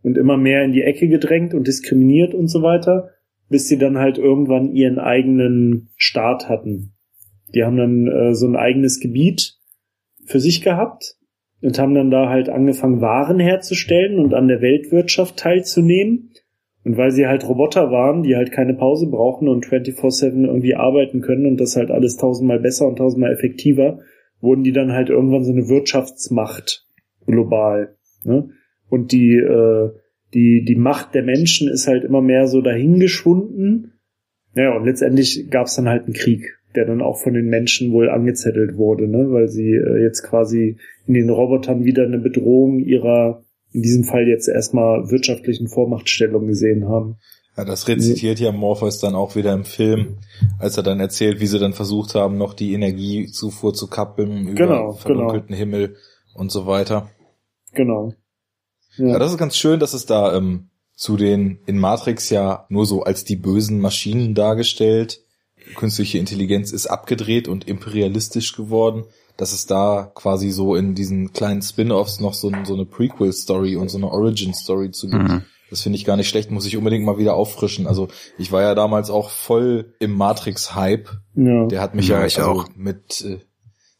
und immer mehr in die Ecke gedrängt und diskriminiert und so weiter, bis sie dann halt irgendwann ihren eigenen Staat hatten. Die haben dann äh, so ein eigenes Gebiet für sich gehabt und haben dann da halt angefangen, Waren herzustellen und an der Weltwirtschaft teilzunehmen. Und weil sie halt Roboter waren, die halt keine Pause brauchen und 24-7 irgendwie arbeiten können und das halt alles tausendmal besser und tausendmal effektiver, wurden die dann halt irgendwann so eine Wirtschaftsmacht global. Ne? Und die, äh, die, die Macht der Menschen ist halt immer mehr so dahingeschwunden. Ja, und letztendlich gab es dann halt einen Krieg der dann auch von den Menschen wohl angezettelt wurde, ne? weil sie äh, jetzt quasi in den Robotern wieder eine Bedrohung ihrer, in diesem Fall jetzt erstmal wirtschaftlichen Vormachtstellung gesehen haben.
Ja, das rezitiert ja Morpheus dann auch wieder im Film, als er dann erzählt, wie sie dann versucht haben, noch die Energiezufuhr zu kappeln über
genau,
verdunkelten
genau.
Himmel und so weiter.
Genau.
Ja.
Ja,
das ist ganz schön, dass es da ähm, zu den in Matrix ja nur so als die bösen Maschinen dargestellt künstliche Intelligenz ist abgedreht und imperialistisch geworden, dass es da quasi so in diesen kleinen Spin-offs noch so, so eine Prequel-Story und so eine Origin-Story zu gibt.
Mhm.
Das finde ich gar nicht schlecht, muss ich unbedingt mal wieder auffrischen. Also ich war ja damals auch voll im Matrix-Hype.
ja.
Der hat mich
Ja,
ja,
ich
also
auch.
mit äh,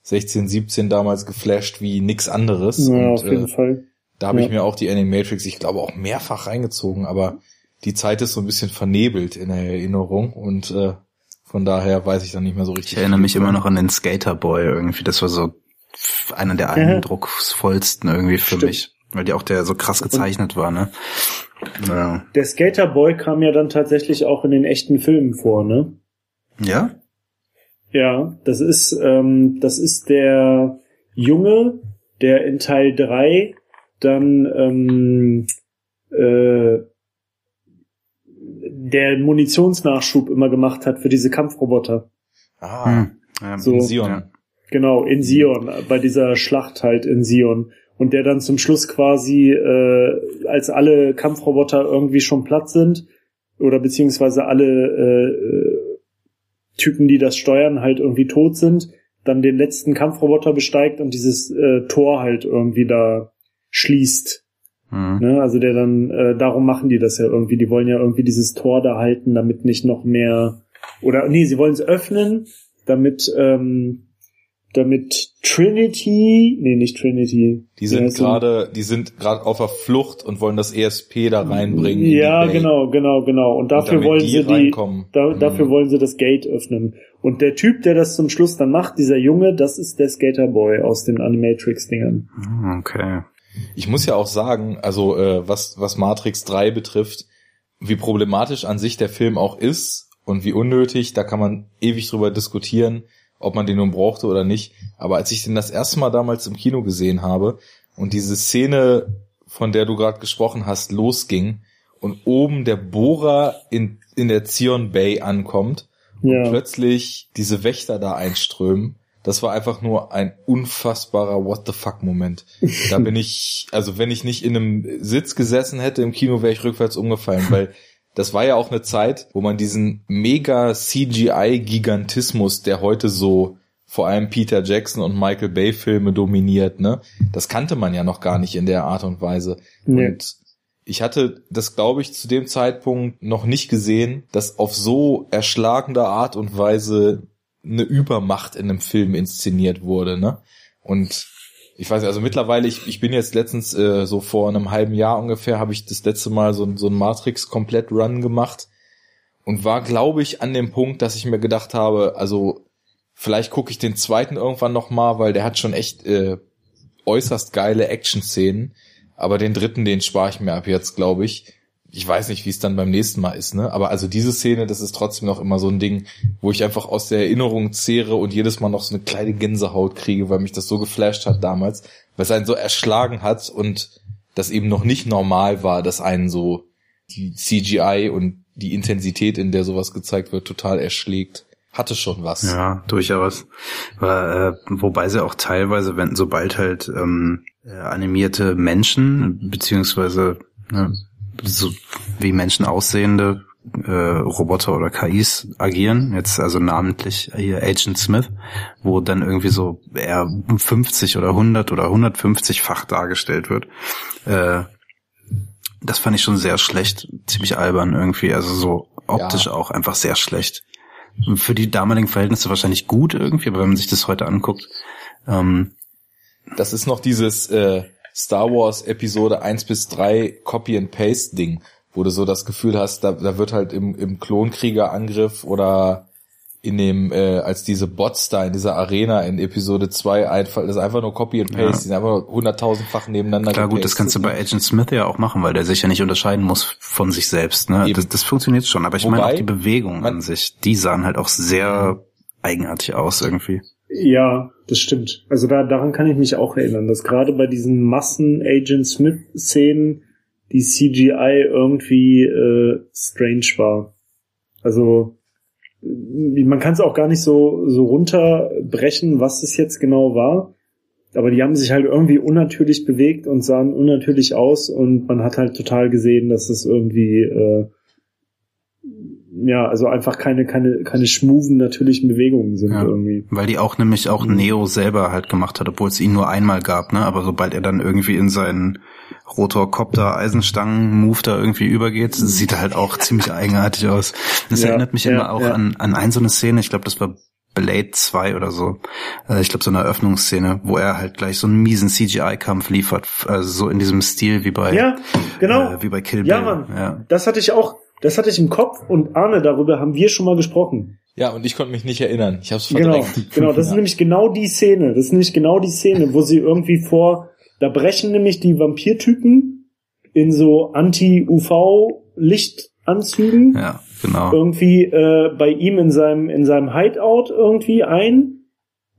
16, 17 damals geflasht wie nix anderes.
ja
und
auf jeden
äh,
Fall.
Da habe
Ja.
ich mir auch die Animatrix, ich glaube, auch mehrfach reingezogen, aber die Zeit ist so ein bisschen vernebelt in der Erinnerung und äh, von daher weiß ich dann nicht mehr so richtig.
Ich erinnere mich immer noch an den Skater Boy irgendwie. Das war so einer der eindrucksvollsten irgendwie für
Stimmt.
mich. Weil die auch der so krass gezeichnet war, ne? Ja.
Der Skater Boy kam ja dann tatsächlich auch in den echten Filmen vor, ne?
Ja?
Ja, das ist, ähm, das ist der Junge, der in Teil 3 dann ähm, äh, der Munitionsnachschub immer gemacht hat für diese Kampfroboter.
Ah,
Hm. ja.
So.
Sion.
Ja.
Genau, in Sion, bei dieser Schlacht halt in Sion. Und der dann zum Schluss quasi, äh, als alle Kampfroboter irgendwie schon platt sind, oder beziehungsweise alle äh, äh, Typen, die das steuern, halt irgendwie tot sind, dann den letzten Kampfroboter besteigt und dieses äh, Tor halt irgendwie da schließt.
Hm.
Ne? Also der dann, äh, darum machen die das ja irgendwie. Die wollen ja irgendwie dieses Tor da halten, damit nicht noch mehr. Oder nee, sie wollen es öffnen, damit, ähm, damit Trinity, nee, nicht Trinity.
Die sind gerade, die sind gerade auf der Flucht und wollen das ESP da reinbringen. in
Ja, genau, genau, genau. Und dafür
damit
wollen
die
sie die, da,
Mhm.
dafür wollen sie das Gate öffnen. Und der Typ, der das zum Schluss dann macht, dieser Junge, das ist der Skaterboy aus den Animatrix-Dingern.
Hm, Okay.
Ich muss ja auch sagen, also äh, was, was Matrix 3 betrifft, wie problematisch an sich der Film auch ist und wie unnötig, da kann man ewig drüber diskutieren, ob man den nun brauchte oder nicht. Aber als ich den das erste Mal damals im Kino gesehen habe und diese Szene, von der du gerade gesprochen hast, losging und oben der Bohrer in, in der Zion Bay ankommt und
Ja.
plötzlich diese Wächter da einströmen. Das war einfach nur ein unfassbarer What the fuck Moment. Da bin ich, also wenn ich nicht in einem Sitz gesessen hätte im Kino, wäre ich rückwärts umgefallen, weil das war ja auch eine Zeit, wo man diesen mega CGI-Gigantismus, der heute so vor allem Peter Jackson und Michael Bay Filme dominiert, ne? Das kannte man ja noch gar nicht in der Art und Weise.
Nee.
Und ich hatte das, glaube ich, zu dem Zeitpunkt noch nicht gesehen, dass auf so erschlagende Art und Weise eine Übermacht in einem Film inszeniert wurde, ne? Und ich weiß nicht, also mittlerweile, ich, ich bin jetzt letztens, äh, so vor einem halben Jahr ungefähr, habe ich das letzte Mal so, so ein Matrix-Komplett-Run gemacht und war, glaube ich, an dem Punkt, dass ich mir gedacht habe, also vielleicht gucke ich den zweiten irgendwann noch mal, weil der hat schon echt äh, äußerst geile Action-Szenen, aber den dritten, den spare ich mir ab jetzt, glaube ich. Ich weiß nicht, wie es dann beim nächsten Mal ist, ne? Aber also diese Szene, das ist trotzdem noch immer so ein Ding, wo ich einfach aus der Erinnerung zehre und jedes Mal noch so eine kleine Gänsehaut kriege, weil mich das so geflasht hat damals, weil es einen so erschlagen hat und das eben noch nicht normal war, dass einen so die CGI und die Intensität, in der sowas gezeigt wird, total erschlägt. Hatte schon was.
Ja, durchaus. Aber, äh, wobei sie auch teilweise, wenn sobald halt ähm, äh, animierte Menschen beziehungsweise ne, so wie Menschen aussehende äh, Roboter oder KIs agieren, jetzt also namentlich hier Agent Smith, wo dann irgendwie so eher 50 oder 100 oder 150-fach dargestellt wird. Äh, das fand ich schon sehr schlecht, ziemlich albern irgendwie, also so optisch
Ja.
auch einfach sehr schlecht. Für die damaligen Verhältnisse wahrscheinlich gut irgendwie, aber wenn man sich das heute anguckt, ähm,
Das ist noch dieses äh, Star Wars Episode 1 bis 3 Copy and Paste Ding, wo du so das Gefühl hast, da, da wird halt im, im Klonkriegerangriff oder in dem, äh, als diese Bots da in dieser Arena in Episode 2 einfach, das ist einfach nur Copy and Paste,
Ja.
die sind einfach hunderttausendfach nebeneinander
Klar, gut, das kannst du bei Agent Smith ja auch machen, weil der sich ja nicht unterscheiden muss von sich selbst. Ne?
Eben.
Das, das funktioniert schon, aber ich meine
Wobei,
auch die Bewegung
man-
an sich, die sahen halt auch sehr eigenartig aus irgendwie.
Ja, das stimmt. Also da, daran kann ich mich auch erinnern, dass gerade bei diesen Massen-Agent Smith-Szenen die CGI irgendwie äh, strange war. Also äh, man kann es auch gar nicht so, so runterbrechen, was es jetzt genau war. Aber die haben sich halt irgendwie unnatürlich bewegt und sahen unnatürlich aus und man hat halt total gesehen, dass es irgendwie äh, ja, also einfach keine, keine, keine schmuven natürlichen Bewegungen sind
Ja.
irgendwie.
Weil die auch nämlich auch
Mhm.
Neo selber halt gemacht hat, obwohl es ihn nur einmal gab, ne? Aber sobald er dann irgendwie in seinen Rotorcopter Eisenstangen Move da irgendwie übergeht, sieht er halt auch ziemlich eigenartig aus. Das
Ja,
erinnert mich
ja,
immer auch an, an ein so eine Szene, ich glaube, das war Blade 2 oder so. Äh, Ich glaube, so eine Eröffnungsszene, wo er halt gleich so einen miesen CGI-Kampf liefert, also so in diesem Stil wie bei,
Ja, genau.
äh, wie bei Kill Bill.
Ja, Mann.
Ja.
Das hatte ich auch, das hatte ich im Kopf und Arne, darüber haben wir schon mal gesprochen.
Ja, und ich konnte mich nicht erinnern. Ich hab's
Genau,
verdrängt.
genau. Das ist nämlich genau die Szene. Das ist nämlich genau die Szene, wo sie irgendwie vor, da brechen nämlich die Vampirtypen in so Anti-UV-Lichtanzügen
ja, genau.
irgendwie äh, bei ihm in seinem in seinem Hideout irgendwie ein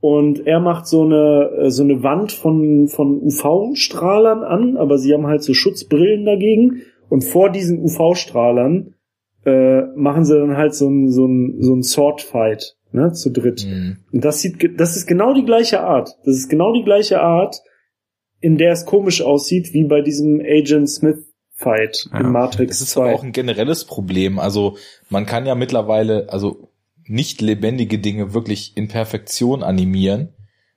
und er macht so eine äh, so eine Wand von von UV-Strahlern an, aber sie haben halt so Schutzbrillen dagegen und vor diesen UV-Strahlern äh, machen sie dann halt so ein so ein so ein Sword-Fight, ne, zu dritt.
Mhm.
Und das sieht, das ist genau die gleiche Art. Das ist genau die gleiche Art, in der es komisch aussieht, wie bei diesem Agent Smith Fight
Ja.
in Matrix
Es ist
2.
aber auch ein generelles Problem. Also man kann ja mittlerweile, also nicht lebendige Dinge wirklich in Perfektion animieren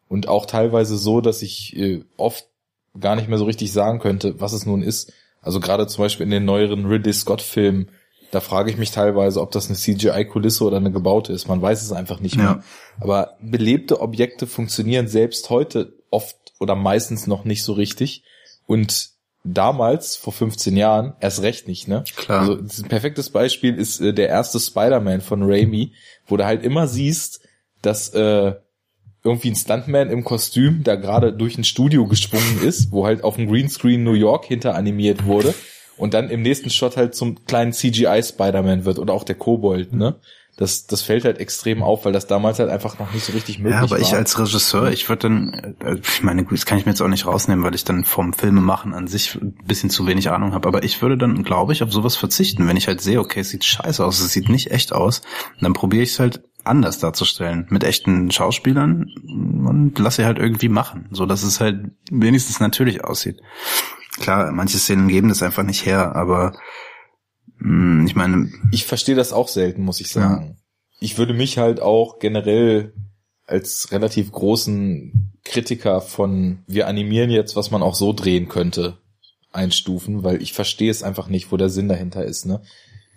und auch teilweise so, dass ich äh, oft gar nicht mehr so richtig sagen könnte, was es nun ist. Also gerade zum Beispiel in den neueren Ridley Scott Filmen, da frage ich mich teilweise, ob das eine CGI-Kulisse oder eine gebaute ist. Man weiß es einfach nicht mehr.
Ja.
Aber belebte Objekte funktionieren selbst heute oft oder meistens noch nicht so richtig. Und damals, vor 15 Jahren, erst recht nicht, ne?
Klar.
Also ein perfektes Beispiel ist äh, der erste Spider-Man von Raimi, wo du halt immer siehst, dass äh, irgendwie ein Stuntman im Kostüm da gerade durch ein Studio gesprungen ist, wo halt auf dem Greenscreen New York hinter animiert wurde und dann im nächsten Shot halt zum kleinen CGI Spider-Man wird oder auch der Kobold, ne? Das, das fällt halt extrem auf, weil das damals halt einfach noch nicht so richtig möglich
Ja, aber
war.
ich als Regisseur, ich würde dann, äh, ich meine, das kann ich mir jetzt auch nicht rausnehmen, weil ich dann vom Filmemachen an sich ein bisschen zu wenig Ahnung habe, aber ich würde dann, glaube ich, auf sowas verzichten, wenn ich halt sehe, okay, es sieht scheiße aus, es sieht nicht echt aus, dann probiere ich es halt anders darzustellen, mit echten Schauspielern und lasse sie halt irgendwie machen, so dass es halt wenigstens natürlich aussieht. Klar, manche Szenen geben das einfach nicht her, aber mh, ich meine,
ich verstehe das auch selten, muss ich sagen. Ich würde mich halt auch generell als relativ großen Kritiker von wir animieren jetzt, was man auch so drehen könnte, einstufen, weil ich verstehe es einfach nicht, wo der Sinn dahinter ist, ne?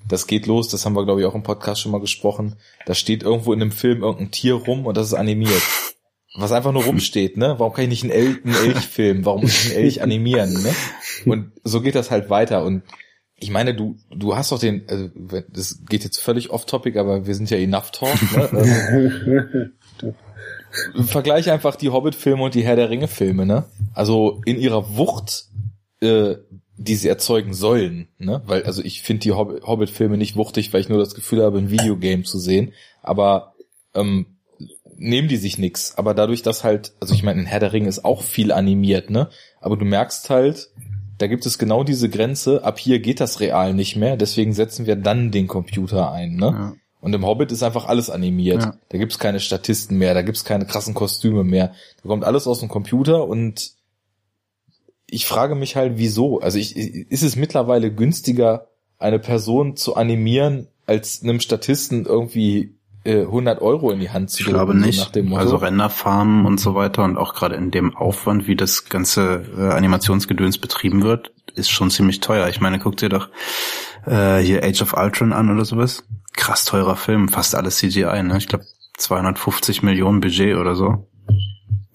Das geht los, das haben wir glaube ich auch im Podcast schon mal gesprochen. Da steht irgendwo in einem Film irgendein Tier rum und das ist animiert. Was einfach nur rumsteht, ne? Warum kann ich nicht einen, El einen Elch filmen? Warum muss ich einen Elch animieren, ne? Und so geht das halt weiter und ich meine, du, du hast doch den, also, das geht jetzt völlig off topic, aber wir sind ja enough talk, ne? Also, Vergleich einfach die Hobbit-Filme und die Herr der Ringe-Filme, ne? Also in ihrer Wucht, äh, die sie erzeugen sollen, ne? Weil, also ich finde die Hobbit- Hobbit-Filme nicht wuchtig, weil ich nur das Gefühl habe, ein Videogame zu sehen. Aber ähm, nehmen die sich nix. Aber dadurch, dass halt, also ich meine, in Herr der Ringe ist auch viel animiert, ne? Aber du merkst halt, da gibt es genau diese Grenze, ab hier geht das real nicht mehr, deswegen setzen wir dann den Computer ein, ne?
ja.
Und im Hobbit ist einfach alles animiert.
Ja.
Da gibt's keine Statisten mehr, da gibt's keine krassen Kostüme mehr. Da kommt alles aus dem Computer und ich frage mich halt, wieso? Also ich, ist es mittlerweile günstiger, eine Person zu animieren, als einem Statisten irgendwie äh, 100 Euro in die Hand zu
Ich glaube
so
nicht.
nach dem Motto?
also Renderfarmen und so weiter und auch gerade in dem Aufwand, wie das ganze äh, Animationsgedöns betrieben wird, ist schon ziemlich teuer. Ich meine, guck dir doch äh, hier Age of Ultron an oder sowas. Krass teurer Film, fast alles CGI, ne? Ich glaube 250 Millionen Budget oder so.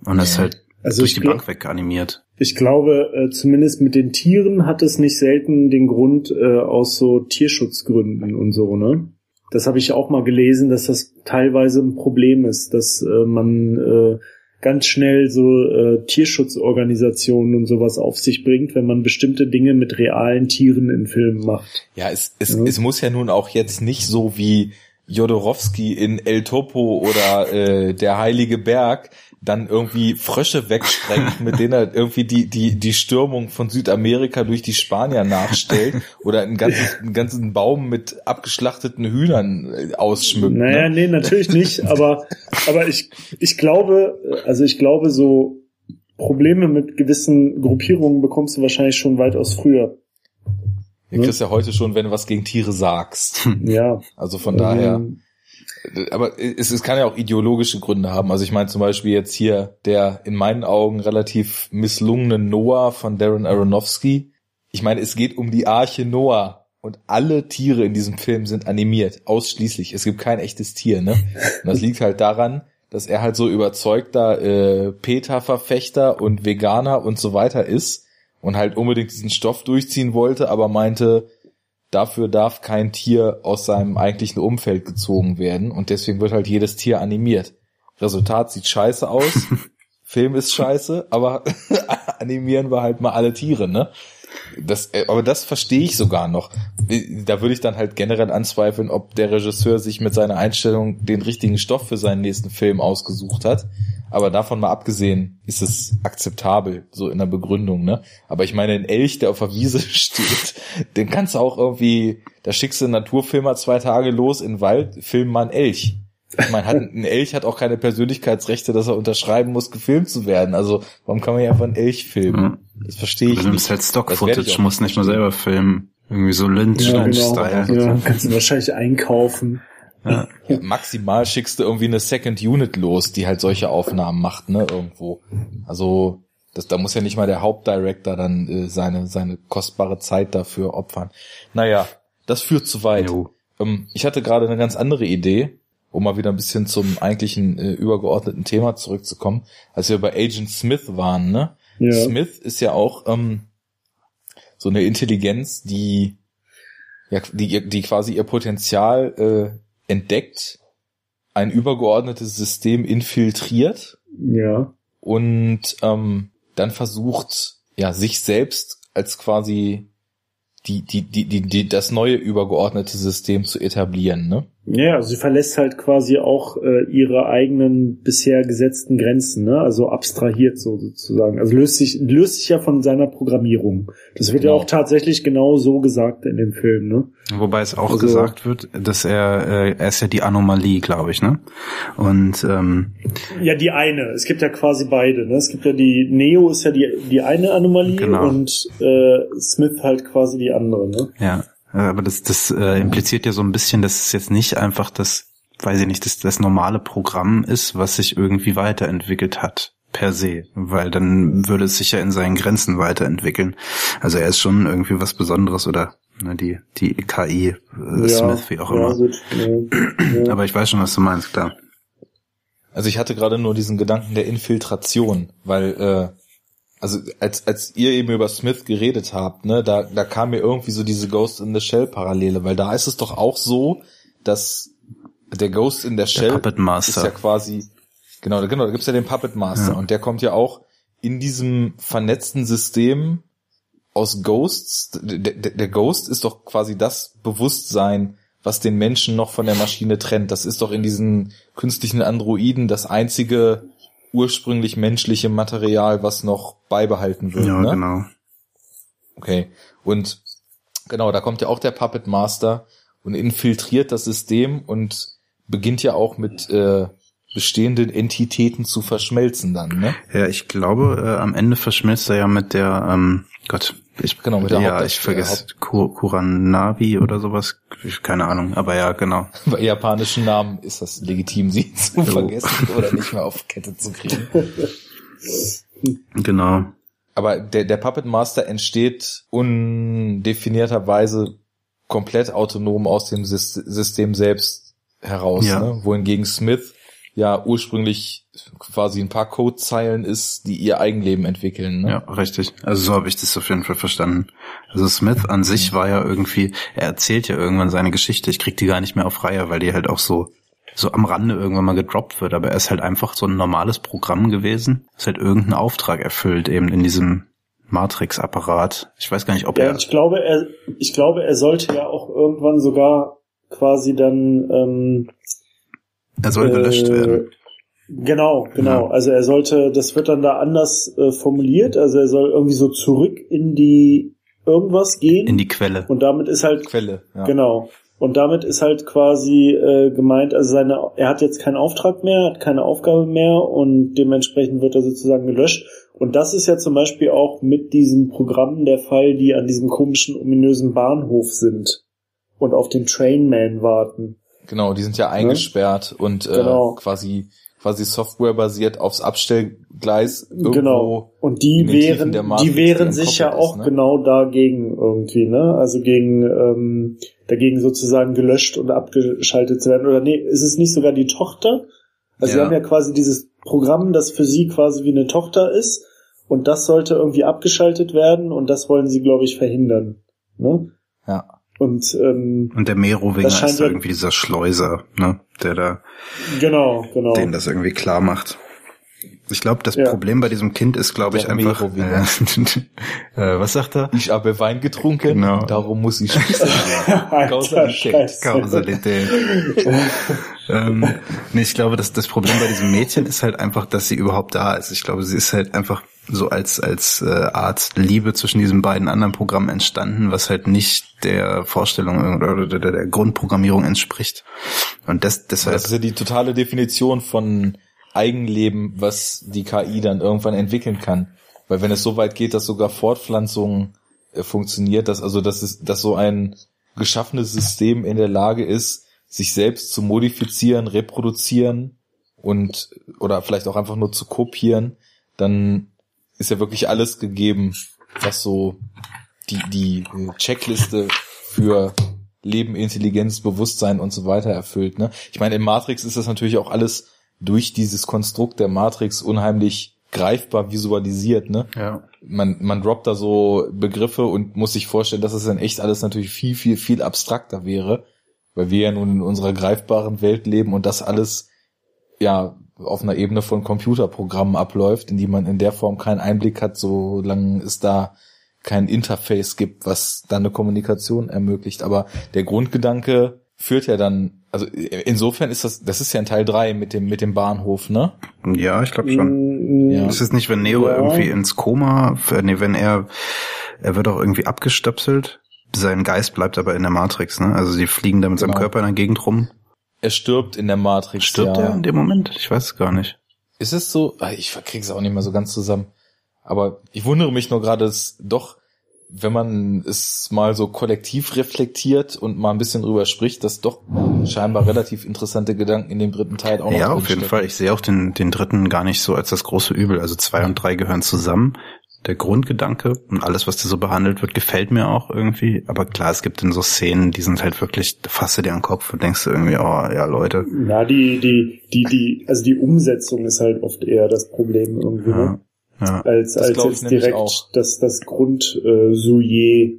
Und das ist halt
Also
durch die Bank weg animiert.
Ich glaube, äh, zumindest mit den Tieren hat es nicht selten den Grund äh, aus so Tierschutzgründen und so, ne? Das habe ich auch mal gelesen, dass das teilweise ein Problem ist, dass äh, man äh, ganz schnell so äh, Tierschutzorganisationen und sowas auf sich bringt, wenn man bestimmte Dinge mit realen Tieren in Filmen macht.
Ja, es, es,
Ja.
es muss ja nun auch jetzt nicht so wie Jodorowsky in El Topo oder äh, der Heilige Berg dann irgendwie Frösche wegsprengt, mit denen er irgendwie die, die, die Stürmung von Südamerika durch die Spanier nachstellt oder einen ganzen, einen ganzen Baum mit abgeschlachteten Hühnern äh, ausschmückt.
Naja,
ne?
nee, natürlich nicht, aber, aber ich, ich glaube, also ich glaube, so Probleme mit gewissen Gruppierungen bekommst du wahrscheinlich schon weitaus früher.
Du kriegst ja heute schon, wenn du was gegen Tiere sagst.
Ja.
Also von daher. Aber es, es kann ja auch ideologische Gründe haben. Also ich meine zum Beispiel jetzt hier der in meinen Augen relativ misslungene Noah von Darren Aronofsky. Ich meine, es geht um die Arche Noah und alle Tiere in diesem Film sind animiert, ausschließlich. Es gibt kein echtes Tier, ne? Und das liegt halt daran, dass er halt so überzeugter äh, PETA-Verfechter und Veganer und so weiter ist und halt unbedingt diesen Stoff durchziehen wollte, aber meinte, dafür darf kein Tier aus seinem eigentlichen Umfeld gezogen werden und deswegen wird halt jedes Tier animiert. Resultat sieht scheiße aus, Film ist scheiße, aber animieren wir halt mal alle Tiere, ne? Das, äh, aber das verstehe ich sogar noch. Da würde ich dann halt generell anzweifeln, ob der Regisseur sich mit seiner Einstellung den richtigen Stoff für seinen nächsten Film ausgesucht hat. Aber davon mal abgesehen ist es akzeptabel, so in der Begründung, ne? Aber ich meine, ein Elch, der auf der Wiese steht, den kannst du auch irgendwie, da schickst du einen Naturfilmer zwei Tage los in den Wald, film mal einen Elch. Ich meine, hat, ein Elch hat auch keine Persönlichkeitsrechte, dass er unterschreiben muss, gefilmt zu werden. Also, warum kann man ja einfach einen Elch filmen? Das verstehe ich
Du
nicht.
nimmst halt Stock-Footage, musst nicht mal
verstehen.
selber filmen. Irgendwie so Lynch,
ja, genau.
Lynch-Style.
Ja, kannst du wahrscheinlich einkaufen.
Ja.
Maximal schickst du irgendwie eine Second Unit los, die halt solche Aufnahmen macht, ne, irgendwo. Also, das, da muss ja nicht mal der Hauptdirector dann äh, seine, seine kostbare Zeit dafür opfern. Naja, das führt zu weit. Ähm, ich hatte gerade eine ganz andere Idee, um mal wieder ein bisschen zum eigentlichen äh, übergeordneten Thema zurückzukommen, als wir bei Agent Smith waren, ne?
Ja.
Smith ist ja auch ähm, so eine Intelligenz, die ja, die, die quasi ihr Potenzial äh, entdeckt, ein übergeordnetes System infiltriert
Ja.
und ähm, dann versucht, ja, sich selbst als quasi die, die, die, die, die, das neue übergeordnete System zu etablieren, ne?
Ja, also sie verlässt halt quasi auch äh, ihre eigenen bisher gesetzten Grenzen, ne? Also abstrahiert so sozusagen. Also löst sich löst sich ja von seiner Programmierung. Das wird
Genau.
ja auch tatsächlich genau so gesagt in dem Film, ne?
Wobei es auch
Also-
gesagt wird, dass er, äh, er ist ja die Anomalie, glaube ich, ne? Und ähm,
Ja, die eine. Es gibt ja quasi beide, ne? Es gibt ja die Neo ist ja die die eine Anomalie
Genau.
und äh, Smith halt quasi die andere, ne?
ja, aber das, das äh, impliziert ja so ein bisschen, dass es jetzt nicht einfach das, weiß ich nicht, das, das normale Programm ist, was sich irgendwie weiterentwickelt hat per se, weil dann würde es sich ja in seinen Grenzen weiterentwickeln. Also er ist schon irgendwie was Besonderes oder ne, die die KI äh, Smith wie auch
ja,
immer.
Ja, ja.
Aber ich weiß schon, was du meinst, klar.
Also ich hatte gerade nur diesen Gedanken der Infiltration, weil äh, also als als ihr eben über Smith geredet habt, ne, da da kam mir irgendwie so diese Ghost in the Shell Parallele, weil da ist es doch auch so, dass der Ghost in der Shell
Master.
ist ja quasi genau, genau, da gibt's ja den Puppet Master
Ja.
und der kommt ja auch in diesem vernetzten System aus Ghosts. Der, der, der Ghost ist doch quasi das Bewusstsein, was den Menschen noch von der Maschine trennt. Das ist doch in diesen künstlichen Androiden das einzige ursprünglich menschliche Material, was noch beibehalten wird.
Ja,
ne?
genau.
Okay. Und genau, da kommt ja auch der Puppet Master und infiltriert das System und beginnt ja auch mit äh, bestehenden Entitäten zu verschmelzen dann, ne?
Ja, ich glaube, äh, am Ende verschmilzt er ja mit der, ähm, Gott, ich,
Genau, mit der
ja,
Haupt-
ich vergesse Ku- Kuranabi oder sowas, keine Ahnung, aber ja, genau.
Bei japanischen Namen ist das legitim, sie zu vergessen oder nicht mehr auf Kette zu kriegen.
Genau.
Aber der, der Puppet Master entsteht undefinierterweise komplett autonom aus dem Sys- System selbst heraus,
Ja.
ne? wohingegen Smith ja ursprünglich quasi ein paar Codezeilen ist, die ihr Eigenleben entwickeln. Ne?
Ja, richtig. Also so habe ich das auf jeden Fall verstanden. Also Smith an sich war ja irgendwie, er erzählt ja irgendwann seine Geschichte. Ich krieg die gar nicht mehr auf Reihe, weil die halt auch so so am Rande irgendwann mal gedroppt wird. Aber er ist halt einfach so ein normales Programm gewesen, das halt irgendeinen Auftrag erfüllt, eben in diesem Matrix-Apparat. Ich weiß gar nicht, ob
Ja,
er...
ich glaube, er, ich glaube, er sollte ja auch irgendwann sogar quasi dann ähm,
Er soll gelöscht
äh,
werden.
Genau, genau.
Ja.
Also er sollte, das wird dann da anders äh, formuliert. Also er soll irgendwie so zurück in die irgendwas gehen.
In die Quelle.
und damit ist halt
Quelle. Ja.
Genau. Und damit ist halt quasi äh, gemeint, also seine, er hat jetzt keinen Auftrag mehr, hat keine Aufgabe mehr und dementsprechend wird er sozusagen gelöscht. Und das ist ja zum Beispiel auch mit diesen Programmen der Fall, die an diesem komischen, ominösen Bahnhof sind und auf den Trainman warten.
Genau, die sind ja eingesperrt und äh,
Genau.
quasi quasi softwarebasiert aufs Abstellgleis irgendwo.
genau. Und die wären,
Matrix,
die wehren sich ja auch
ne?
genau dagegen irgendwie, ne? Also gegen, ähm, dagegen sozusagen gelöscht und abgeschaltet zu werden. Oder nee, ist es nicht sogar die Tochter? Also sie
Ja.
haben ja quasi dieses Programm, das für sie quasi wie eine Tochter ist. Und das sollte irgendwie abgeschaltet werden und das wollen sie, glaube ich, verhindern. Ne?
Ja.
Und ähm,
Und der Merowinger ist
ja-
irgendwie dieser Schleuser, ne, der da
genau, genau.
denen das irgendwie klar macht. Ich glaube, das
Ja.
Problem bei diesem Kind ist, glaube ich, einfach. Äh, äh, was sagt er?
Ich habe Wein getrunken,
Genau.
darum muss ich schießen. Kausalität.
Kausalität. ähm, nee, ich glaube, dass das Problem bei diesem Mädchen ist halt einfach, dass sie überhaupt da ist. Ich glaube, sie ist halt einfach so als als äh, Art Liebe zwischen diesen beiden anderen Programmen entstanden, was halt nicht der Vorstellung oder der, der Grundprogrammierung entspricht. Und das deshalb
Das ist ja die totale Definition von Eigenleben, was die KI dann irgendwann entwickeln kann. Weil wenn es so weit geht, dass sogar Fortpflanzung äh, funktioniert, dass also dass es, dass so ein geschaffenes System in der Lage ist, sich selbst zu modifizieren, reproduzieren und oder vielleicht auch einfach nur zu kopieren, dann ist ja wirklich alles gegeben, was so die die äh, Checkliste für Leben, Intelligenz, Bewusstsein und so weiter erfüllt. Ne? Ich meine, in Matrix ist das natürlich auch alles durch dieses Konstrukt der Matrix unheimlich greifbar visualisiert. Ne?
ja.
Man, man droppt da so Begriffe und muss sich vorstellen, dass es dann echt alles natürlich viel, viel, viel abstrakter wäre, weil wir ja nun in unserer greifbaren Welt leben und das alles ja auf einer Ebene von Computerprogrammen abläuft, in die man in der Form keinen Einblick hat, solange es da kein Interface gibt, was dann eine Kommunikation ermöglicht. Aber der Grundgedanke führt ja dann, also insofern ist das, das ist ja in Teil drei mit dem, mit dem Bahnhof, ne?
Ja, ich glaube schon.
Mm,
Ja.
Ist es nicht, wenn Neo
Ja.
irgendwie ins Koma, äh, nee, wenn er, er wird auch irgendwie abgestöpselt, sein Geist bleibt aber in der Matrix, ne? Also sie fliegen da mit seinem
Genau.
Körper in der Gegend rum.
Er stirbt in der Matrix.
Stirbt
ja.
er in dem Moment? Ich weiß es gar nicht.
Ist es so? Ah, Ich krieg's auch nicht mehr so ganz zusammen. Aber ich wundere mich nur gerade, dass doch, wenn man es mal so kollektiv reflektiert und mal ein bisschen drüber spricht, dass doch scheinbar relativ interessante Gedanken in dem dritten Teil auch noch
Ja, auf jeden
drinstecken.
Fall. Ich sehe auch den, den dritten gar nicht so als das große Übel. Also zwei und drei gehören zusammen. Der Grundgedanke und alles, was da so behandelt wird, gefällt mir auch irgendwie. Aber klar, es gibt dann so Szenen, die sind halt wirklich, fasst du dir an den Kopf und denkst du irgendwie, oh ja, Leute.
Ja, die, die, die, die, also die Umsetzung ist halt oft eher das Problem irgendwie,
Ja,
ne?
ja.
Als,
Das
als jetzt direkt
auch.
das, das Grund äh,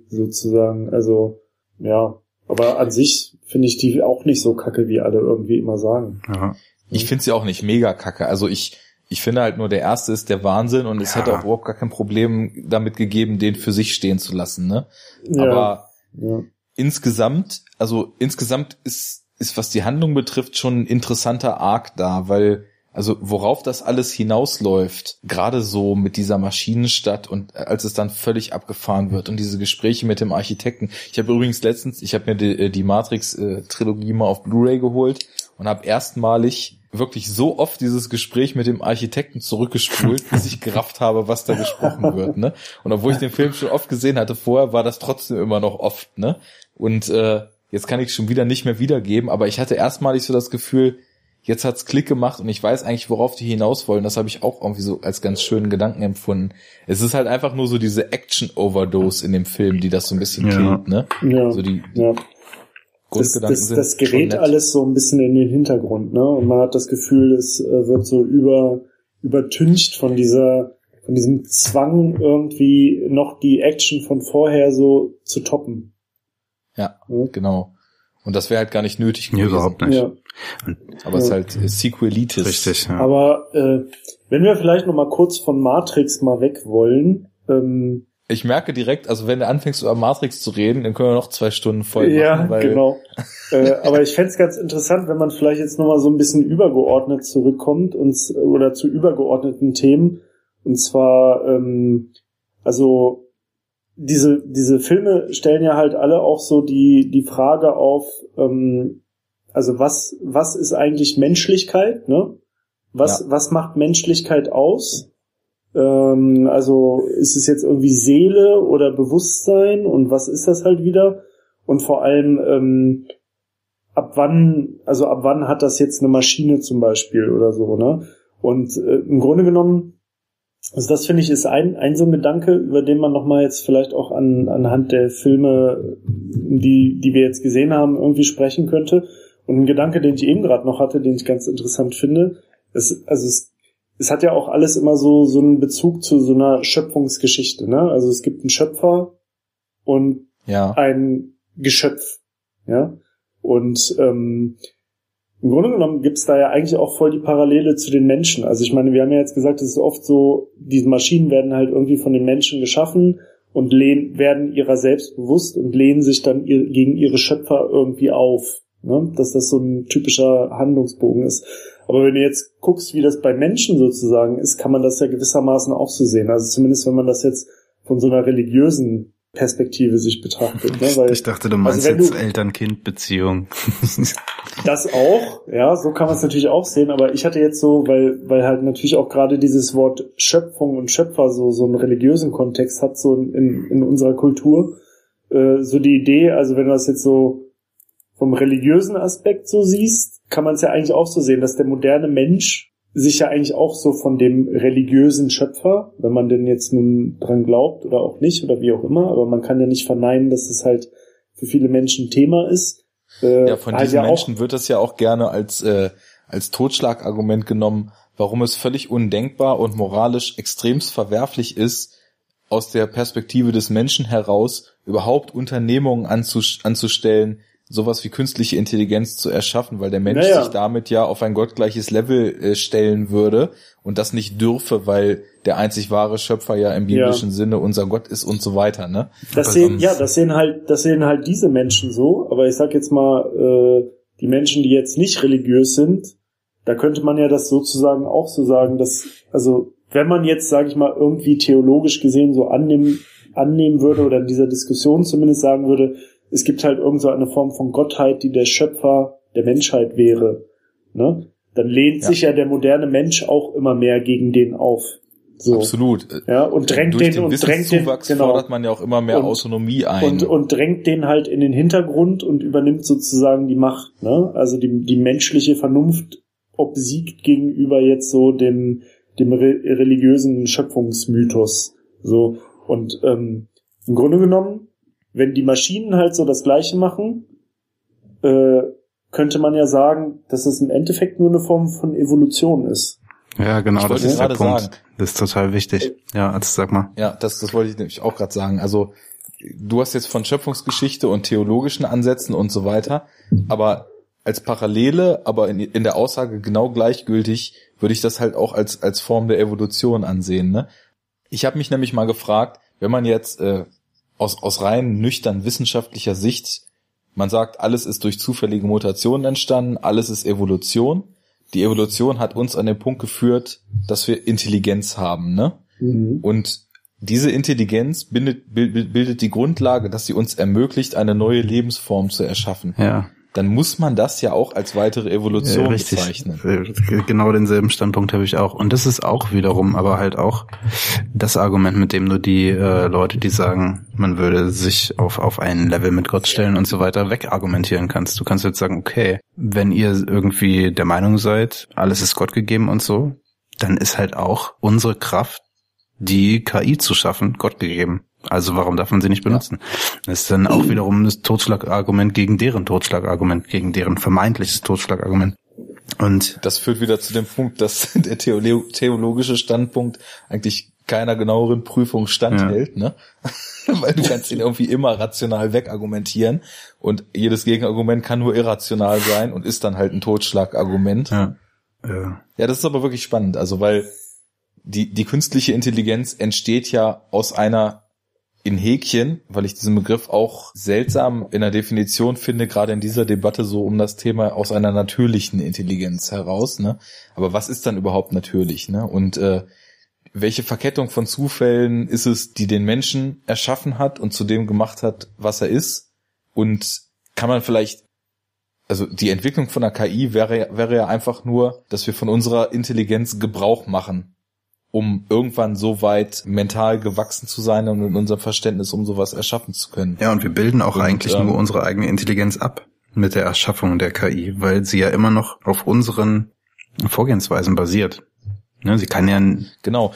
sozusagen. Also, ja. Aber an sich finde ich die auch nicht so kacke, wie alle irgendwie immer sagen.
ja.
Ich finde sie auch nicht mega kacke. Also ich, ich finde halt nur, der erste ist der Wahnsinn und es
Ja.
hätte auch überhaupt gar kein Problem damit gegeben, den für sich stehen zu lassen, ne?
Ja,
Aber
ja.
insgesamt, also insgesamt ist, ist, was die Handlung betrifft, schon ein interessanter Arc da, weil, also worauf das alles hinausläuft, gerade so mit dieser Maschinenstadt und als es dann völlig abgefahren wird und diese Gespräche mit dem Architekten. Ich habe übrigens letztens, ich habe mir die, die Matrix-Trilogie mal auf Blu-ray geholt und habe erstmalig wirklich so oft dieses Gespräch mit dem Architekten zurückgespult, bis ich gerafft habe, was da gesprochen wird, ne? Und obwohl ich den Film schon oft gesehen hatte vorher, war das trotzdem immer noch oft, ne? Und äh, jetzt kann ich schon wieder nicht mehr wiedergeben, aber ich hatte erstmalig so das Gefühl, jetzt hat's Klick gemacht und ich weiß eigentlich, worauf die hinaus wollen. Das habe ich auch irgendwie so als ganz schönen Gedanken empfunden. Es ist halt einfach nur so diese Action-Overdose in dem Film, die das so ein bisschen
Ja.
killt, ne?
Ja.
So die
ja. Das,
Grundgedanken
das,
sind
das
schon
gerät
nett.
alles so ein bisschen in den Hintergrund, ne? Und man hat das Gefühl, es äh, wird so über übertüncht von dieser von diesem Zwang irgendwie noch die Action von vorher so zu toppen.
Ja,
Ja.
genau. Und das wäre halt gar nicht nötig
Nee,
gewesen.
überhaupt nicht.
Ja.
Aber es ist
Ja.
halt äh, Sequelitis.
Richtig, ja.
Aber äh, wenn wir vielleicht noch mal kurz von Matrix mal weg wollen, ähm,
Ich merke direkt, also wenn du anfängst über Matrix zu reden, dann können wir noch zwei Stunden voll machen,
ja,
weil
genau. äh, aber ich fänd's ganz interessant, wenn man vielleicht jetzt noch mal so ein bisschen übergeordnet zurückkommt und oder zu übergeordneten Themen. Und zwar, ähm, also diese diese Filme stellen ja halt alle auch so die die Frage auf, ähm, also was was ist eigentlich Menschlichkeit, ne? Was
Ja.
was macht Menschlichkeit aus? Ähm, also ist es jetzt irgendwie Seele oder Bewusstsein und was ist das halt wieder? Und vor allem, ähm, ab wann, also ab wann hat das jetzt eine Maschine zum Beispiel oder so, ne? Und äh, im Grunde genommen, also das finde ich ist ein, ein so ein Gedanke, über den man nochmal jetzt vielleicht auch an, anhand der Filme, die, die wir jetzt gesehen haben, irgendwie sprechen könnte. Und ein Gedanke, den ich eben gerade noch hatte, den ich ganz interessant finde, ist, also es, es hat ja auch alles immer so, so einen Bezug zu so einer Schöpfungsgeschichte, ne? Also es gibt einen Schöpfer und
ja,
ein Geschöpf, ja. Und ähm, im Grunde genommen gibt's da ja eigentlich auch voll die Parallele zu den Menschen. Also ich meine, wir haben ja jetzt gesagt, es ist oft so, diese Maschinen werden halt irgendwie von den Menschen geschaffen und lehnen, werden ihrer selbst bewusst und lehnen sich dann ihr, gegen ihre Schöpfer irgendwie auf. Ne? Dass das so ein typischer Handlungsbogen ist. Aber wenn du jetzt guckst, wie das bei Menschen sozusagen ist, kann man das ja gewissermaßen auch so sehen. Also zumindest wenn man das jetzt von so einer religiösen Perspektive sich betrachtet. Ne? Weil
ich dachte, du meinst
wenn
jetzt Eltern-Kind-Beziehung.
Das auch, ja, so kann man es natürlich auch sehen, aber ich hatte jetzt so, weil, weil halt natürlich auch gerade dieses Wort Schöpfung und Schöpfer so, so einen religiösen Kontext hat, so in, in unserer Kultur, äh, so die Idee, also wenn du das jetzt so vom religiösen Aspekt so siehst, kann man es ja eigentlich auch so sehen, dass der moderne Mensch sich ja eigentlich auch so von dem religiösen Schöpfer, wenn man denn jetzt nun dran glaubt oder auch nicht oder wie auch immer, aber man kann ja nicht verneinen, dass es halt für viele Menschen Thema ist. Äh,
ja, von diesen
ja
Menschen wird das ja auch gerne als, äh, als Totschlagargument genommen, warum es völlig undenkbar und moralisch extremst verwerflich ist, aus der Perspektive des Menschen heraus überhaupt Unternehmungen anzus anzustellen, sowas wie künstliche Intelligenz zu erschaffen, weil der Mensch
Naja.
sich damit ja auf ein gottgleiches Level äh, stellen würde und das nicht dürfe, weil der einzig wahre Schöpfer ja im biblischen Sinne unser Gott ist und so weiter, ne?
Das
Aber
sehen, ja, das sehen halt, das sehen halt diese Menschen so, aber ich sag jetzt mal, äh, die Menschen, die jetzt nicht religiös sind, da könnte man ja das sozusagen auch so sagen, dass, also, wenn man jetzt, sage ich mal, irgendwie theologisch gesehen so annehmen, annehmen würde oder in dieser Diskussion zumindest sagen würde, es gibt halt irgend so eine Form von Gottheit, die der Schöpfer der Menschheit wäre, ne? Dann lehnt
Ja.
sich ja der moderne Mensch auch immer mehr gegen den auf. So.
Absolut.
Ja, und drängt
Durch
den
den
und drängt den, genau.
fordert man ja auch immer mehr
Und-
Autonomie ein.
und, und drängt den halt in den Hintergrund und übernimmt sozusagen die Macht. Ne? Also die, die menschliche Vernunft obsiegt gegenüber jetzt so dem, dem re religiösen Schöpfungsmythos. So und ähm, im Grunde genommen, wenn die Maschinen halt so das Gleiche machen, äh, könnte man ja sagen, dass es im Endeffekt nur eine Form von Evolution ist.
Ja, genau, das ist der Punkt.
sagen.
Das ist total wichtig. Ja, also sag mal.
Ja, das, das wollte ich nämlich auch gerade sagen. Also du hast jetzt von Schöpfungsgeschichte und theologischen Ansätzen und so weiter, aber als Parallele, aber in, in der Aussage genau gleichgültig, würde ich das halt auch als, als Form der Evolution ansehen. Ne? Ich habe mich nämlich mal gefragt, wenn man jetzt äh, aus, aus rein nüchtern wissenschaftlicher Sicht, man sagt, alles ist durch zufällige Mutationen entstanden, alles ist Evolution. Die Evolution hat uns an den Punkt geführt, dass wir Intelligenz haben, ne? Und diese Intelligenz bildet, bildet, bildet die Grundlage, dass sie uns ermöglicht, eine neue Lebensform zu erschaffen.
Ja.
Dann muss man das ja auch als weitere Evolution
Ja, richtig.
bezeichnen.
Äh, Genau denselben Standpunkt habe ich auch. Und das ist auch wiederum, aber halt auch das Argument, mit dem du die äh, Leute, die sagen, man würde sich auf, auf ein Level mit Gott stellen und so weiter, wegargumentieren kannst. Du kannst jetzt sagen, okay, wenn ihr irgendwie der Meinung seid, alles ist Gott gegeben und so, dann ist halt auch unsere Kraft, die KI zu schaffen, Gott gegeben. Also warum darf man sie nicht benutzen? Das ist dann auch wiederum das Totschlagargument gegen deren Totschlagargument, gegen deren vermeintliches Totschlagargument. Und
Das führt wieder zu dem Punkt, dass der theolo theologische Standpunkt eigentlich keiner genaueren Prüfung standhält, ne? Weil du kannst ihn irgendwie immer rational wegargumentieren und jedes Gegenargument kann nur irrational sein und ist dann halt ein Totschlagargument.
ja, äh,
Ja, das ist aber wirklich spannend, also weil die, die künstliche Intelligenz entsteht ja aus einer in Häkchen, weil ich diesen Begriff auch seltsam in der Definition finde, gerade in dieser Debatte so um das Thema aus einer natürlichen Intelligenz heraus. Ne? Aber was ist dann überhaupt natürlich? Ne? Und äh, welche Verkettung von Zufällen ist es, die den Menschen erschaffen hat und zu dem gemacht hat, was er ist? Und kann man vielleicht also die Entwicklung von der KI wäre, wäre ja einfach nur, dass wir von unserer Intelligenz Gebrauch machen, um irgendwann so weit mental gewachsen zu sein und in unserem Verständnis, um sowas erschaffen zu können.
Ja, und wir bilden auch
Und,
eigentlich
ähm,
nur unsere eigene Intelligenz ab mit der Erschaffung der KI, weil sie ja immer noch auf unseren Vorgehensweisen basiert. Ne, sie kann ja,
Genau.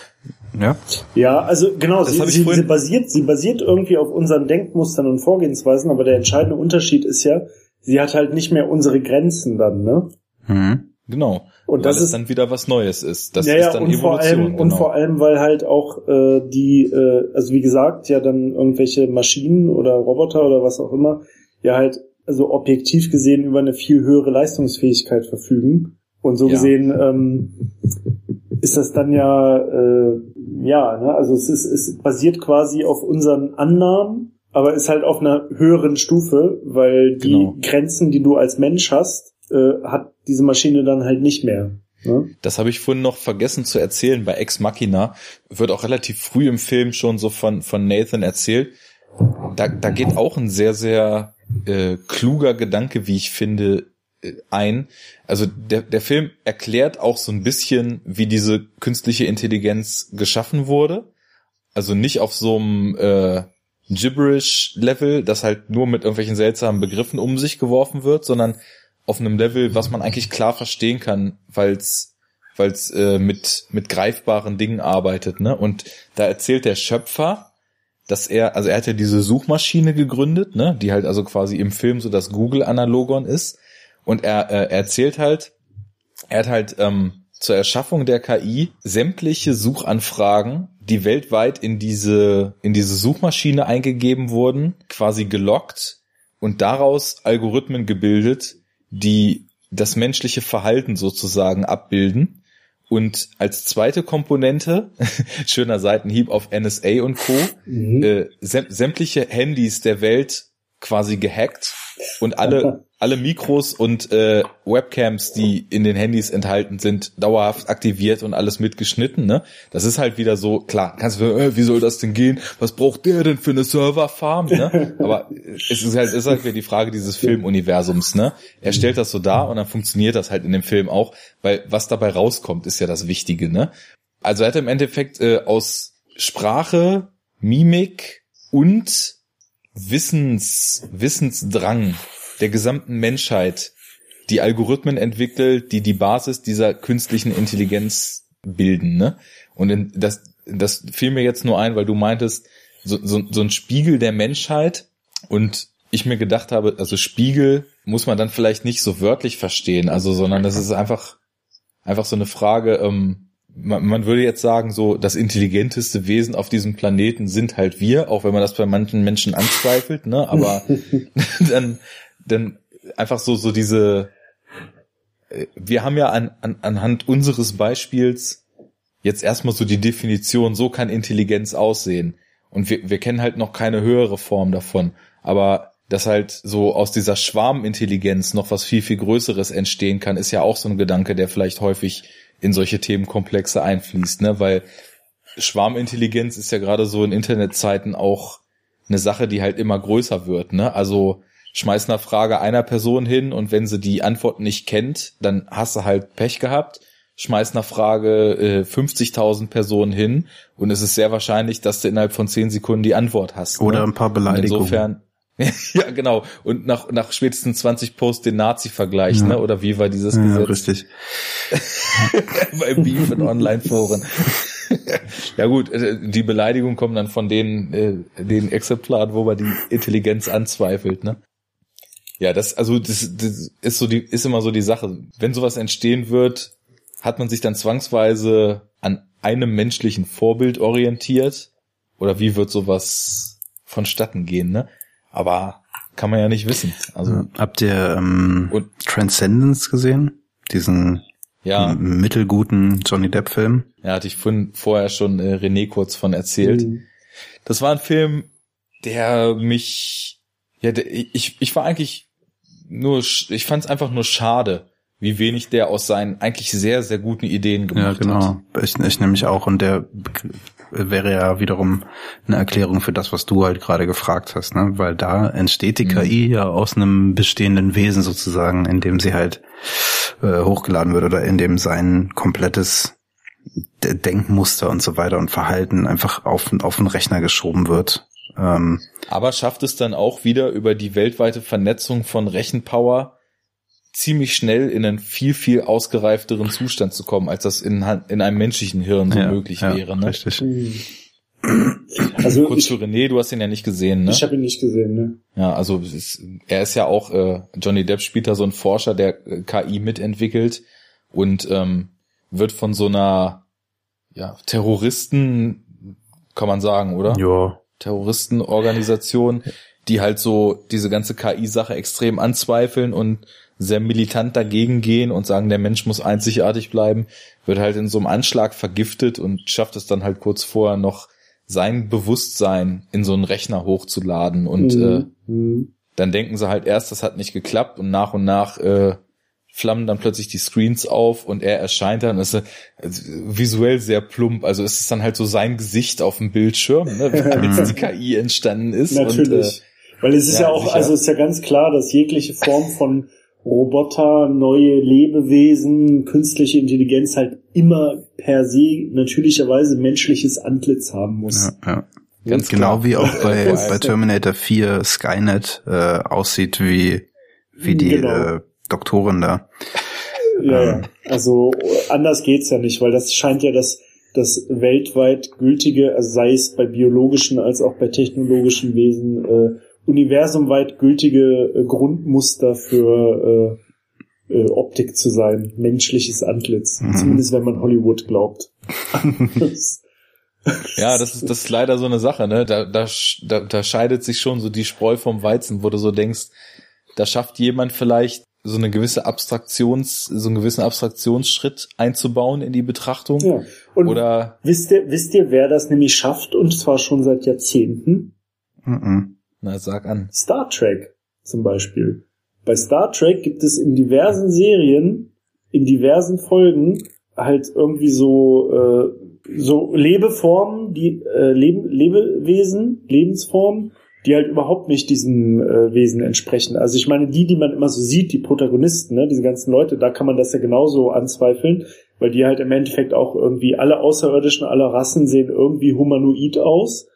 ja,
Ja, also genau,
Das
sie, sie, sie basiert, sie basiert irgendwie auf unseren Denkmustern und Vorgehensweisen, aber der entscheidende Unterschied ist ja, sie hat halt nicht mehr unsere Grenzen dann, ne?
hm,
Genau.
Und das
es
ist
dann wieder was Neues ist. Das
ja,
ist
ja,
dann
und
Evolution.
vor allem
genau.
und vor allem, weil halt auch äh, die, äh, also wie gesagt, ja dann irgendwelche Maschinen oder Roboter oder was auch immer, ja halt also objektiv gesehen über eine viel höhere Leistungsfähigkeit verfügen. Und so
Ja.
gesehen ähm, ist das dann ja äh, ja, ne? also es ist es basiert quasi auf unseren Annahmen, aber ist halt auf einer höheren Stufe, weil die
Genau.
Grenzen, die du als Mensch hast, äh, hat diese Maschine dann halt nicht mehr. Ne?
Das habe ich vorhin noch vergessen zu erzählen. Bei Ex Machina wird auch relativ früh im Film schon so von, von Nathan erzählt. Da, da geht auch ein sehr, sehr äh, kluger Gedanke, wie ich finde, äh, ein. Also der, der Film erklärt auch so ein bisschen, wie diese künstliche Intelligenz geschaffen wurde. Also nicht auf so einem äh, Gibberish-Level, das halt nur mit irgendwelchen seltsamen Begriffen um sich geworfen wird, sondern auf einem Level, was man eigentlich klar verstehen kann, weil es weil's, äh, mit, mit greifbaren Dingen arbeitet. Ne? Und da erzählt der Schöpfer, dass er, also er hat ja diese Suchmaschine gegründet, ne, die halt also quasi im Film so das Google-Analogon ist. Und er, äh, er erzählt halt, er hat halt ähm, zur Erschaffung der KI sämtliche Suchanfragen, die weltweit in diese, in diese Suchmaschine eingegeben wurden, quasi gelockt und daraus Algorithmen gebildet, die das menschliche Verhalten sozusagen abbilden. Und als zweite Komponente, schöner Seitenhieb auf NSA und Co.,
Mhm.
äh, säm sämtliche Handys der Welt quasi gehackt und alle alle Mikros und äh, Webcams, die in den Handys enthalten sind, dauerhaft aktiviert und alles mitgeschnitten. Ne? Das ist halt wieder so klar. Kannst du, äh, wie soll das denn gehen? Was braucht der denn für eine Serverfarm? Ne? Aber es ist halt ist halt wieder die Frage dieses Filmuniversums. Ne? Er stellt das so dar und dann funktioniert das halt in dem Film auch, weil was dabei rauskommt, ist ja das Wichtige. Ne? Also er hat im Endeffekt äh, aus Sprache, Mimik und Wissens, Wissensdrang der gesamten Menschheit die Algorithmen entwickelt, die die Basis dieser künstlichen Intelligenz bilden. Ne? Und in, das, das fiel mir jetzt nur ein, weil du meintest, so, so, so ein Spiegel der Menschheit und ich mir gedacht habe, also Spiegel muss man dann vielleicht nicht so wörtlich verstehen, also sondern das ist einfach einfach so eine Frage. Ähm, man, man würde jetzt sagen, so das intelligenteste Wesen auf diesem Planeten sind halt wir, auch wenn man das bei manchen Menschen anzweifelt, ne? Aber dann, dann einfach so so diese. äh, Wir haben ja an, an, anhand unseres Beispiels jetzt erstmal so die Definition, so kann Intelligenz aussehen. Und wir, wir kennen halt noch keine höhere Form davon. Aber dass halt so aus dieser Schwarmintelligenz noch was viel, viel Größeres entstehen kann, ist ja auch so ein Gedanke, der vielleicht häufig in solche Themenkomplexe einfließt, ne? Weil Schwarmintelligenz ist ja gerade so in Internetzeiten auch eine Sache, die halt immer größer wird, ne? Also schmeiß eine Frage einer Person hin und wenn sie die Antwort nicht kennt, dann hast du halt Pech gehabt. Schmeiß eine Frage äh, 50.000 Personen hin und es ist sehr wahrscheinlich, dass du innerhalb von 10 Sekunden die Antwort hast.
Oder
ne?
ein paar Beleidigungen.
Insofern, ja genau. Und nach, nach spätestens 20 Posts den Nazi-Vergleich,
Ja.
ne? Oder wie war dieses
ja,
Gesetz?
richtig.
bei Beef in Online-Foren. ja gut, äh, die Beleidigung kommen dann von den, äh, den Exemplaren, wo man die Intelligenz anzweifelt, ne? Ja, das, also das, das ist so die, ist immer so die Sache. Wenn sowas entstehen wird, hat man sich dann zwangsweise an einem menschlichen Vorbild orientiert? Oder wie wird sowas vonstatten gehen, ne? Aber kann man ja nicht wissen. Also,
Habt ihr ähm,
Und-
Transcendence gesehen? Diesen
ja,
mittelguten Johnny Depp-Film?
ja, hatte ich vorhin, vorher schon äh, René kurz von erzählt.
Mhm.
Das war ein Film, der mich, ja, der, ich, ich war eigentlich nur, ich fand es einfach nur schade, wie wenig der aus seinen eigentlich sehr, sehr guten Ideen
Ja,
gemacht
genau.
hat.
Ich, ich nämlich auch. Und der wäre ja wiederum eine Erklärung für das, was du halt gerade gefragt hast, ne? Weil da entsteht die
Mhm.
KI ja aus einem bestehenden Wesen sozusagen, in dem sie halt äh, hochgeladen wird oder in dem sein komplettes Denkmuster und so weiter und Verhalten einfach auf, auf den Rechner geschoben wird. Ähm,
Aber schafft es dann auch wieder über die weltweite Vernetzung von Rechenpower ziemlich schnell in einen viel, viel ausgereifteren Zustand zu kommen, als das in, in einem menschlichen Hirn so
ja,
möglich
ja,
wäre. Ne?
Richtig.
Mhm. Also
Kurz
ich,
zu René, du hast ihn ja nicht gesehen, ne?
ich habe ihn nicht gesehen, ne?
Ja, also es ist, er ist ja auch, äh, Johnny Depp spielt da so ein Forscher, der äh, KI mitentwickelt und ähm, wird von so einer ja, Terroristen, kann man sagen, oder?
Ja.
Terroristenorganisation, die halt so diese ganze KI-Sache extrem anzweifeln und sehr militant dagegen gehen und sagen, der Mensch muss einzigartig bleiben, wird halt in so einem Anschlag vergiftet und schafft es dann halt kurz vorher noch sein Bewusstsein in so einen Rechner hochzuladen und äh,
Mhm. Mhm.
dann denken sie halt erst, das hat nicht geklappt und nach und nach äh, flammen dann plötzlich die Screens auf und er erscheint dann, ist äh, visuell sehr plump, also ist es dann halt so sein Gesicht auf dem Bildschirm, ne, wie jetzt die KI entstanden ist
Natürlich.
und
Weil es ist
ja,
ja, auch,
sicher.
also es ist ja ganz klar, dass jegliche Form von Roboter, neue Lebewesen, künstliche Intelligenz halt immer per se natürlicherweise menschliches Antlitz haben muss.
Ja, ja.
Ganz
genau
klar.
wie auch bei, bei Terminator 4 Skynet äh, aussieht wie, wie die
Genau.
äh, Doktorin da.
Ja,
Ähm.
Also anders geht's ja nicht, weil das scheint ja das, das weltweit gültige, also sei es bei biologischen als auch bei technologischen Wesen, äh, universumweit gültige äh, Grundmuster für äh, äh, Optik zu sein. Menschliches Antlitz.
Mhm.
Zumindest wenn man Hollywood glaubt.
ja, das ist, das ist leider so eine Sache, ne? Da, da, da, da scheidet sich schon so die Spreu vom Weizen, wo du so denkst, da schafft jemand vielleicht so eine gewisse Abstraktions, so einen gewissen Abstraktionsschritt einzubauen in die Betrachtung.
ja. Und
Oder
wisst ihr, wisst ihr, wer das nämlich schafft und zwar schon seit Jahrzehnten?
Mhm.
na, sag an.
Star Trek zum Beispiel. Bei Star Trek gibt es in diversen Serien, in diversen Folgen halt irgendwie so äh, so Lebeformen, die äh, Leben, Lebewesen, Lebensformen, die halt überhaupt nicht diesem äh, Wesen entsprechen. Also ich meine, die, die man immer so sieht, die Protagonisten, ne, diese ganzen Leute, da kann man das ja genauso anzweifeln, weil die halt im Endeffekt auch irgendwie alle Außerirdischen aller Rassen sehen irgendwie humanoid aus,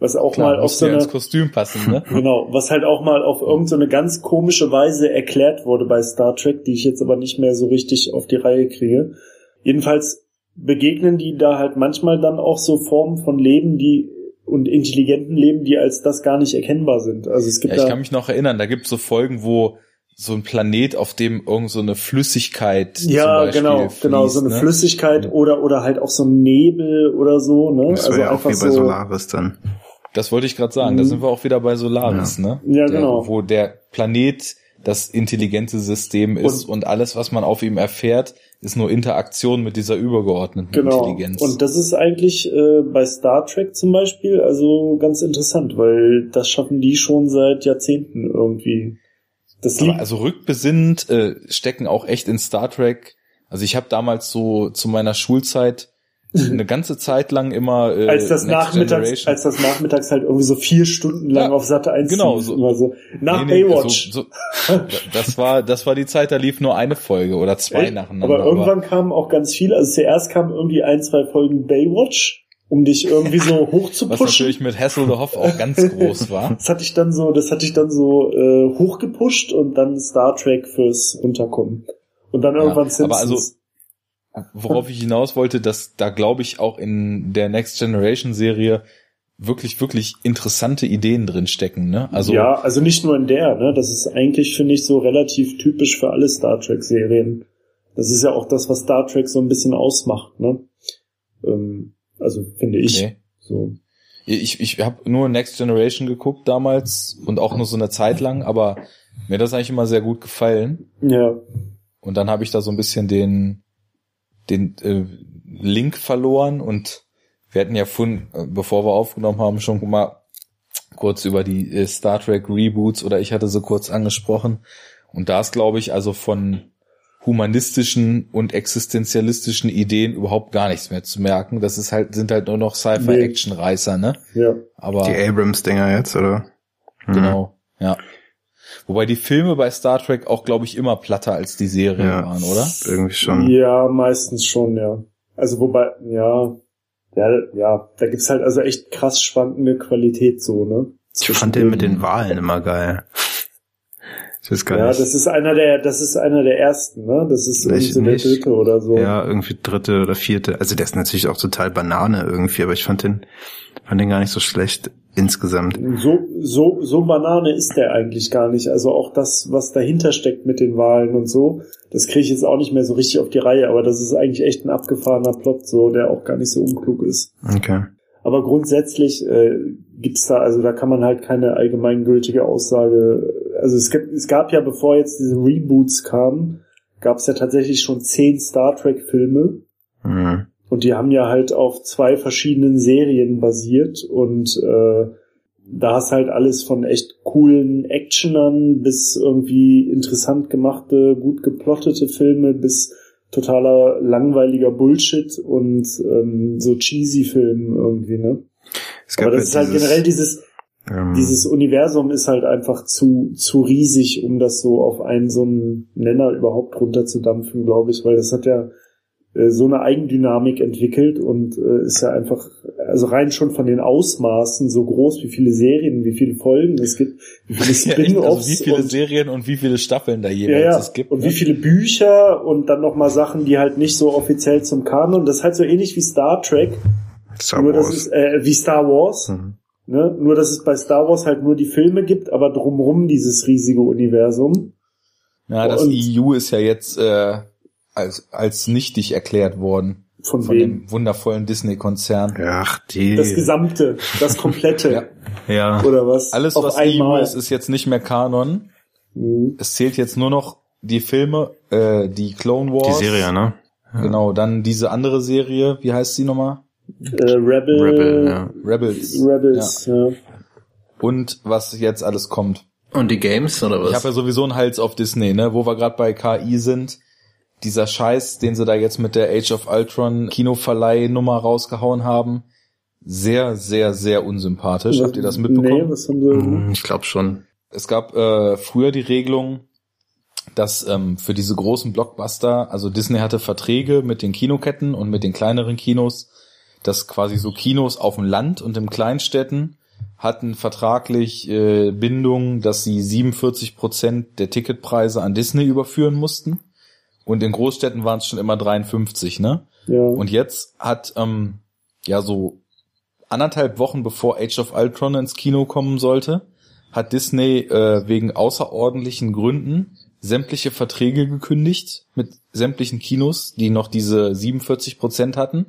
was auch
Klar,
mal auf so eine
Kostüm passen, ne?
Genau, was halt auch mal auf irgendeine so eine ganz komische Weise erklärt wurde bei Star Trek, die ich jetzt aber nicht mehr so richtig auf die Reihe kriege. Jedenfalls begegnen die da halt manchmal dann auch so Formen von Leben, die und intelligenten Leben, die als das gar nicht erkennbar sind. Also es gibt
Ja, ich
da
kann mich noch erinnern, da gibt es so Folgen, wo so ein Planet, auf dem irgend so eine Flüssigkeit zum
ja
Beispiel
genau
fließt,
genau so eine
ne?
Flüssigkeit oder oder halt auch so ein Nebel oder so ne
Das wäre ja auch wie bei Solaris dann.
Das wollte ich gerade sagen, da
Mhm.
sind wir auch wieder bei Solaris, ne?
Ja,
der,
genau.
Wo der Planet das intelligente System ist und, alles, was man auf ihm erfährt, ist nur Interaktion mit dieser übergeordneten
Genau.
Intelligenz.
Und das ist eigentlich äh, bei Star Trek zum Beispiel also ganz interessant, weil das schaffen die schon seit Jahrzehnten irgendwie. Das liegt
also rückbesinnend äh, stecken auch echt in Star Trek. Also ich habe damals so zu meiner Schulzeit eine ganze Zeit lang immer
äh, als das nachmittags, als das nachmittags halt irgendwie so vier Stunden lang ja, auf Satte 1
genau so, immer so
nach nee, nee, Baywatch.
So, so, das war das war die Zeit, da lief nur eine Folge oder zwei Echt? nacheinander.
Aber irgendwann aber kamen auch ganz viele. Also zuerst kamen irgendwie ein zwei Folgen Baywatch um dich irgendwie so hoch zu pushen. Was
natürlich mit Hasselhoff auch ganz groß war.
das hatte ich dann so, das hatte ich dann so äh, hochgepusht und dann Star Trek fürs Unterkommen. Und dann irgendwann ja,
Simpsons. Aber also worauf ich hinaus wollte, dass da glaube ich auch in der Next Generation Serie wirklich, wirklich interessante Ideen drin stecken, ne?
Also. Ja, also nicht nur in der, ne? Das ist eigentlich, finde ich, so relativ typisch für alle Star Trek Serien. Das ist ja auch das, was Star Trek so ein bisschen ausmacht, ne? Ähm, also, finde ich. Nee. So.
Ich, ich habe nur Next Generation geguckt damals und auch nur so eine Zeit lang, aber mir hat das eigentlich immer sehr gut gefallen.
Ja.
Und dann habe ich da so ein bisschen den den äh, Link verloren und wir hatten ja von, äh, bevor wir aufgenommen haben, schon mal kurz über die äh, Star Trek Reboots oder ich hatte so kurz angesprochen. Und da ist, glaube ich, also von humanistischen und existenzialistischen Ideen überhaupt gar nichts mehr zu merken. Das ist halt, sind halt nur noch Sci-Fi-Action-Reißer, ne?
Ja.
Aber.
Die Abrams-Dinger jetzt, oder?
Hm. Genau, ja. Wobei die Filme bei Star Trek auch, glaube ich, immer platter als die Serien ja, waren, oder?
Irgendwie schon.
Ja, meistens schon, ja. Also wobei, ja, ja, ja, da gibt's halt also echt krass schwankende Qualität so, ne?
Ich fand den mit den Wahlen immer geil.
Ich weiß gar ja, nicht. das ist einer der, das ist einer der ersten, ne? Das ist irgendwie so der dritte oder so.
Ja, irgendwie dritte oder vierte. Also der ist natürlich auch total Banane irgendwie, aber ich fand den, fand den gar nicht so schlecht insgesamt.
So, so, so Banane ist der eigentlich gar nicht. Also auch das, was dahinter steckt mit den Wahlen und so, das kriege ich jetzt auch nicht mehr so richtig auf die Reihe, aber das ist eigentlich echt ein abgefahrener Plot, so, der auch gar nicht so unklug ist.
Okay.
Aber grundsätzlich äh, gibt's da, also da kann man halt keine allgemeingültige Aussage. Also es, gibt, es gab ja, bevor jetzt diese Reboots kamen, gab es ja tatsächlich schon zehn Star Trek-Filme. Mhm. Und die haben ja halt auf zwei verschiedenen Serien basiert und äh, da ist halt alles von echt coolen Actionern bis irgendwie interessant gemachte, gut geplottete Filme bis totaler langweiliger Bullshit und ähm, so cheesy Filmen irgendwie, ne? Aber das ist halt generell dieses, ähm, dieses Universum ist halt einfach zu, zu riesig, um das so auf einen so einen Nenner überhaupt runterzudampfen, glaube ich, weil das hat ja so eine Eigendynamik entwickelt und äh, ist ja einfach, also rein schon von den Ausmaßen so groß, wie viele Serien, wie viele Folgen es gibt, wie viele
Spin-offs. Ja, also wie viele und, Serien und wie viele Staffeln da jeweils ja, ja. es gibt.
Und ne? wie viele Bücher und dann nochmal Sachen, die halt nicht so offiziell zum Kanon, das ist halt so ähnlich wie Star Trek. Star nur Wars. Das ist, äh, wie Star Wars. Mhm. Ne? Nur, dass es bei Star Wars halt nur die Filme gibt, aber drumrum dieses riesige Universum.
Ja, das und, EU ist ja jetzt äh, als, als nichtig erklärt worden.
Von, von dem
wundervollen Disney-Konzern.
Ach, die.
Das Gesamte, das Komplette.
ja.
ja.
Oder was?
Alles, Auf was einmal. EU ist, ist jetzt nicht mehr Kanon. Mhm. Es zählt jetzt nur noch die Filme, äh, die Clone Wars.
Die Serie, ne?
Ja. Genau, dann diese andere Serie, wie heißt sie nochmal?
Äh, Rebel,
Rebel, ja.
Rebels.
Rebels, ja. ja.
Und was jetzt alles kommt.
Und die Games oder was?
Ich habe ja sowieso einen Hals auf Disney, ne? Wo wir gerade bei KI sind dieser Scheiß, den sie da jetzt mit der Age of Ultron Kinoverleih-Nummer rausgehauen haben, sehr, sehr, sehr unsympathisch. Habt ihr das mitbekommen? Nee, was haben sie
hm, ich glaube schon.
Es gab äh, früher die Regelung, dass ähm, für diese großen Blockbuster, also Disney hatte Verträge mit den Kinoketten und mit den kleineren Kinos, dass quasi so Kinos auf dem Land und in Kleinstädten hatten vertraglich äh, Bindungen, dass sie 47 Prozent der Ticketpreise an Disney überführen mussten. Und in Großstädten waren es schon immer 53, ne?
Ja.
Und jetzt hat, ähm, ja, so anderthalb Wochen bevor Age of Ultron ins Kino kommen sollte, hat Disney äh, wegen außerordentlichen Gründen sämtliche Verträge gekündigt mit sämtlichen Kinos, die noch diese 47 Prozent hatten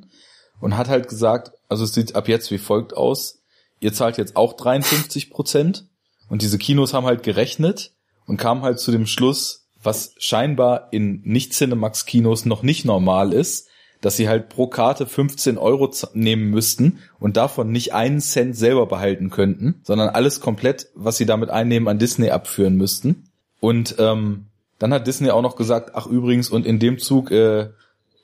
und hat halt gesagt, also es sieht ab jetzt wie folgt aus, ihr zahlt jetzt auch 53 Prozent und diese Kinos haben halt gerechnet und kamen halt zu dem Schluss, was scheinbar in Nicht-Cinemax-Kinos noch nicht normal ist, dass sie halt pro Karte 15 Euro nehmen müssten und davon nicht einen Cent selber behalten könnten, sondern alles komplett, was sie damit einnehmen, an Disney abführen müssten. Und ähm, dann hat Disney auch noch gesagt, ach übrigens, und in dem Zug äh,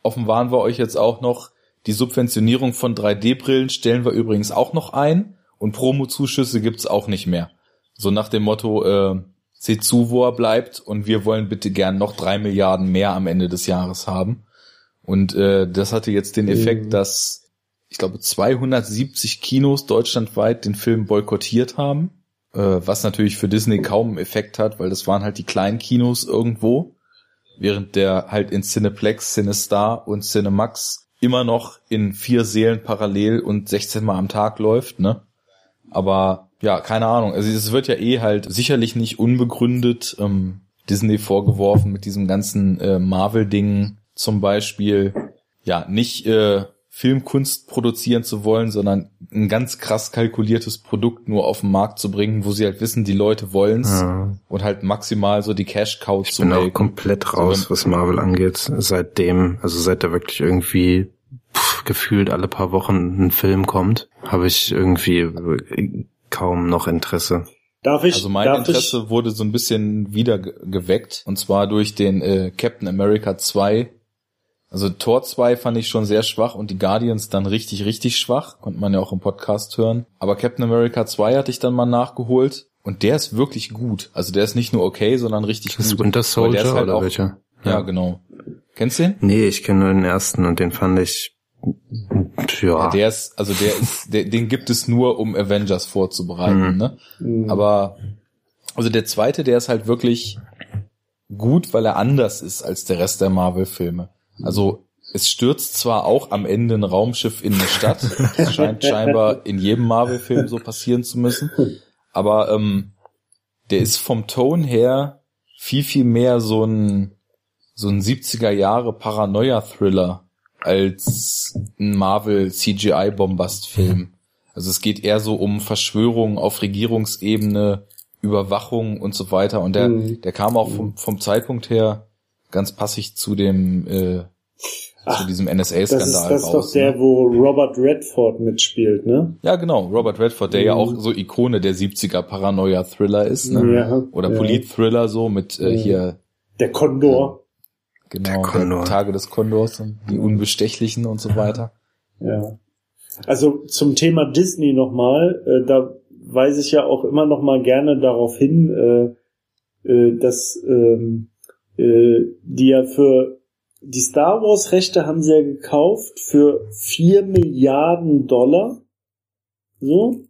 offenbaren wir euch jetzt auch noch, Die Subventionierung von 3D-Brillen stellen wir übrigens auch noch ein und Promo-Zuschüsse gibt's auch nicht mehr. So nach dem Motto, äh, seht zu, wo er bleibt und wir wollen bitte gern noch drei Milliarden mehr am Ende des Jahres haben. Und äh, das hatte jetzt den Effekt,
Mhm.
dass ich glaube 270 Kinos deutschlandweit den Film boykottiert haben, äh, was natürlich für Disney kaum einen Effekt hat, weil das waren halt die kleinen Kinos irgendwo, während der halt in Cineplex, Cinestar und Cinemax immer noch in vier Sälen parallel und 16 Mal am Tag läuft, ne? Aber ja, keine Ahnung. Also es wird ja eh halt sicherlich nicht unbegründet ähm, Disney vorgeworfen mit diesem ganzen äh, Marvel-Ding zum Beispiel, ja, nicht äh, Filmkunst produzieren zu wollen, sondern ein ganz krass kalkuliertes Produkt nur auf den Markt zu bringen, wo sie halt wissen, die Leute wollen's
Ja.
und halt maximal so die Cash-Cow
Ich
zu
bin auch komplett raus,
So,
was Marvel angeht. Seitdem, also seit da wirklich irgendwie pff, gefühlt alle paar Wochen ein Film kommt, habe ich irgendwie kaum noch Interesse.
Darf ich,
Also mein
darf
Interesse wurde so ein bisschen wieder ge- geweckt und zwar durch den äh, Captain America 2. Also Tor 2 fand ich schon sehr schwach und die Guardians dann richtig, richtig schwach. Konnte man ja auch im Podcast hören. Aber Captain America 2 hatte ich dann mal nachgeholt und der ist wirklich gut. Also der ist nicht nur okay, sondern richtig
Das ist
gut.
Winter Soldier
ist halt
oder
auch-
welcher?
Ja, genau. Kennst du den?
Nee, ich kenne nur den ersten und den fand ich ja,
Ja, der ist, also der ist, der, den gibt es nur, um Avengers vorzubereiten,
Mhm.
ne?
Mhm.
Aber also der zweite, der ist halt wirklich gut, weil er anders ist als der Rest der Marvel-Filme. Also es stürzt zwar auch am Ende ein Raumschiff in eine Stadt, das scheint scheinbar in jedem Marvel-Film so passieren zu müssen, aber ähm, der ist vom Ton her viel, viel mehr so ein so ein 70er Jahre Paranoia-Thriller als ein Marvel CGI-Bombast-Film. Also es geht eher so um Verschwörungen auf Regierungsebene, Überwachung und so weiter. Und der,
Mhm.
der kam auch vom, vom Zeitpunkt her ganz passig zu dem äh,
Ach,
zu diesem
das ist,
NSA-Skandal
das ist doch
raus.
der,
ne?
wo Robert Redford mitspielt, ne?
Ja, genau, Robert Redford, der ja
Mhm.
auch so Ikone der 70er Paranoia-Thriller ist, ne?
Ja,
Oder
ja.
Polit-Thriller so mit äh,
Mhm.
hier
Der Kondor.
Genau
Der.
Tage des Kondors und die Unbestechlichen und so weiter.
Ja. Also zum Thema Disney nochmal, äh, da weise ich ja auch immer noch mal gerne darauf hin, äh, äh, dass ähm, äh, die ja für die Star Wars Rechte haben sie ja gekauft für 4 Milliarden Dollar. So.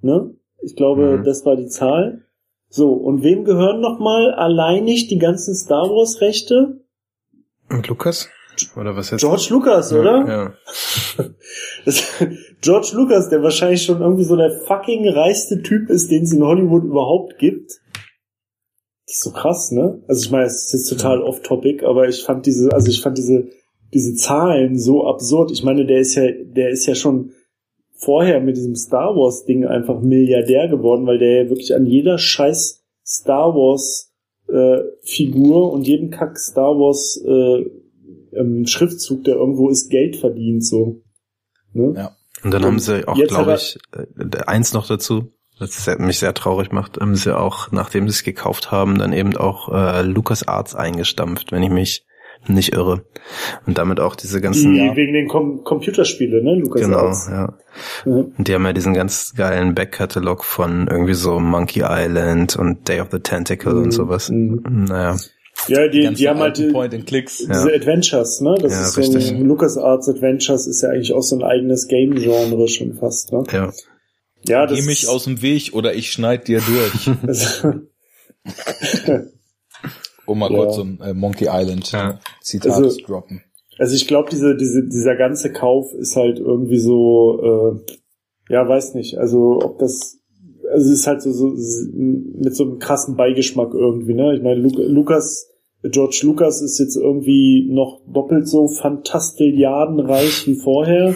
Ne? Ich glaube,
Mhm.
das war die Zahl. So, und wem gehören nochmal alleinig die ganzen Star Wars Rechte?
Und Lukas? Oder was jetzt?
George Lucas, oder?
Ja.
George Lucas, der wahrscheinlich schon irgendwie so der fucking reichste Typ ist, den es in Hollywood überhaupt gibt. Das ist so krass, ne? Also ich meine, es ist jetzt total off-topic, aber ich fand diese, also ich fand diese, diese Zahlen so absurd. Ich meine, der ist ja, der ist ja schon vorher mit diesem Star Wars Ding einfach Milliardär geworden, weil der ja wirklich an jeder scheiß Star Wars äh, Figur und jeden Kack Star Wars äh, ähm, Schriftzug, der irgendwo ist, Geld verdient, so. Ne?
Ja.
Und dann
Und
haben sie auch,
jetzt
glaube ich, äh, eins noch dazu, das mich sehr traurig macht, haben sie auch, nachdem sie es gekauft haben, dann eben auch äh, Lucas Arts eingestampft, wenn ich mich nicht irre. Und damit auch diese
Die,
ganzen,
Ja.
Wegen den Com Computerspiele, ne, Lukas?
genau,
Arts.
ja.
Ja.
Und die haben ja diesen ganz geilen Backkatalog von irgendwie so Monkey Island und Day of the Tentacle
Mhm.
und sowas.
Mhm.
Naja,
Ja, die,
Ganzen
die haben halt
alten
die,
Point-and-Clicks.
diese Adventures, ne? Das
Ja,
ist so
richtig.
ein LucasArts Adventures ist ja eigentlich auch so ein eigenes Game-Genre schon fast, ne?
ja.
Ja, das
Geh mich aus dem Weg oder ich schneid dir durch. Um mal
Ja.
kurz so ein äh, Monkey Island
Ja.
Zitat
Also-
zu droppen.
also ich glaube, diese, diese, dieser ganze Kauf ist halt irgendwie so, äh, ja, weiß nicht, also ob das, also es ist halt so, so mit so einem krassen Beigeschmack irgendwie, ne? Ich meine, Lu Lukas, George Lucas ist jetzt irgendwie noch doppelt so fantastilliardenreich wie vorher.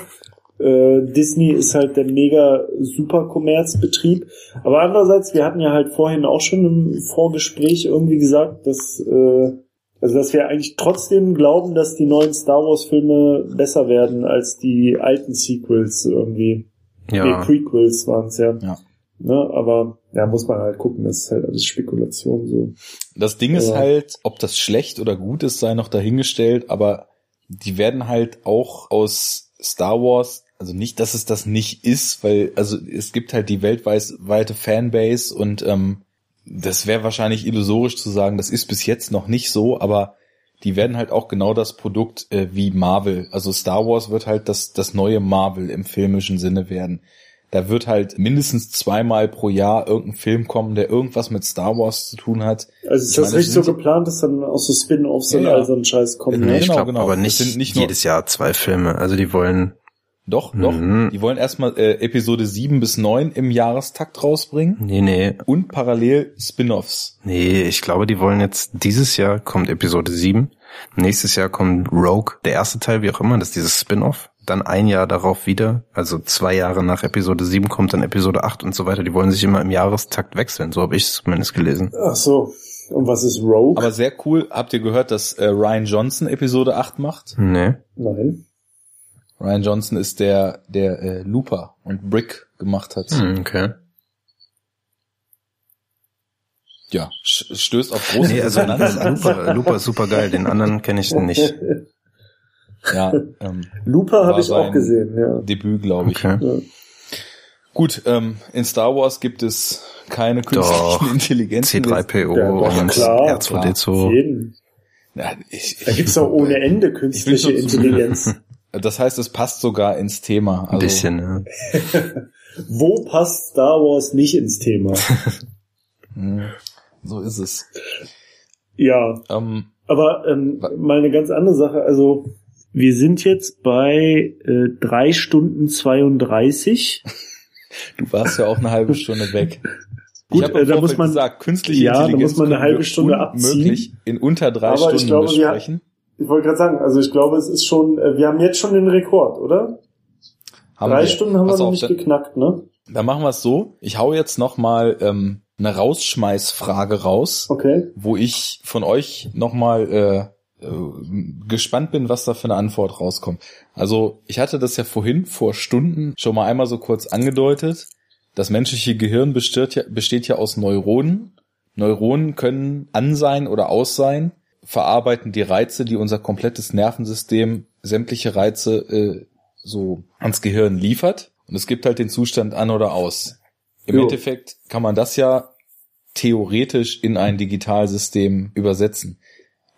Äh, Disney ist halt der mega super Kommerzbetrieb. Aber andererseits, wir hatten ja halt vorhin auch schon im Vorgespräch irgendwie gesagt, dass, äh, also dass wir eigentlich trotzdem glauben, dass die neuen Star Wars Filme besser werden als die alten Sequels irgendwie.
Ja.
Nee, Prequels waren es ja.
Ja.
Ne, aber ja, muss man halt gucken, das ist halt alles Spekulation so.
Das Ding ist
Ja.
halt, ob das schlecht oder gut ist, sei noch dahingestellt, aber die werden halt auch aus Star Wars, also nicht, dass es das nicht ist, weil, also es gibt halt die weltweite Fanbase und ähm, das wäre wahrscheinlich illusorisch zu sagen, das ist bis jetzt noch nicht so, aber die werden halt auch genau das Produkt äh, wie Marvel. Also Star Wars wird halt das, das neue Marvel im filmischen Sinne werden. Da wird halt mindestens zweimal pro Jahr irgendein Film kommen, der irgendwas mit Star Wars zu tun hat.
Also ist
Ich
das
meine, sind
so geplant, dass dann auch so Spin-Offs und
Ja, ja.
all so ein Scheiß kommen?
Nee,
ne?
ich
genau,
glaube
genau.
aber nicht,
sind nicht nur-
jedes Jahr zwei Filme. Also die wollen,
Doch, doch.
Mhm.
Die wollen erstmal äh, Episode 7 bis 9 im Jahrestakt rausbringen
nee, nee,
und parallel Spin-offs.
nee, ich glaube, die wollen jetzt, dieses Jahr kommt Episode 7, nächstes Jahr kommt Rogue, der erste Teil, wie auch immer, das ist dieses Spin-off. Dann ein Jahr darauf wieder, also zwei Jahre nach Episode 7 kommt dann Episode 8 und so weiter. Die wollen sich immer im Jahrestakt wechseln, so habe ich es zumindest gelesen.
Ach so. Und was ist Rogue?
Aber sehr cool. Habt ihr gehört, dass äh, Ryan Johnson Episode 8 macht?
Nee.
Nein.
Ryan Johnson ist der, der äh, Looper und Brick gemacht hat.
Hm, okay.
Ja, stößt auf große
Nee, also
Resonanz.
Looper, Looper ist super geil, den anderen kenne ich nicht.
Ja, ähm,
Looper habe ich auch gesehen, ja.
Debüt, glaube ich.
Okay.
ja.
Gut, ähm, in Star Wars gibt es keine künstlichen
Doch.
Intelligenzen.
C3PO
Ja,
und
klar,
R2D2.
Jeden.
Ja, ich,
Da gibt's doch ohne Ende künstliche Intelligenz.
Das heißt, es passt sogar ins Thema. Also,
Ein bisschen, ja.
Wo passt Star Wars nicht ins Thema?
mh, So ist es.
Ja,
Ähm,
aber ähm, mal eine ganz andere Sache. Also wir sind jetzt bei äh, drei Stunden 32.
du warst ja auch eine halbe Stunde weg.
Gut,
ich habe
äh, da muss man-
gesagt, künstliche
Ja, da
Intelligenz
muss man eine halbe Stunde
unmöglich in unter drei
Aber ich
Stunden
glaube, wir-
besprechen.
Ich wollte gerade sagen, also ich glaube, es ist schon, äh, wir haben jetzt schon den Rekord, oder?
Haben
Drei
wir.
Stunden haben
Pass
wir noch
auf,
nicht
dann-
geknackt, ne?
Dann machen wir es so. Ich hau jetzt noch mal ähm, eine Rausschmeißfrage raus,
Okay.
wo ich von euch noch mal äh, äh, gespannt bin, was da für eine Antwort rauskommt. Also ich hatte das ja vorhin vor Stunden schon mal einmal so kurz angedeutet. Das menschliche Gehirn besteht ja, besteht ja aus Neuronen. Neuronen können an sein oder aus sein, verarbeiten die Reize, die unser komplettes Nervensystem sämtliche Reize äh, so ans Gehirn liefert. Und es gibt halt den Zustand an oder aus. Im
Jo.
Endeffekt kann man das ja theoretisch in ein Digitalsystem übersetzen.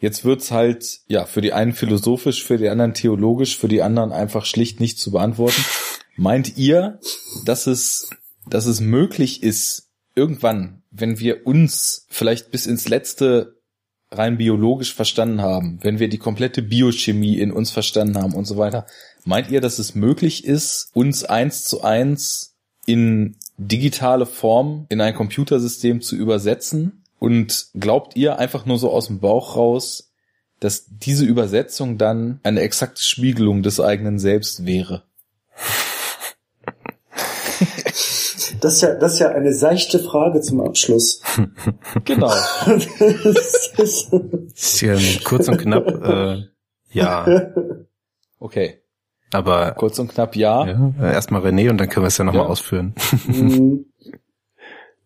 Jetzt wird's halt, ja, für die einen philosophisch, für die anderen theologisch, für die anderen einfach schlicht nicht zu beantworten. Meint ihr, dass es, dass es möglich ist, irgendwann, wenn wir uns vielleicht bis ins letzte rein biologisch verstanden haben, wenn wir die komplette Biochemie in uns verstanden haben und so weiter, meint ihr, dass es möglich ist, uns eins zu eins in digitale Form in ein Computersystem zu übersetzen? Und glaubt ihr einfach nur so aus dem Bauch raus, dass diese Übersetzung dann eine exakte Spiegelung des eigenen Selbst wäre?
Das ist ja, das ist ja eine seichte Frage zum Abschluss.
Genau.
Das ist-
hier kurz und knapp, äh, ja.
Okay.
Aber
Kurz und knapp ja.
ja, erstmal René und dann können wir es ja nochmal
Ja.
ausführen.
Hm.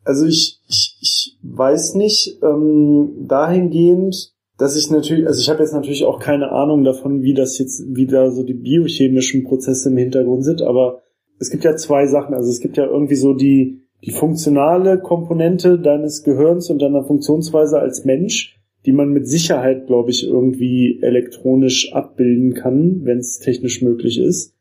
Also ich, ich, ich weiß nicht, ähm, dahingehend, dass ich natürlich, also ich habe jetzt natürlich auch keine Ahnung davon, wie das jetzt, wie da so die biochemischen Prozesse im Hintergrund sind, aber es gibt ja zwei Sachen. Also es gibt ja irgendwie so die, die funktionale Komponente deines Gehirns und deiner Funktionsweise als Mensch, die man mit Sicherheit, glaube ich, irgendwie elektronisch abbilden kann, wenn es technisch möglich ist.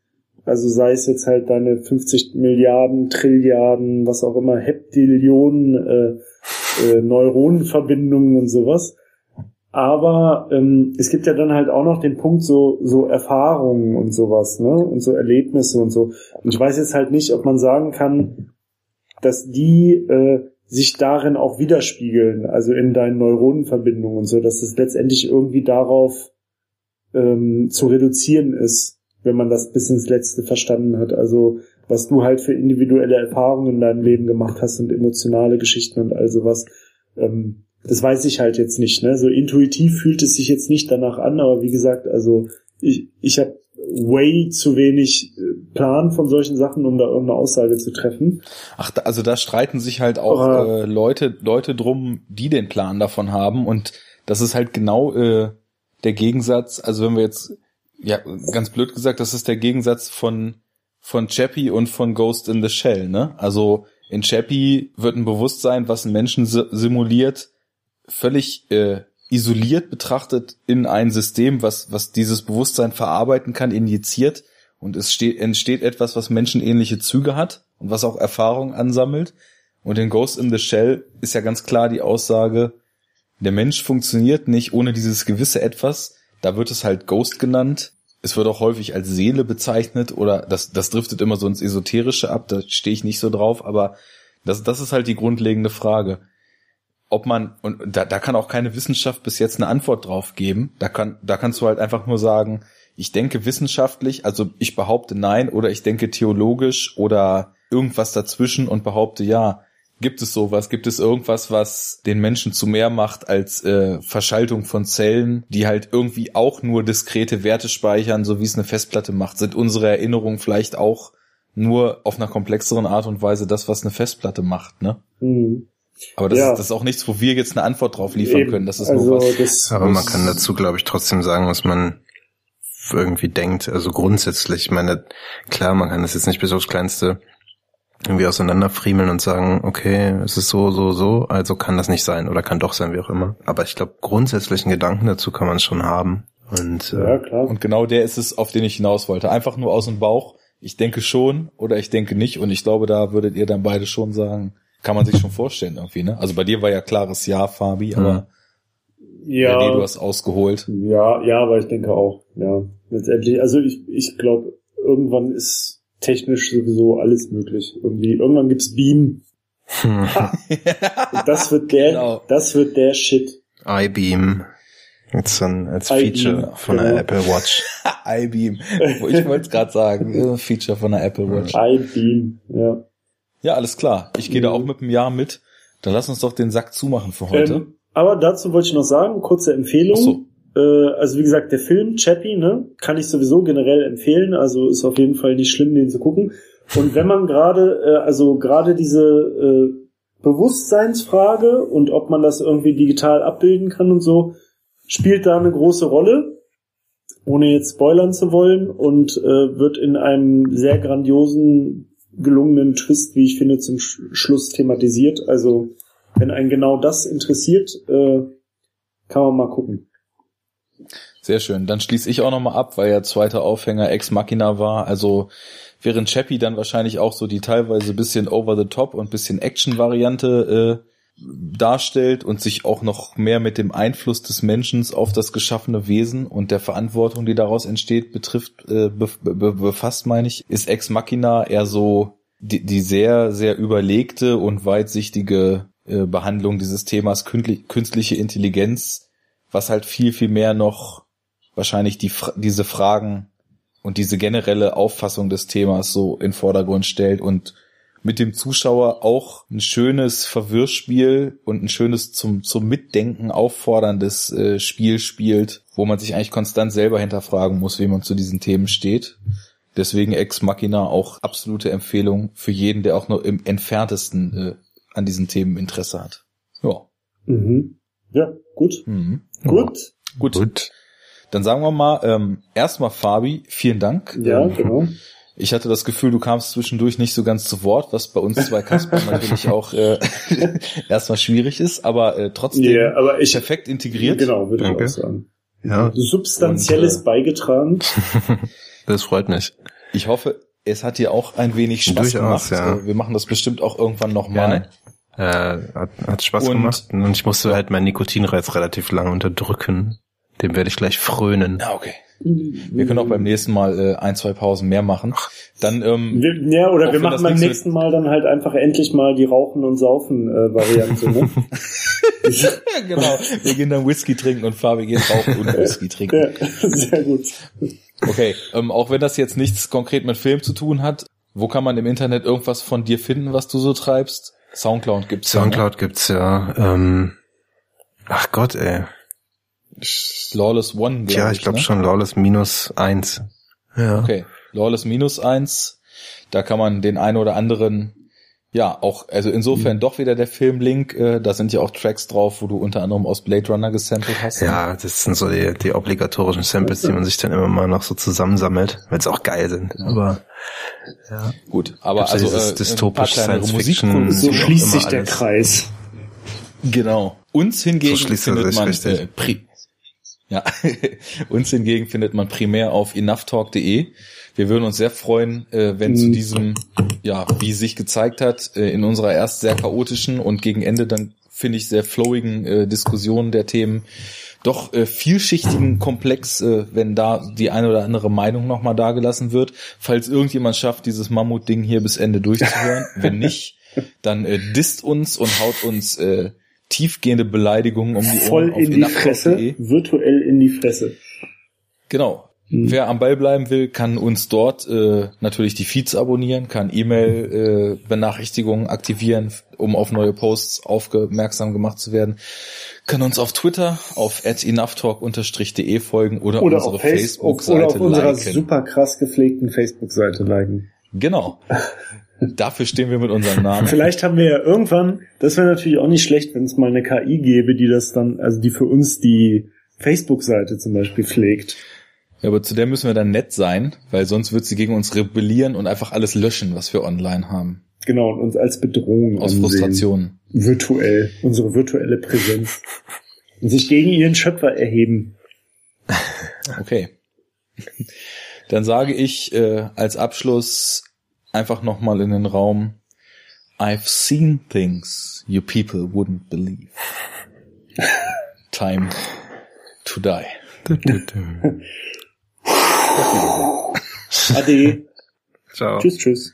Also sei es jetzt halt deine 50 Milliarden, Trilliarden, was auch immer, Heptillionen, äh, äh, Neuronenverbindungen und sowas. Aber ähm, es gibt ja dann halt auch noch den Punkt so so Erfahrungen und sowas, ne? Und so Erlebnisse und so. Und ich weiß jetzt halt nicht, ob man sagen kann, dass die äh, sich darin auch widerspiegeln, also in deinen Neuronenverbindungen und so, dass es letztendlich irgendwie darauf ähm, zu reduzieren ist, wenn man das bis ins Letzte verstanden hat. Also was du halt für individuelle Erfahrungen in deinem Leben gemacht hast und emotionale Geschichten und all sowas. Ähm, das weiß ich halt jetzt nicht. Ne? So intuitiv fühlt es sich jetzt nicht danach an, aber wie gesagt, also ich, ich habe way zu wenig äh, Plan von solchen Sachen, um da irgendeine Aussage zu treffen.
Ach, also da streiten sich halt auch
Aber-
äh, Leute, Leute drum, die den Plan davon haben. Und das ist halt genau äh, der Gegensatz. Also wenn wir jetzt Ja, ganz blöd gesagt, das ist der Gegensatz von, von Chappie und von Ghost in the Shell, ne? Also in Chappie wird ein Bewusstsein, was einen Menschen simuliert, völlig äh, isoliert betrachtet in ein System, was, was dieses Bewusstsein verarbeiten kann, injiziert und es steht, entsteht etwas, was menschenähnliche Züge hat und was auch Erfahrung ansammelt. Und in Ghost in the Shell ist ja ganz klar die Aussage, der Mensch funktioniert nicht ohne dieses gewisse Etwas. Da wird es halt Ghost genannt. Es wird auch häufig als Seele bezeichnet oder das, das driftet immer so ins Esoterische ab, da stehe ich nicht so drauf, aber das, das ist halt die grundlegende Frage. Ob man, und da, da kann auch keine Wissenschaft bis jetzt eine Antwort drauf geben. Da kann, da kannst du halt einfach nur sagen, ich denke wissenschaftlich, also ich behaupte nein oder ich denke theologisch oder irgendwas dazwischen und behaupte ja. Gibt es sowas? Gibt es irgendwas, was den Menschen zu mehr macht als äh, Verschaltung von Zellen, die halt irgendwie auch nur diskrete Werte speichern, so wie es eine Festplatte macht? Sind unsere Erinnerungen vielleicht auch nur auf einer komplexeren Art und Weise das, was eine Festplatte macht, ne? Mhm. Aber das, ja. ist, das ist auch nichts, wo wir jetzt eine Antwort drauf liefern Eben. können. Das ist also nur was.
Das, Aber man kann dazu, glaube ich, trotzdem sagen, was man irgendwie denkt. Also grundsätzlich, ich meine, klar, man kann das jetzt nicht bis aufs Kleinste irgendwie auseinanderfriemeln und sagen, okay, es ist so, so, so, also kann das nicht sein oder kann doch sein, wie auch immer. Aber ich glaube, grundsätzlichen Gedanken dazu kann man schon haben. Und,
äh, ja, klar. und genau der ist es, auf den ich hinaus wollte. Einfach nur aus dem Bauch. Ich denke schon oder ich denke nicht. Und ich glaube, da würdet ihr dann beide schon sagen, kann man sich schon vorstellen irgendwie, ne? Also bei dir war ja klares Ja, Fabi, aber
ja,
nee, du hast ausgeholt.
Ja, ja, aber ich denke auch, ja. Letztendlich, also ich, ich glaube, irgendwann ist technisch sowieso alles möglich. Irgendwie, irgendwann gibt's Beam. Hm. das wird der, genau. das wird der Shit.
iBeam. Jetzt dann als Feature von genau. der Apple Watch.
iBeam. Ich wollte es gerade sagen. Feature von der Apple Watch.
iBeam, ja.
Ja, alles klar. Ich gehe mhm. da auch mit einem Jahr mit. Dann lass uns doch den Sack zumachen für heute. Ähm,
aber dazu wollte ich noch sagen, kurze Empfehlung. So. Äh, also wie gesagt, der Film Chappie, ne, kann ich sowieso generell empfehlen. Also ist auf jeden Fall nicht schlimm, den zu gucken. Und wenn man gerade, äh, also gerade diese äh, Bewusstseinsfrage und ob man das irgendwie digital abbilden kann und so, spielt da eine große Rolle, ohne jetzt spoilern zu wollen und äh, wird in einem sehr grandiosen gelungenen Twist, wie ich finde, zum Sch Schluss thematisiert. Also wenn einen genau das interessiert, äh, kann man mal gucken.
Sehr schön. Dann schließe ich auch nochmal ab, weil ja zweiter Aufhänger Ex Machina war. Also während Chappie dann wahrscheinlich auch so die teilweise bisschen over the top und bisschen Action-Variante äh, darstellt und sich auch noch mehr mit dem Einfluss des Menschen auf das geschaffene Wesen und der Verantwortung, die daraus entsteht, betrifft, äh, be be befasst, meine ich, ist Ex Machina eher so die, die sehr, sehr überlegte und weitsichtige äh, Behandlung dieses Themas künstliche Intelligenz, was halt viel, viel mehr noch wahrscheinlich die, diese Fragen und diese generelle Auffassung des Themas so in Vordergrund stellt und mit dem Zuschauer auch ein schönes Verwirrspiel und ein schönes zum, zum Mitdenken aufforderndes äh, Spiel spielt, wo man sich eigentlich konstant selber hinterfragen muss, wie man zu diesen Themen steht. Deswegen Ex Machina auch absolute Empfehlung für jeden, der auch nur im entferntesten äh, an diesen Themen Interesse hat. Ja.
Mhm. Ja, gut. Mhm. Gut.
Gut. Gut. Dann sagen wir mal, ähm, erstmal Fabi, vielen Dank.
Ja, genau.
Ich hatte das Gefühl, du kamst zwischendurch nicht so ganz zu Wort, was bei uns zwei Kasper natürlich auch äh, erstmal schwierig ist, aber äh, trotzdem
yeah, aber ich,
perfekt integriert.
Genau, würde Danke. ich auch sagen. Ja. Substanzielles Und, äh, beigetragen.
Das freut mich.
Ich hoffe, es hat dir auch ein wenig Spaß Durchaus, gemacht. Ja. Äh, wir machen das bestimmt auch irgendwann nochmal.
Äh, hat, hat Spaß und, gemacht und ich musste halt meinen Nikotinreiz relativ lange unterdrücken. Dem werde ich gleich frönen.
Ja, okay. Wir können auch beim nächsten Mal äh, ein, zwei Pausen mehr machen. Dann, ähm,
wir, ja, oder wir machen beim nächsten Mal dann halt einfach endlich mal die Rauchen und Saufen äh. Ne?
genau. Wir gehen dann Whisky trinken und Fabi geht rauchen und Whisky trinken.
Ja, sehr gut.
Okay, ähm, auch wenn das jetzt nichts konkret mit Film zu tun hat, wo kann man im Internet irgendwas von dir finden, was du so treibst? Soundcloud gibt's
Soundcloud ja. Ne? gibt's ja. Ähm, ach Gott, ey.
Lawless One,
glaube Ja, ich glaube ne? schon Lawless minus eins.
Ja. Okay. Lawless minus eins. Da kann man den einen oder anderen ja, auch, also insofern mhm. doch wieder der Filmlink. Äh, da sind ja auch Tracks drauf, wo du unter anderem aus Blade Runner gesampelt hast.
Ja, das sind so die, die obligatorischen Samples, die man sich dann immer mal noch so zusammensammelt, weil es auch geil sind. Ja. Aber
ja. Gut, aber also
äh, dystopisch Science Fiction.
So schließt sich der Kreis.
Genau. Uns hingegen so findet man äh, pri ja, uns hingegen findet man primär auf enoughtalk.de. Wir würden uns sehr freuen, äh, wenn zu mhm. diesem, ja, wie sich gezeigt hat, äh, in unserer erst sehr chaotischen und gegen Ende dann, finde ich, sehr flowigen äh, Diskussion der Themen doch äh, vielschichtigen Komplex, äh, wenn da die eine oder andere Meinung nochmal dargelassen wird. Falls irgendjemand schafft, dieses Mammut-Ding hier bis Ende durchzuhören. wenn nicht, dann äh, disst uns und haut uns äh, tiefgehende Beleidigungen um die
Ohren. Voll in die Fresse, virtuell in die Fresse.
Genau. Mhm. Wer am Ball bleiben will, kann uns dort äh, natürlich die Feeds abonnieren, kann E-Mail-Benachrichtigungen äh, aktivieren, um auf neue Posts aufmerksam gemacht zu werden. Kann uns auf Twitter auf enoughtalk-de folgen oder,
oder unsere Facebook-Seite Oder auf unserer liken. super krass gepflegten Facebook-Seite liken.
Genau. Dafür stehen wir mit unserem Namen.
Vielleicht haben wir ja irgendwann, das wäre natürlich auch nicht schlecht, wenn es mal eine KI gäbe, die das dann, also die für uns die Facebook-Seite zum Beispiel pflegt.
Ja, aber zu der müssen wir dann nett sein, weil sonst wird sie gegen uns rebellieren und einfach alles löschen, was wir online haben.
Genau, und uns als Bedrohung
Aus ansehen. Frustration.
Virtuell, unsere virtuelle Präsenz. und sich gegen ihren Schöpfer erheben.
Okay. Dann sage ich äh, als Abschluss einfach nochmal in den Raum, I've seen things you people wouldn't believe. Time to die.
Ade.
Ciao.
Tschüss, tschüss.